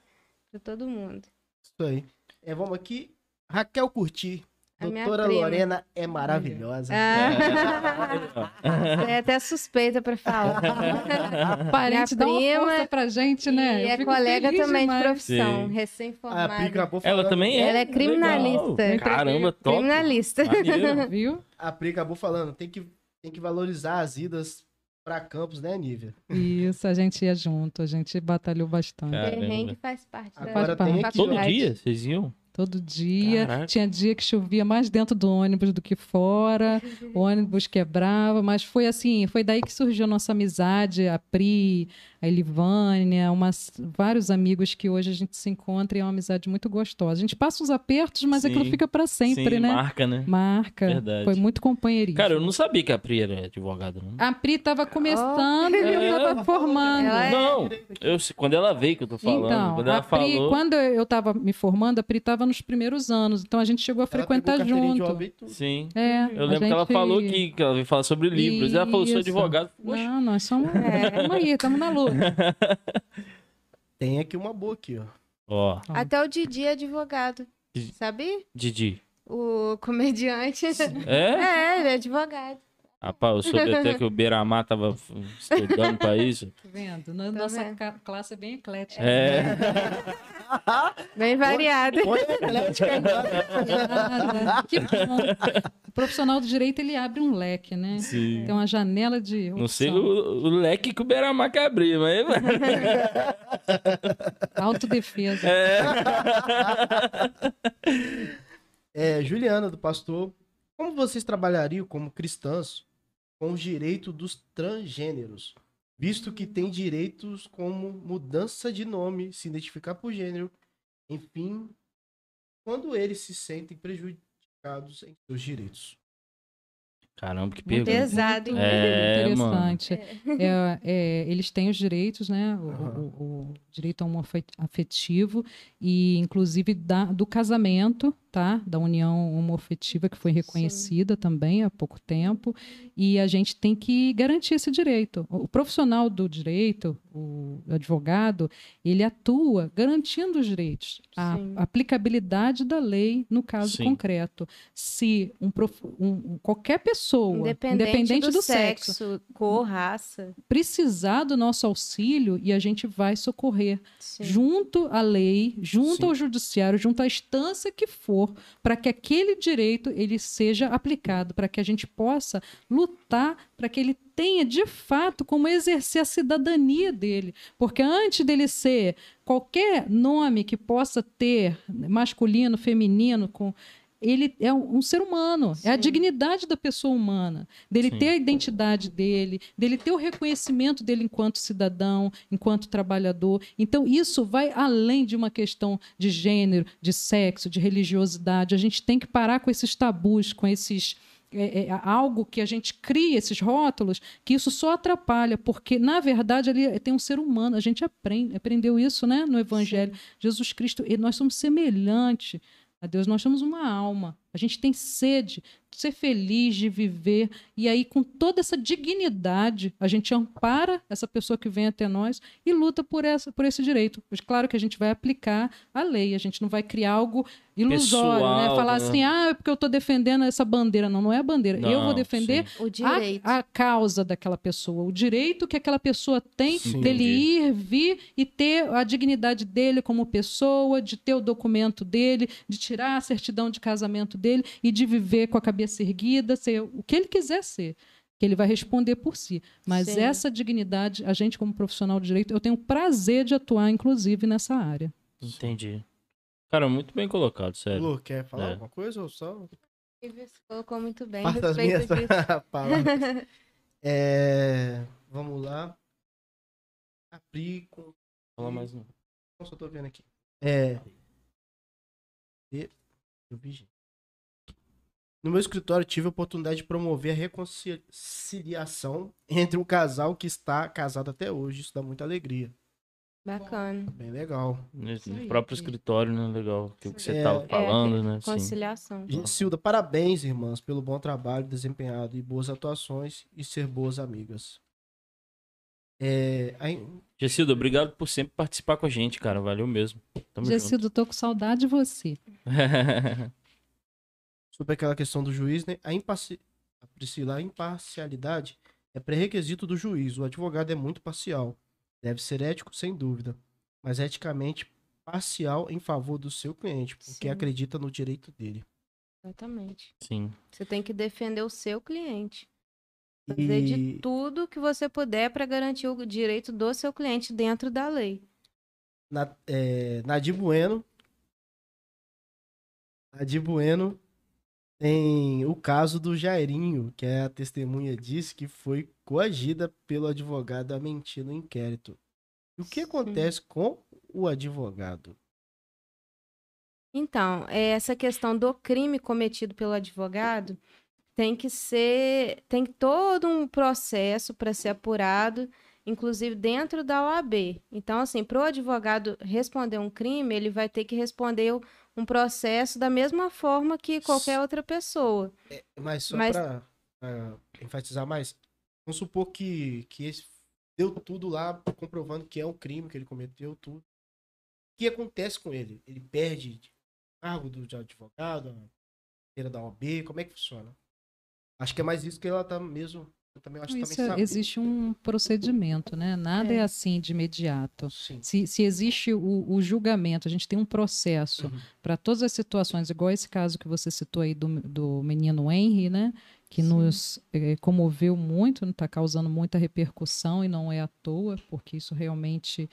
Para todo mundo. Isso aí. É, vamos aqui. Raquel Curti. A Doutora. Lorena é maravilhosa. Ah, <laughs> é até suspeita para falar. <laughs> Parente, dá uma prima força pra gente, né? E Eu é colega também demais. de profissão, Sim. A recém-formada. Pri acabou Ela falando- também é. Ela é criminalista. Legal. Caramba, top. Criminalista. Maneiro. Viu? A Pri acabou falando. Tem que, tem que valorizar as idas pra campos, né, Nívia? Isso, a gente ia junto, a gente batalhou bastante. Perrengue faz parte da Agora tem aqui, aqui, Todo faculdade. dia vocês iam? Todo dia. Caraca. Tinha dia que chovia mais dentro do ônibus do que fora. <laughs> O ônibus quebrava, mas foi assim, foi daí que surgiu a nossa amizade, a Pri, a Elivânia, umas, vários amigos que hoje a gente se encontra e é uma amizade muito gostosa. A gente passa uns apertos, mas Sim. aquilo fica para sempre, Sim, né? marca, né? Marca. Verdade. Foi muito companheirismo. Cara, eu não sabia que a Pri era advogada, não. A Pri tava começando e eu É. tava formando. É- Não, eu, quando ela veio que eu tô falando. Então, quando ela a Pri, falou. quando eu tava me formando, a Pri tava nos primeiros anos, então a gente chegou a Ela frequentar junto. Sim. É, Eu lembro que ela gente- falou que, que ela veio falar sobre livros. Ela falou, sou advogado. Poxa, Não, nós somos. É, vamos aí, estamos na luta. <laughs> Tem aqui uma boa aqui, ó. ó, Até o Didi é advogado. Didi. Sabe? Didi. O comediante. É? <laughs> É, ele é advogado. Rapaz, eu soube até que o Beiramar tava estudando pra isso. Tá vendo? Na- Tá Nossa vendo? ca- classe é bem eclética. É. <laughs> Bem variado. Põe a Atlética aí, Nada. Que bom. O profissional do direito ele abre um leque, né? Sim. Tem uma janela de. Não sei opção. o, o leque que o Beiramar quer abrir, mas. <laughs> Autodefesa. É, Juliana, do pastor. Como vocês trabalhariam como cristãs com os direitos dos transgêneros? Visto que tem direitos como mudança de nome, se identificar por gênero, enfim, quando eles se sentem prejudicados em seus direitos. Caramba, que Muito pergunta. Pesado, hein? É, interessante. É, é, eles têm os direitos, né? O, Aham. o- o direito homoafetivo e, inclusive, da- do casamento, tá? Da união homoafetiva que foi reconhecida também há pouco tempo. E a gente tem que garantir esse direito. O profissional do direito, o advogado, ele atua garantindo os direitos, a Sim. aplicabilidade da lei no caso Sim. concreto. Se um, prof- um- qualquer pessoa, Independente, do, sexo, sexo, cor, raça. precisar do nosso auxílio e a gente vai socorrer Sim. junto à lei, junto Sim. ao judiciário, junto à instância que for, para que aquele direito ele seja aplicado, para que a gente possa lutar para que ele tenha de fato como exercer a cidadania dele, porque antes dele ser qualquer nome que possa ter masculino, feminino, com ele é um, um ser humano, é a Sim. dignidade da pessoa humana, dele Sim. ter a identidade dele, dele ter o reconhecimento dele enquanto cidadão, enquanto trabalhador. Então, isso vai além de uma questão de gênero, de sexo, de religiosidade. A gente tem que parar com esses tabus, com esses. é, é, algo que a gente cria esses rótulos, que isso só atrapalha, porque, na verdade, ali tem um ser humano. A gente aprende, aprendeu isso né, no Evangelho. Jesus Cristo, e nós somos semelhantes a Deus, nós somos uma alma. A gente tem sede ser feliz, de viver. E aí, com toda essa dignidade, a gente ampara essa pessoa que vem até nós e luta por, essa, por esse direito. Mas, claro que a gente vai aplicar a lei, a gente não vai criar algo ilusório, né? Pessoal, Falar né? assim, ah, é porque eu estou defendendo essa bandeira. Não, não é a bandeira. eu Não, vou defender a, a causa daquela pessoa, o direito que aquela pessoa tem Sim. dele Entendi. ir, vir e ter a dignidade dele como pessoa, de ter o documento dele, de tirar a certidão de casamento dele e de viver com a cabeça erguida, ser o que ele quiser ser. Que ele vai responder por si. Mas Sim. essa dignidade, a gente, como profissional de direito, eu tenho o prazer de atuar, inclusive, nessa área. Entendi. Cara, muito bem colocado, sério. Lu, quer falar É. alguma coisa ou só? Você colocou muito bem. Das respeito minhas disso. <laughs> palavras. <laughs> É, vamos lá. Abrir com. Fala mais um. Não, só tô vendo aqui. É. e- Eu vi, gente. No meu escritório, tive a oportunidade de promover a reconciliação entre um casal que está casado até hoje. Isso dá muita alegria. Bacana. Bem legal. No próprio escritório, né? Legal. O que você É. tava É, falando, né? Sim. Conciliação. Gilcilda, parabéns, irmãs, pelo bom trabalho desempenhado e boas atuações e ser boas amigas. É, aí- Gessilda, obrigado por sempre participar com a gente, cara. Valeu mesmo. Tamo Gessido, tô com saudade de você. <laughs> sobre aquela questão do juiz, né? A, imparci... a Priscila, a imparcialidade é pré-requisito do juiz. O advogado é muito parcial. Deve ser ético, sem dúvida, mas eticamente parcial em favor do seu cliente, porque Sim. acredita no direito dele. Exatamente. Sim. Você tem que defender o seu cliente. Fazer de E tudo que você puder para garantir o direito do seu cliente dentro da lei. na, é, Nadir Bueno. Nadir Bueno tem o caso do Jairinho, que é a testemunha disse que foi coagida pelo advogado a mentir no inquérito. E o que Sim. acontece com o advogado? Então, é, essa questão do crime cometido pelo advogado tem que ser, tem todo um processo para ser apurado, inclusive dentro da OAB. Então, assim, para o advogado responder um crime, ele vai ter que responder o- um processo da mesma forma que qualquer outra pessoa. Mas só Mas- para enfatizar mais, vamos supor que, que esse deu tudo lá comprovando que é um crime que ele cometeu, tudo. O que acontece com ele? Ele perde o cargo do de advogado, a carteira da OAB, como é que funciona? Acho que é mais isso que ela tá mesmo. Eu também acho Isso também é- existe um procedimento, né? Nada é, É. assim de imediato. Sim. Se, se existe o, o julgamento, a gente tem um processo Uhum. para todas as situações, igual esse caso que você citou aí do, do menino Henry, né? Que Sim. nos eh, comoveu muito, está causando muita repercussão e não é à toa, porque isso realmente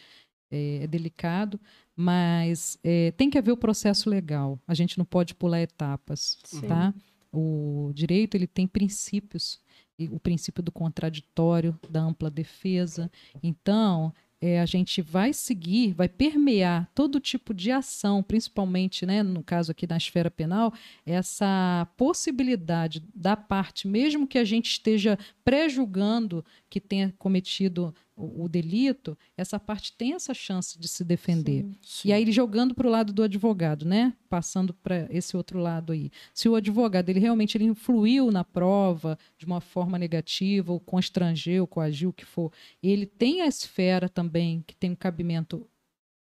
eh, é, delicado, mas eh, tem que haver o processo legal. A gente não pode pular etapas, Sim. tá? O direito ele tem princípios, o princípio do contraditório, da ampla defesa. Então, é, a gente vai seguir, vai permear todo tipo de ação, principalmente, né, no caso aqui na esfera penal, essa possibilidade da parte, mesmo que a gente esteja pré-julgando que tenha cometido o, o delito, essa parte tem essa chance de se defender. Sim. E aí, jogando para o lado do advogado, né? Passando para esse outro lado aí. Se o advogado ele realmente ele influiu na prova de uma forma negativa, ou constrangeu, coagiu, o que for, ele tem a esfera também que tem um cabimento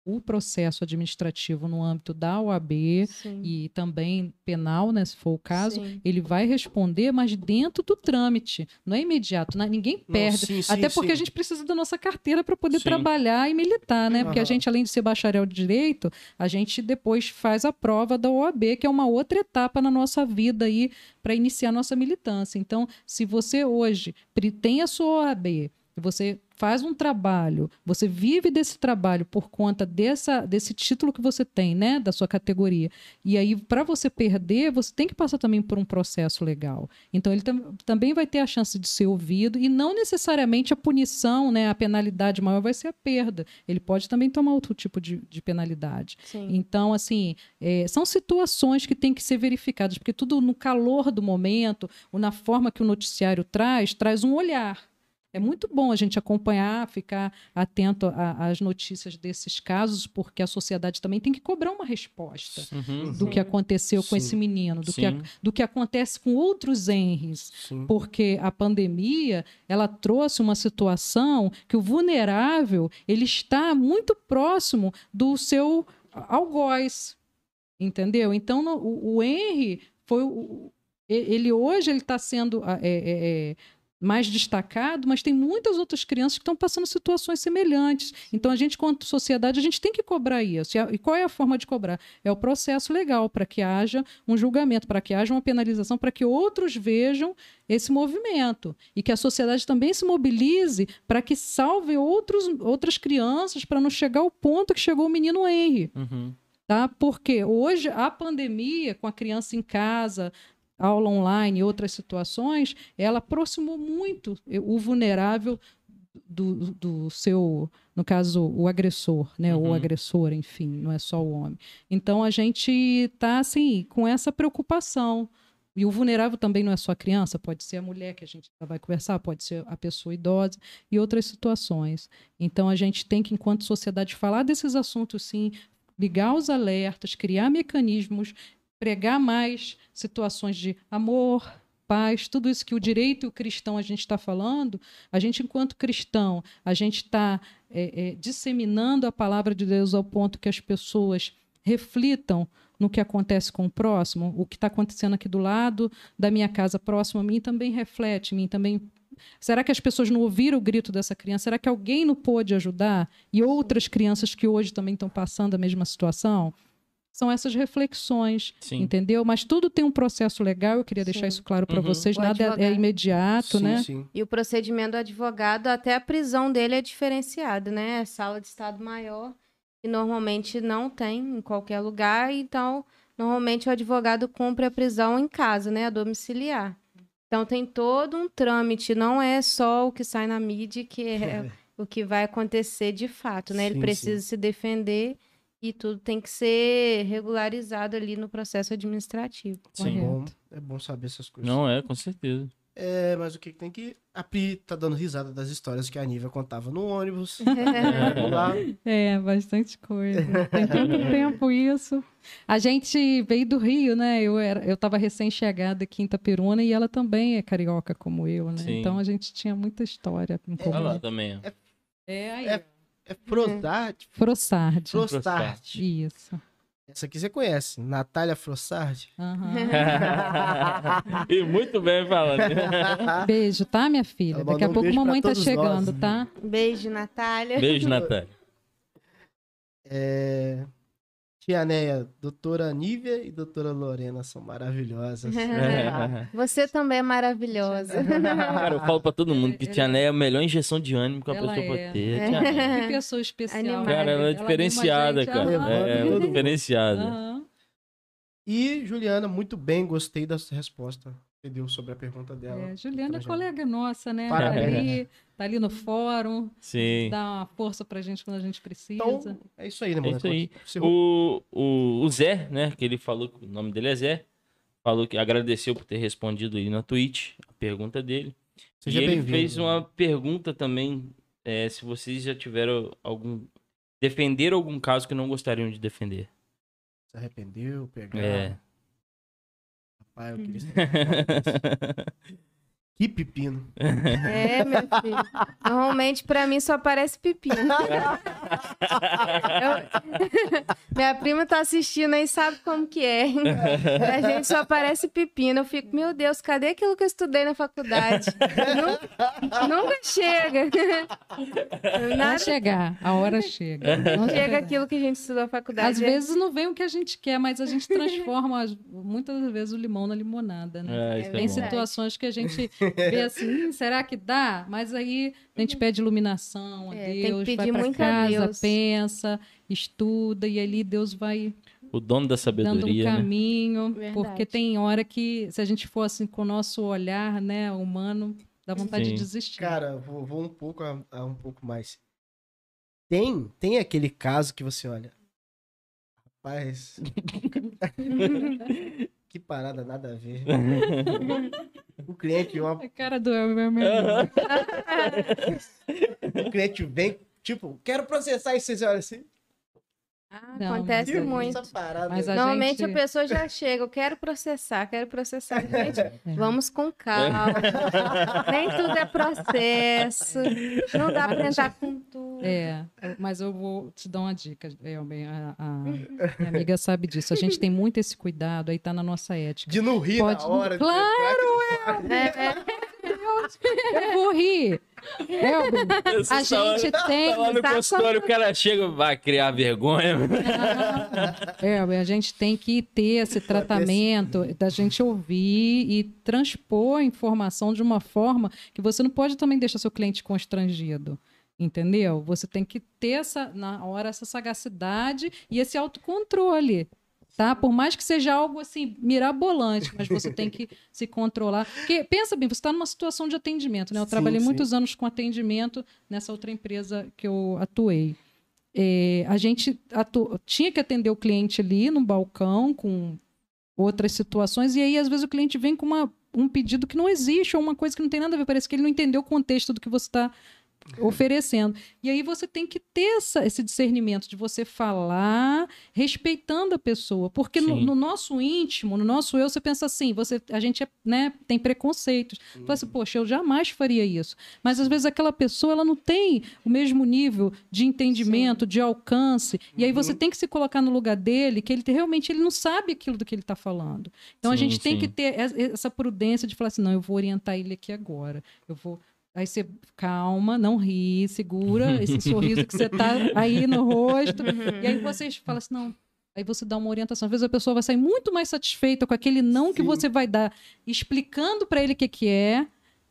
o processo administrativo no âmbito da OAB Sim. e também penal, né, se for o caso, Sim. ele vai responder, mas dentro do trâmite, não é imediato, né? ninguém Não, perde. sim, sim, Até porque sim. a gente precisa da nossa carteira para poder Sim. trabalhar e militar, né? Porque a Aham. gente, além de ser bacharel de direito, a gente depois faz a prova da OAB, que é uma outra etapa na nossa vida aí para iniciar nossa militância. Então, se você hoje tem a sua OAB, você faz um trabalho, você vive desse trabalho por conta dessa, desse título que você tem, né, da sua categoria. E aí, para você perder, você tem que passar também por um processo legal. Então, ele tam- também vai ter a chance de ser ouvido e não necessariamente a punição, né, a penalidade maior vai ser a perda. Ele pode também tomar outro tipo de, de penalidade. Sim. Então, assim, é, são situações que têm que ser verificadas, porque tudo no calor do momento, ou na forma que o noticiário traz, traz um olhar. É muito bom a gente acompanhar, ficar atento a- às notícias desses casos, porque a sociedade também tem que cobrar uma resposta Uhum. do que aconteceu com Sim. esse menino, do que, a- do que acontece com outros Henrys Sim. porque a pandemia ela trouxe uma situação que o vulnerável ele está muito próximo do seu algoz, entendeu? Então no- o, o Henry foi o- ele hoje ele está sendo é, é, é, mais destacado, mas tem muitas outras crianças que estão passando situações semelhantes. Então a gente, quanto sociedade, a gente tem que cobrar isso. E qual é a forma de cobrar? É o processo legal para que haja um julgamento, para que haja uma penalização, para que outros vejam esse movimento e que a sociedade também se mobilize para que salve outros, outras crianças para não chegar ao ponto que chegou o menino Henry Uhum. tá? Porque hoje a pandemia, com a criança em casa, aula online e outras situações, ela aproximou muito o vulnerável do, do seu, no caso, o agressor, né? Uhum. O agressor, enfim, não é só o homem. Então a gente está assim com essa preocupação. E o vulnerável também não é só a criança, pode ser a mulher que a gente vai conversar, pode ser a pessoa idosa e outras situações. Então a gente tem que, enquanto sociedade, falar desses assuntos sim, ligar os alertas, criar mecanismos, pregar mais situações de amor, paz, tudo isso que o direito e o cristão a gente está falando, a gente, enquanto cristão, a gente está disseminando a palavra de Deus ao ponto que as pessoas reflitam no que acontece com o próximo, o que está acontecendo aqui do lado da minha casa próximo a mim também reflete, mim também Será que as pessoas não ouviram o grito dessa criança? Será que alguém não pôde ajudar? E outras crianças que hoje também estão passando a mesma situação? São essas reflexões, Sim. entendeu? Mas tudo tem um processo legal, eu queria deixar Sim. isso claro para Uhum. vocês. O Nada é- é advogado. imediato, sim, né? sim. E o procedimento do advogado, até a prisão dele é diferenciado, né? É Sala de Estado Maior, que normalmente não tem em qualquer lugar, então normalmente o advogado cumpre a prisão em casa, né? A domiciliar. Então tem todo um trâmite, não é só o que sai na mídia que é <laughs> o que vai acontecer de fato, né? Ele Sim, precisa se defender e tudo tem que ser regularizado ali no processo administrativo. Sim. É bom, é bom saber essas coisas. Não é, com certeza. É, mas o que tem que. A Pri tá dando risada das histórias que a Nívia contava no ônibus. <laughs> É. Lá. É, bastante coisa. Tem tanto <laughs> tempo isso. A gente veio do Rio, né? Eu era, eu estava recém-chegada aqui em Itaperuna e ela também é carioca como eu, né? Sim. Então a gente tinha muita história em comum. também, ó. É, aí. É- É Frosart. Frossard. Frostart. Isso. Essa aqui você conhece. Natália Frossard. Aham. <laughs> e muito bem falando. Beijo, tá, minha filha? Ela Daqui a um pouco mamãe tá chegando, nós. tá? Beijo, Natália. Beijo, Natália. É... Tia Neia, doutora Nívia e doutora Lorena são maravilhosas. <laughs> Você também é maravilhosa. Cara, eu falo pra todo mundo que Tia Né é a melhor injeção de ânimo que a Ela pessoa pode é. ter. Tia Né. Que pessoa especial. Animada. Cara, ela é diferenciada, a gente. cara. É, ela é diferenciada. Aham. E Juliana, muito bem, gostei da sua resposta. Entendeu? Sobre a pergunta dela. É, Juliana é Então, colega nossa, né? Tá Parabéns. ali, tá ali no fórum, Sim. dá uma força pra gente quando a gente precisa. Então, é isso aí, né, É mano? isso aí. O, o, o Zé, né, que ele falou, que o nome dele é Zé, falou que agradeceu por ter respondido aí na Twitch a pergunta dele. Seja e ele fez uma pergunta também, é, se vocês já tiveram algum... Defender algum caso que não gostariam de defender. Se arrependeu, pegar. É. Rapaz, eu queria <laughs> Que pepino. É, meu filho. Normalmente, pra mim, só aparece pepino. Eu- <laughs> Minha prima tá assistindo aí, sabe como que é. A gente só aparece pepino. Eu fico, meu Deus, cadê aquilo que eu estudei na faculdade? Nunca, nunca chega. <laughs> Vai Nada chegar, a hora chega. Não chega aquilo que a gente estudou na faculdade. Às vezes não vem o que a gente quer, mas a gente transforma as- muitas vezes o limão na limonada, né? É, é Tem bom. situações que a gente <laughs> vê assim, "Hum, será que dá? Mas aí a gente pede iluminação a É, tem que Deus, vai para casa, Deus. pensa, estuda e ali Deus vai O dono da dando um sabedoria, né? caminho, Verdade. porque tem hora que se a gente for assim com o nosso olhar, né, humano, dá vontade Sim. de desistir. Cara, vou, vou um pouco a, a um pouco mais. Tem, tem aquele caso que você olha. Rapaz. <laughs> que parada, nada a ver. <laughs> O cliente, uma, A cara do Elber mesmo. <laughs> o cliente vem, tipo, quero processar e vocês olham assim. Ah, Não, acontece "Ih, muito. essa parada Mas aí." a Normalmente gente- a pessoa já chega, eu quero processar, quero processar. Gente, vamos com calma. <laughs> Nem tudo é processo. Não dá pra entrar com tudo. É, mas eu vou te dar uma dica, Elber. A, a minha amiga sabe disso. A gente tem muito esse cuidado, aí tá na nossa ética. De não rir Pode- na hora. de Claro, que- É, é, Eu vou rir. Elber, Você a tá gente lá- tem. Tá lá no tá consultório, o cara chega, vai criar vergonha. É, a gente tem que ter esse tratamento da gente ouvir e transpor a informação de uma forma que você não pode também deixar seu cliente constrangido. Entendeu? Você tem que ter essa, na hora essa sagacidade e esse autocontrole. Tá? Por mais que seja algo assim mirabolante, mas você tem que <laughs> se controlar. Porque pensa bem, você está numa situação de atendimento, né? Eu Sim, trabalhei sim. muitos anos com atendimento nessa outra empresa que eu atuei. É, a gente atu- tinha que atender o cliente ali no balcão com outras situações, e aí às vezes o cliente vem com uma- um pedido que não existe, ou uma coisa que não tem nada a ver, parece que ele não entendeu o contexto do que você está oferecendo. E aí você tem que ter essa- esse discernimento de você falar respeitando a pessoa, porque no, Sim. no nosso íntimo, no nosso eu, você pensa assim, você, a gente é, né, tem preconceitos. Fala assim, poxa, eu jamais faria isso. Mas às vezes aquela pessoa ela não tem o mesmo nível de entendimento, de alcance, e aí você tem que se colocar no lugar dele, que ele te- realmente ele não sabe aquilo do que ele está falando. Então a Sim, gente tem sim. que ter es- essa prudência de falar assim, não, eu vou orientar ele aqui agora. Eu vou Aí você calma, não ri, segura <laughs> esse sorriso que você tá aí no rosto. E aí vocês falam assim, não. Aí você dá uma orientação. Às vezes a pessoa vai sair muito mais satisfeita com aquele não que Sim. você vai dar, explicando para ele o que, que é.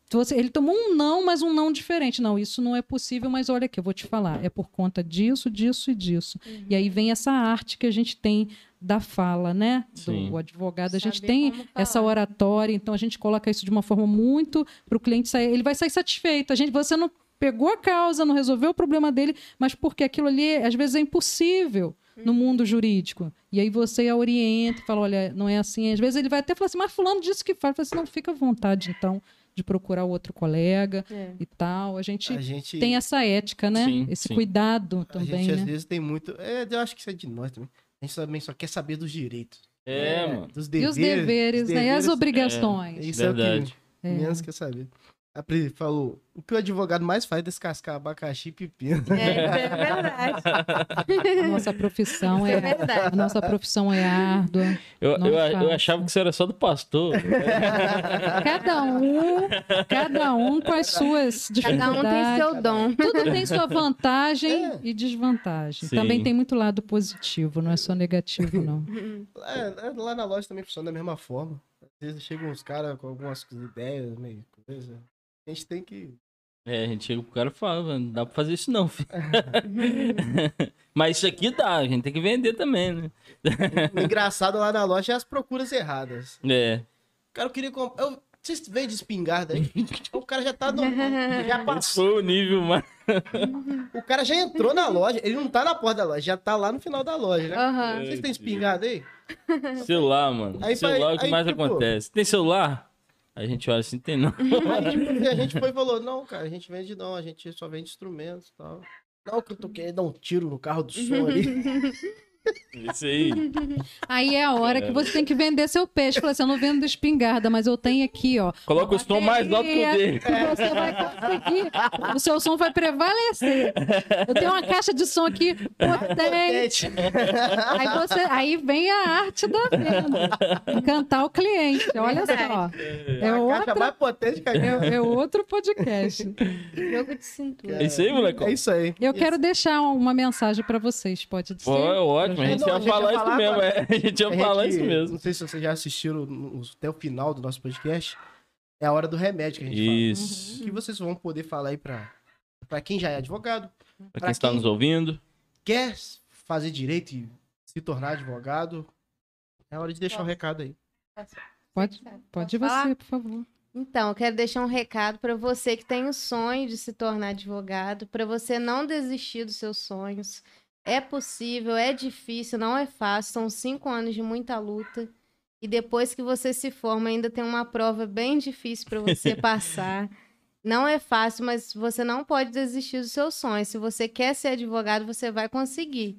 Você- ele tomou um não, mas um não diferente. Não, isso não é possível, mas olha aqui, eu vou te falar. É por conta disso, disso e disso. E aí vem essa arte que a gente tem da fala, né? Sim. Do advogado. A gente Saber tem essa oratória, então a gente coloca isso de uma forma muito para o cliente sair. Ele vai sair satisfeito. A gente, você não pegou a causa, não resolveu o problema dele, mas porque aquilo ali, às vezes, é impossível no mundo jurídico. E aí você a orienta e fala, olha, não é assim. Às vezes ele vai até falar assim, mas fulano disse que faz. Eu falo assim, não, fica à vontade, então, de procurar outro colega É. e tal. A gente A gente, tem essa ética, né? Sim, Esse sim. cuidado a também, gente às né? vezes tem muito. É, eu acho que isso é de nós também. A gente também só quer saber dos direitos. É, mano. Dos E deveres. os deveres, dos né? E as deveres. obrigações. Isso é o Verdade. que menos quer saber. A Pri falou: o que o advogado mais faz é descascar abacaxi e pepino. É, é verdade. A nossa profissão é é, verdade. a nossa profissão é árdua. Eu, eu, eu achava que isso era só do pastor. Cada um, cada um com as suas dificuldades. Cada um tem seu dom. Tudo tem sua vantagem É. e desvantagem. Sim. Também tem muito lado positivo, não é só negativo, não. É, lá na loja também funciona da mesma forma. Às vezes chegam uns caras com algumas ideias, meio coisa. A gente tem que. É, a gente chega pro cara e fala, "Mano, não dá pra fazer isso não, <laughs> filho. <laughs> Mas isso aqui dá, a gente tem que vender também, né? O engraçado lá na loja é as procuras erradas. É. Cara, eu queria comprar. Eu... Vocês veem de espingarda aí? <laughs> O cara já tá no. Já passou. foi o nível mais. O cara já entrou na loja. Ele não tá na porta da loja, já tá lá no final da loja, né? Aham. Vocês têm espingarda aí? Celular, mano. Aí celular é o que aí, mais tipo- acontece. Tem celular? A gente olha assim, tem não. <laughs> Aí, tipo, a gente foi e falou: não, cara, a gente vende não, a gente só vende instrumentos e tal. Não, que eu tô querendo dar um tiro no carro do som ali. <laughs> Isso aí. Aí é a hora que você tem que vender seu peixe. Fala assim, eu não vendo espingarda, mas eu tenho aqui, ó. Coloca o som mais alto que o dele. Você vai conseguir. O seu som vai prevalecer. Eu tenho uma caixa de som aqui potente. Aí, você, aí vem a arte da venda. Encantar o cliente. Olha só. É a caixa outra, mais potente que a é, é outro podcast. Jogo de cintura. É isso aí, moleque. É isso aí. Eu quero deixar uma mensagem para vocês. Pode? Pô, é ótimo. A gente Não, ia a gente falar ia isso mesmo. é. A gente ia A falar gente- isso mesmo. Não sei se vocês já assistiram até o final do nosso podcast. É a hora do remédio que a gente Isso. fala. O que vocês vão poder falar aí pra, pra quem já é advogado, Pra quem está nos ouvindo. quer fazer direito e se tornar advogado, é hora de deixar o recado aí. Pode, pode Posso falar? você, por favor. Então, eu quero deixar um recado para você que tem o sonho de se tornar advogado, para você não desistir dos seus sonhos. É possível, é difícil, não é fácil, são cinco anos de muita luta. E depois que você se forma, ainda tem uma prova bem difícil para você <laughs> passar. Não é fácil, mas você não pode desistir dos seus sonhos. Se você quer ser advogado, você vai conseguir.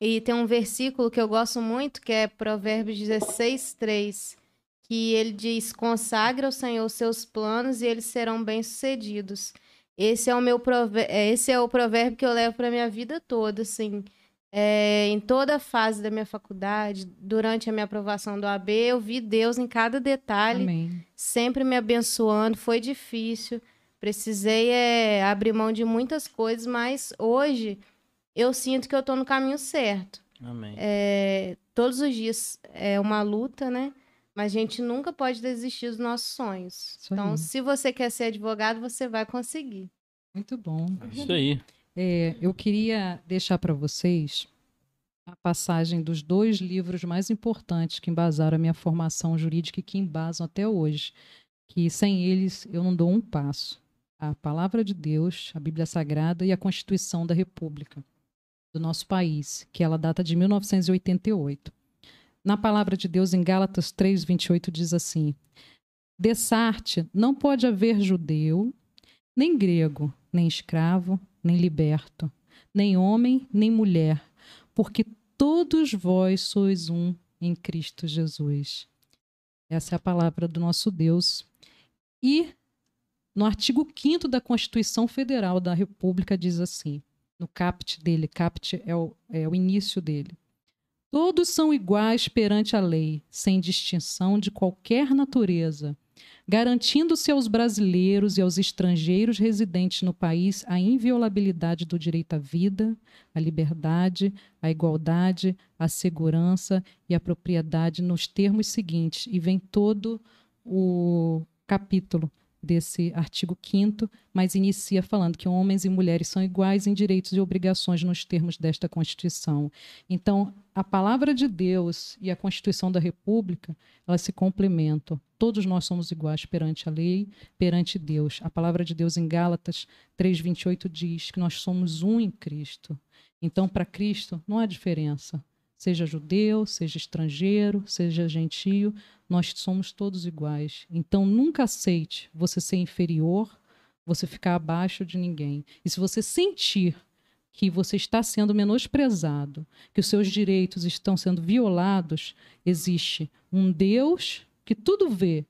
E tem um versículo que eu gosto muito, que é Provérbios 16, 3, que ele diz: Consagra ao Senhor os seus planos e eles serão bem-sucedidos. Esse é o meu provérbio, esse é o provérbio que eu levo para minha vida toda, assim. É, em toda a fase da minha faculdade, durante a minha aprovação do AB, eu vi Deus em cada detalhe, Amém. sempre me abençoando. Foi difícil, precisei é, abrir mão de muitas coisas, mas hoje eu sinto que eu estou no caminho certo. Amém. É, todos os dias é uma luta, né? Mas a gente nunca pode desistir dos nossos sonhos. Isso então, aí. se você quer ser advogado, você vai conseguir. Muito bom. Isso aí. É, eu queria deixar para vocês a passagem dos dois livros mais importantes que embasaram a minha formação jurídica e que embasam até hoje, que sem eles eu não dou um passo. A Palavra de Deus, a Bíblia Sagrada e a Constituição da República do nosso país, que ela data de 1988. Na Palavra de Deus, em Gálatas 3, 28, diz assim: Dessarte não pode haver judeu, nem grego, nem escravo, nem liberto, nem homem, nem mulher, porque todos vós sois um em Cristo Jesus. Essa é a palavra do nosso Deus. E no artigo 5 da Constituição Federal da República diz assim, no caput dele, caput é o, é o início dele. Todos são iguais perante a lei, sem distinção de qualquer natureza, garantindo-se aos brasileiros e aos estrangeiros residentes no país a inviolabilidade do direito à vida, à liberdade, à igualdade, à segurança e à propriedade nos termos seguintes. E vem todo o capítulo desse artigo 5 mas inicia falando que homens e mulheres são iguais em direitos e obrigações nos termos desta Constituição. Então, a palavra de Deus e a Constituição da República, elas se complementam. Todos nós somos iguais perante a lei, perante Deus. A palavra de Deus em Gálatas 3:28 diz que nós somos um em Cristo. Então, para Cristo não há diferença. Seja judeu, seja estrangeiro, seja gentio, nós somos todos iguais. Então, nunca aceite você ser inferior, você ficar abaixo de ninguém. E se você sentir que você está sendo menosprezado, que os seus direitos estão sendo violados, existe um Deus que tudo vê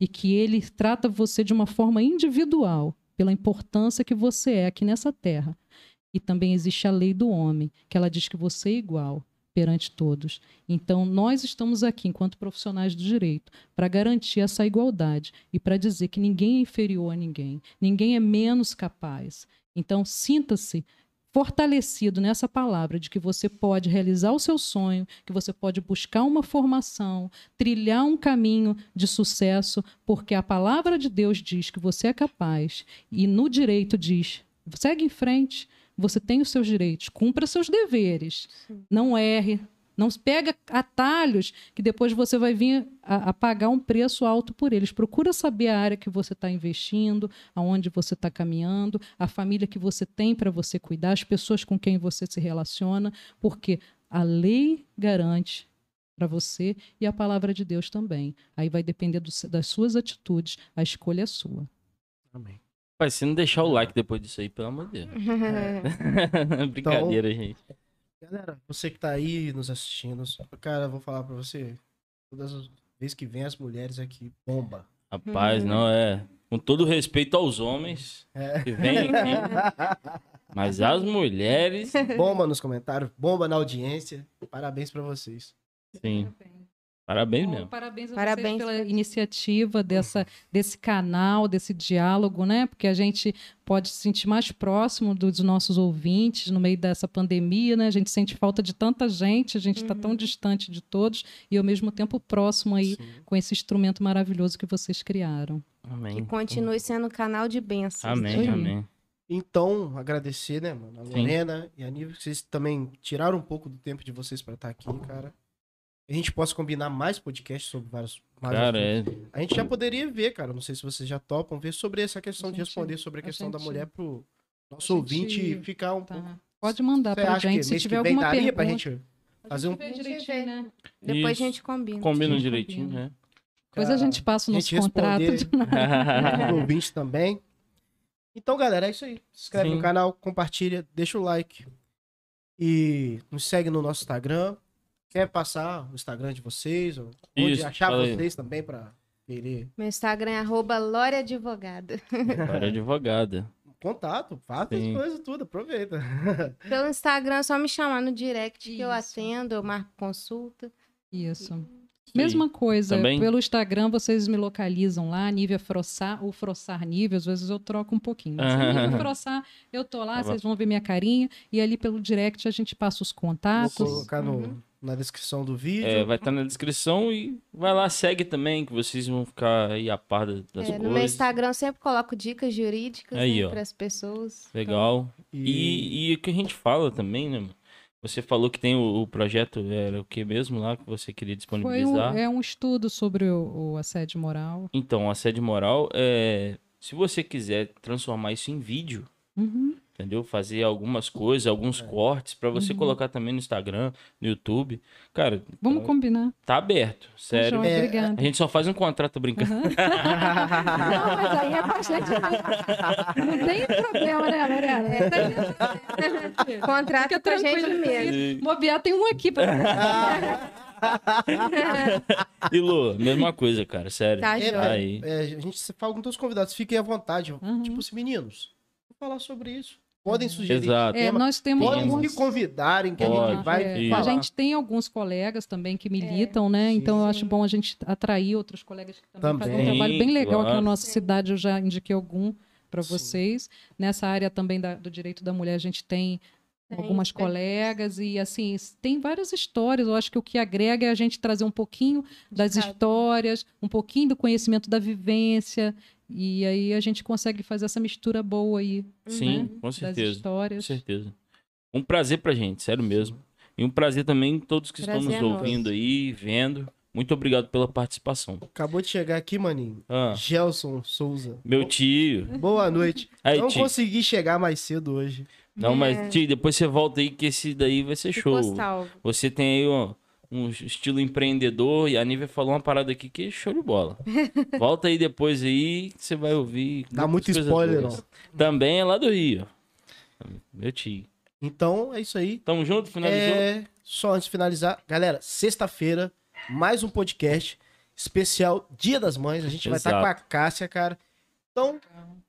e que ele trata você de uma forma individual, pela importância que você é aqui nessa terra. E também existe a lei do homem, que ela diz que você é igual perante todos. Então, nós estamos aqui, enquanto profissionais do direito, para garantir essa igualdade e para dizer que ninguém é inferior a ninguém, ninguém é menos capaz. Então, sinta-se fortalecido nessa palavra de que você pode realizar o seu sonho, que você pode buscar uma formação, trilhar um caminho de sucesso, porque a palavra de Deus diz que você é capaz e no direito diz: segue em frente, você tem os seus direitos, cumpra seus deveres, não erre, não pega atalhos que depois você vai vir a, a, pagar um preço alto por eles. Procura saber a área que você está investindo, aonde você está caminhando, a família que você tem para você cuidar, as pessoas com quem você se relaciona, porque a lei garante para você e a palavra de Deus também. Aí vai depender do, das suas atitudes, a escolha é sua. Amém. Pai, se não deixar o like depois disso aí, pelo amor de Deus. <laughs> Brincadeira, gente. Galera, você que tá aí nos assistindo, cara, eu vou falar pra você, todas as vezes que vem as mulheres aqui, bomba. Rapaz, não é. Com todo respeito aos homens É. que vêm aqui, <laughs> mas as mulheres, Bomba nos comentários, bomba na audiência. Parabéns pra vocês. sim. Parabéns Bom, mesmo. Parabéns a Parabéns vocês pela iniciativa dessa, desse canal, desse diálogo, né? Porque a gente pode se sentir mais próximo dos nossos ouvintes no meio dessa pandemia, né? A gente sente falta de tanta gente, a gente está tão distante de todos e ao mesmo tempo próximo aí Sim. com esse instrumento maravilhoso que vocês criaram. Amém. Que continue sendo um canal de bênçãos. Amém, Sim. amém. Então, agradecer, né, mano, a Sim. Lorena e a Nívia, que vocês também tiraram um pouco do tempo de vocês pra estar aqui, cara. A gente possa combinar mais podcasts sobre vários. Cara, assuntos. é. A gente já poderia ver, cara. Não sei se vocês já topam ver sobre essa questão A de gente- responder sobre a a questão da gente- mulher pro nosso a ouvinte gente- ficar um pouco. Tá? Pode mandar Você pra acha gente que se tiver alguma daria pergunta. pra gente Fazer um. A gente direitinho, né? Depois a Isso. gente combina. Combina Gente, direitinho, combina. né? Depois a gente passa o nosso contrato. o ouvinte também. Então, galera, é isso aí. Se inscreve Sim. no canal, compartilha, deixa o like. E nos segue no nosso Instagram. Quer passar o Instagram de vocês? Ou onde Isso, achar vocês também pra querer Meu Instagram é arroba Lore Advogada. <laughs> Para advogada. contato, faça as coisas tudo, aproveita. <laughs> Pelo Instagram é só me chamar no direct que eu Isso. atendo, eu marco consulta. Isso. Mesma coisa, Também? pelo Instagram vocês me localizam lá, Nívia Frossar, ou Frossar Nívia, às vezes eu troco um pouquinho. Mas Nívia Frossar, eu tô lá, Tá vocês vão ver minha carinha, e ali pelo direct a gente passa os Vou contatos. colocar no, Uhum. Na descrição do vídeo. É, vai estar na descrição e vai lá, segue também, que vocês vão ficar aí a par da- das É, no meu coisas. Instagram eu sempre coloco dicas jurídicas Aí, ó. para as pessoas. Legal. E, E, e o que a gente fala também, né, mano? Você falou que tem o, o projeto, era o que mesmo lá que você queria Foi um, disponibilizar? é um estudo sobre o, o assédio moral. Então, assédio moral, é, se você quiser transformar isso em vídeo, Uhum. Entendeu? Fazer algumas coisas, alguns cortes pra você Uhum. colocar também no Instagram, no YouTube. Cara, Vamos combinar. tá aberto, sério. Joia, É. A gente só faz um contrato brincando. <laughs> Não, mas aí é com a gente mesmo. Não tem problema, né, Mariana? Contrato Fica com a gente tranquila. mesmo. Bobear tem um aqui pra <laughs> E Lu, mesma coisa, cara, sério. Tá, É. Aí. é, a gente fala com todos os convidados, fiquem à vontade. Uhum. Tipo assim, meninos, vamos falar sobre isso. Podem sugerir Exato. É, nós temos podem alguns... me convidarem, que a Pode, gente vai É, Isso. a falar. gente tem alguns colegas também que militam, né? Sim. Então eu acho bom a gente atrair outros colegas que também, fazem um Também, trabalho bem legal aqui na claro. nossa cidade. Eu já indiquei algum para Sim. vocês. Nessa área também da- do direito da mulher, a gente tem Tem, algumas tem. colegas e assim tem várias histórias. Eu acho que o que agrega é a gente trazer um pouquinho das histórias, um pouquinho do conhecimento da vivência e aí a gente consegue fazer essa mistura boa aí Sim, né? com das certeza. Com histórias. certeza. Um prazer pra gente, sério mesmo. E um prazer também todos que Prazer estão é nos nosso. ouvindo aí, vendo. Muito obrigado pela participação. Acabou de chegar aqui, maninho. Ah, Gelson Souza. meu tio. Boa noite. Aí, Não tio. consegui chegar mais cedo hoje. Não, É. mas, tio, depois você volta aí que esse daí vai ser Ficou show. salvo. Você tem aí, ó, um estilo empreendedor e a Nívia falou uma parada aqui que é show de bola. <laughs> Volta aí depois aí que você vai ouvir. Dá muito spoiler, boas. não. Também é lá do Rio. Meu tio. Então, é isso aí. Tamo junto? Finalizou? É, só antes de finalizar, galera, sexta-feira, mais um podcast especial Dia das Mães. A gente vai estar Exato. com a Cássia, cara. Então,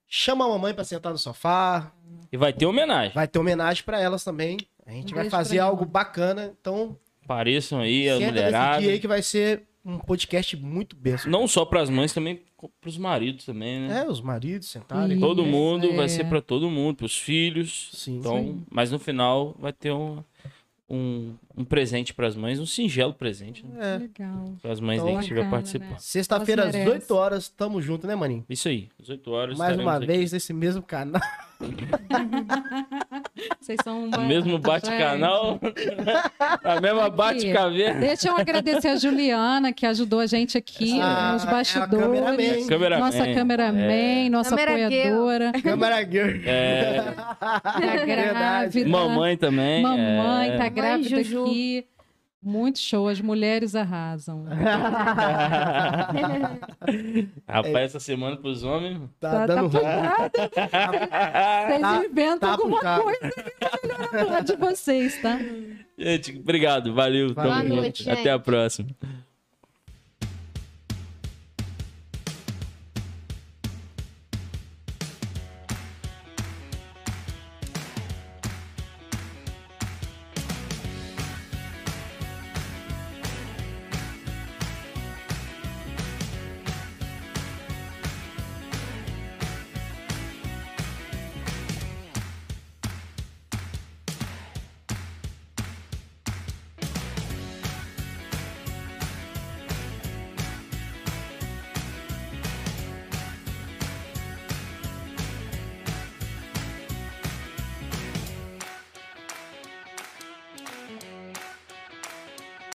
chama a mamãe pra sentar no sofá. E vai ter homenagem. Vai ter homenagem pra elas também. A gente Um vai fazer algo bacana. Então, Apareçam aí, a senta mulherada. dia aí que vai ser um podcast muito benção. Não só pras mães, também pros maridos também, né? É, os maridos sentarem. Ih. Todo Isso, mundo, vai é. ser pra todo mundo, pros filhos. Sim. Então, mas no final vai ter um, um, um presente pras mães, um singelo presente, né? É. Legal. Pras mães Então, aí que estiver participando. né? Sexta-feira, às Elas merecem. 18 horas, tamo junto, né, maninho? Isso aí, 18 horas. Mais uma estaremos aqui. vez nesse mesmo canal. <laughs> Vocês são uma... O mesmo bate-canal, a mesma bate-caveira. Deixa eu agradecer a Juliana, que ajudou a gente aqui Ah, nos é bastidores. cameraman. Cameraman. Nossa cameraman, nossa Câmera apoiadora. <laughs> Câmera Girl. É, Tá Verdade. grávida. mamãe também. Mamãe, é. tá grávida Juju. aqui. Muito show, as mulheres arrasam. <laughs> <laughs> Rapaz, essa semana pros homens. Tá, dando tá ruim. Vocês Tá- inventam tá alguma puxado. coisa aí melhor de vocês, tá? Gente, obrigado, valeu. Valeu. Tamo Boa junto. noite, Até gente. a próxima.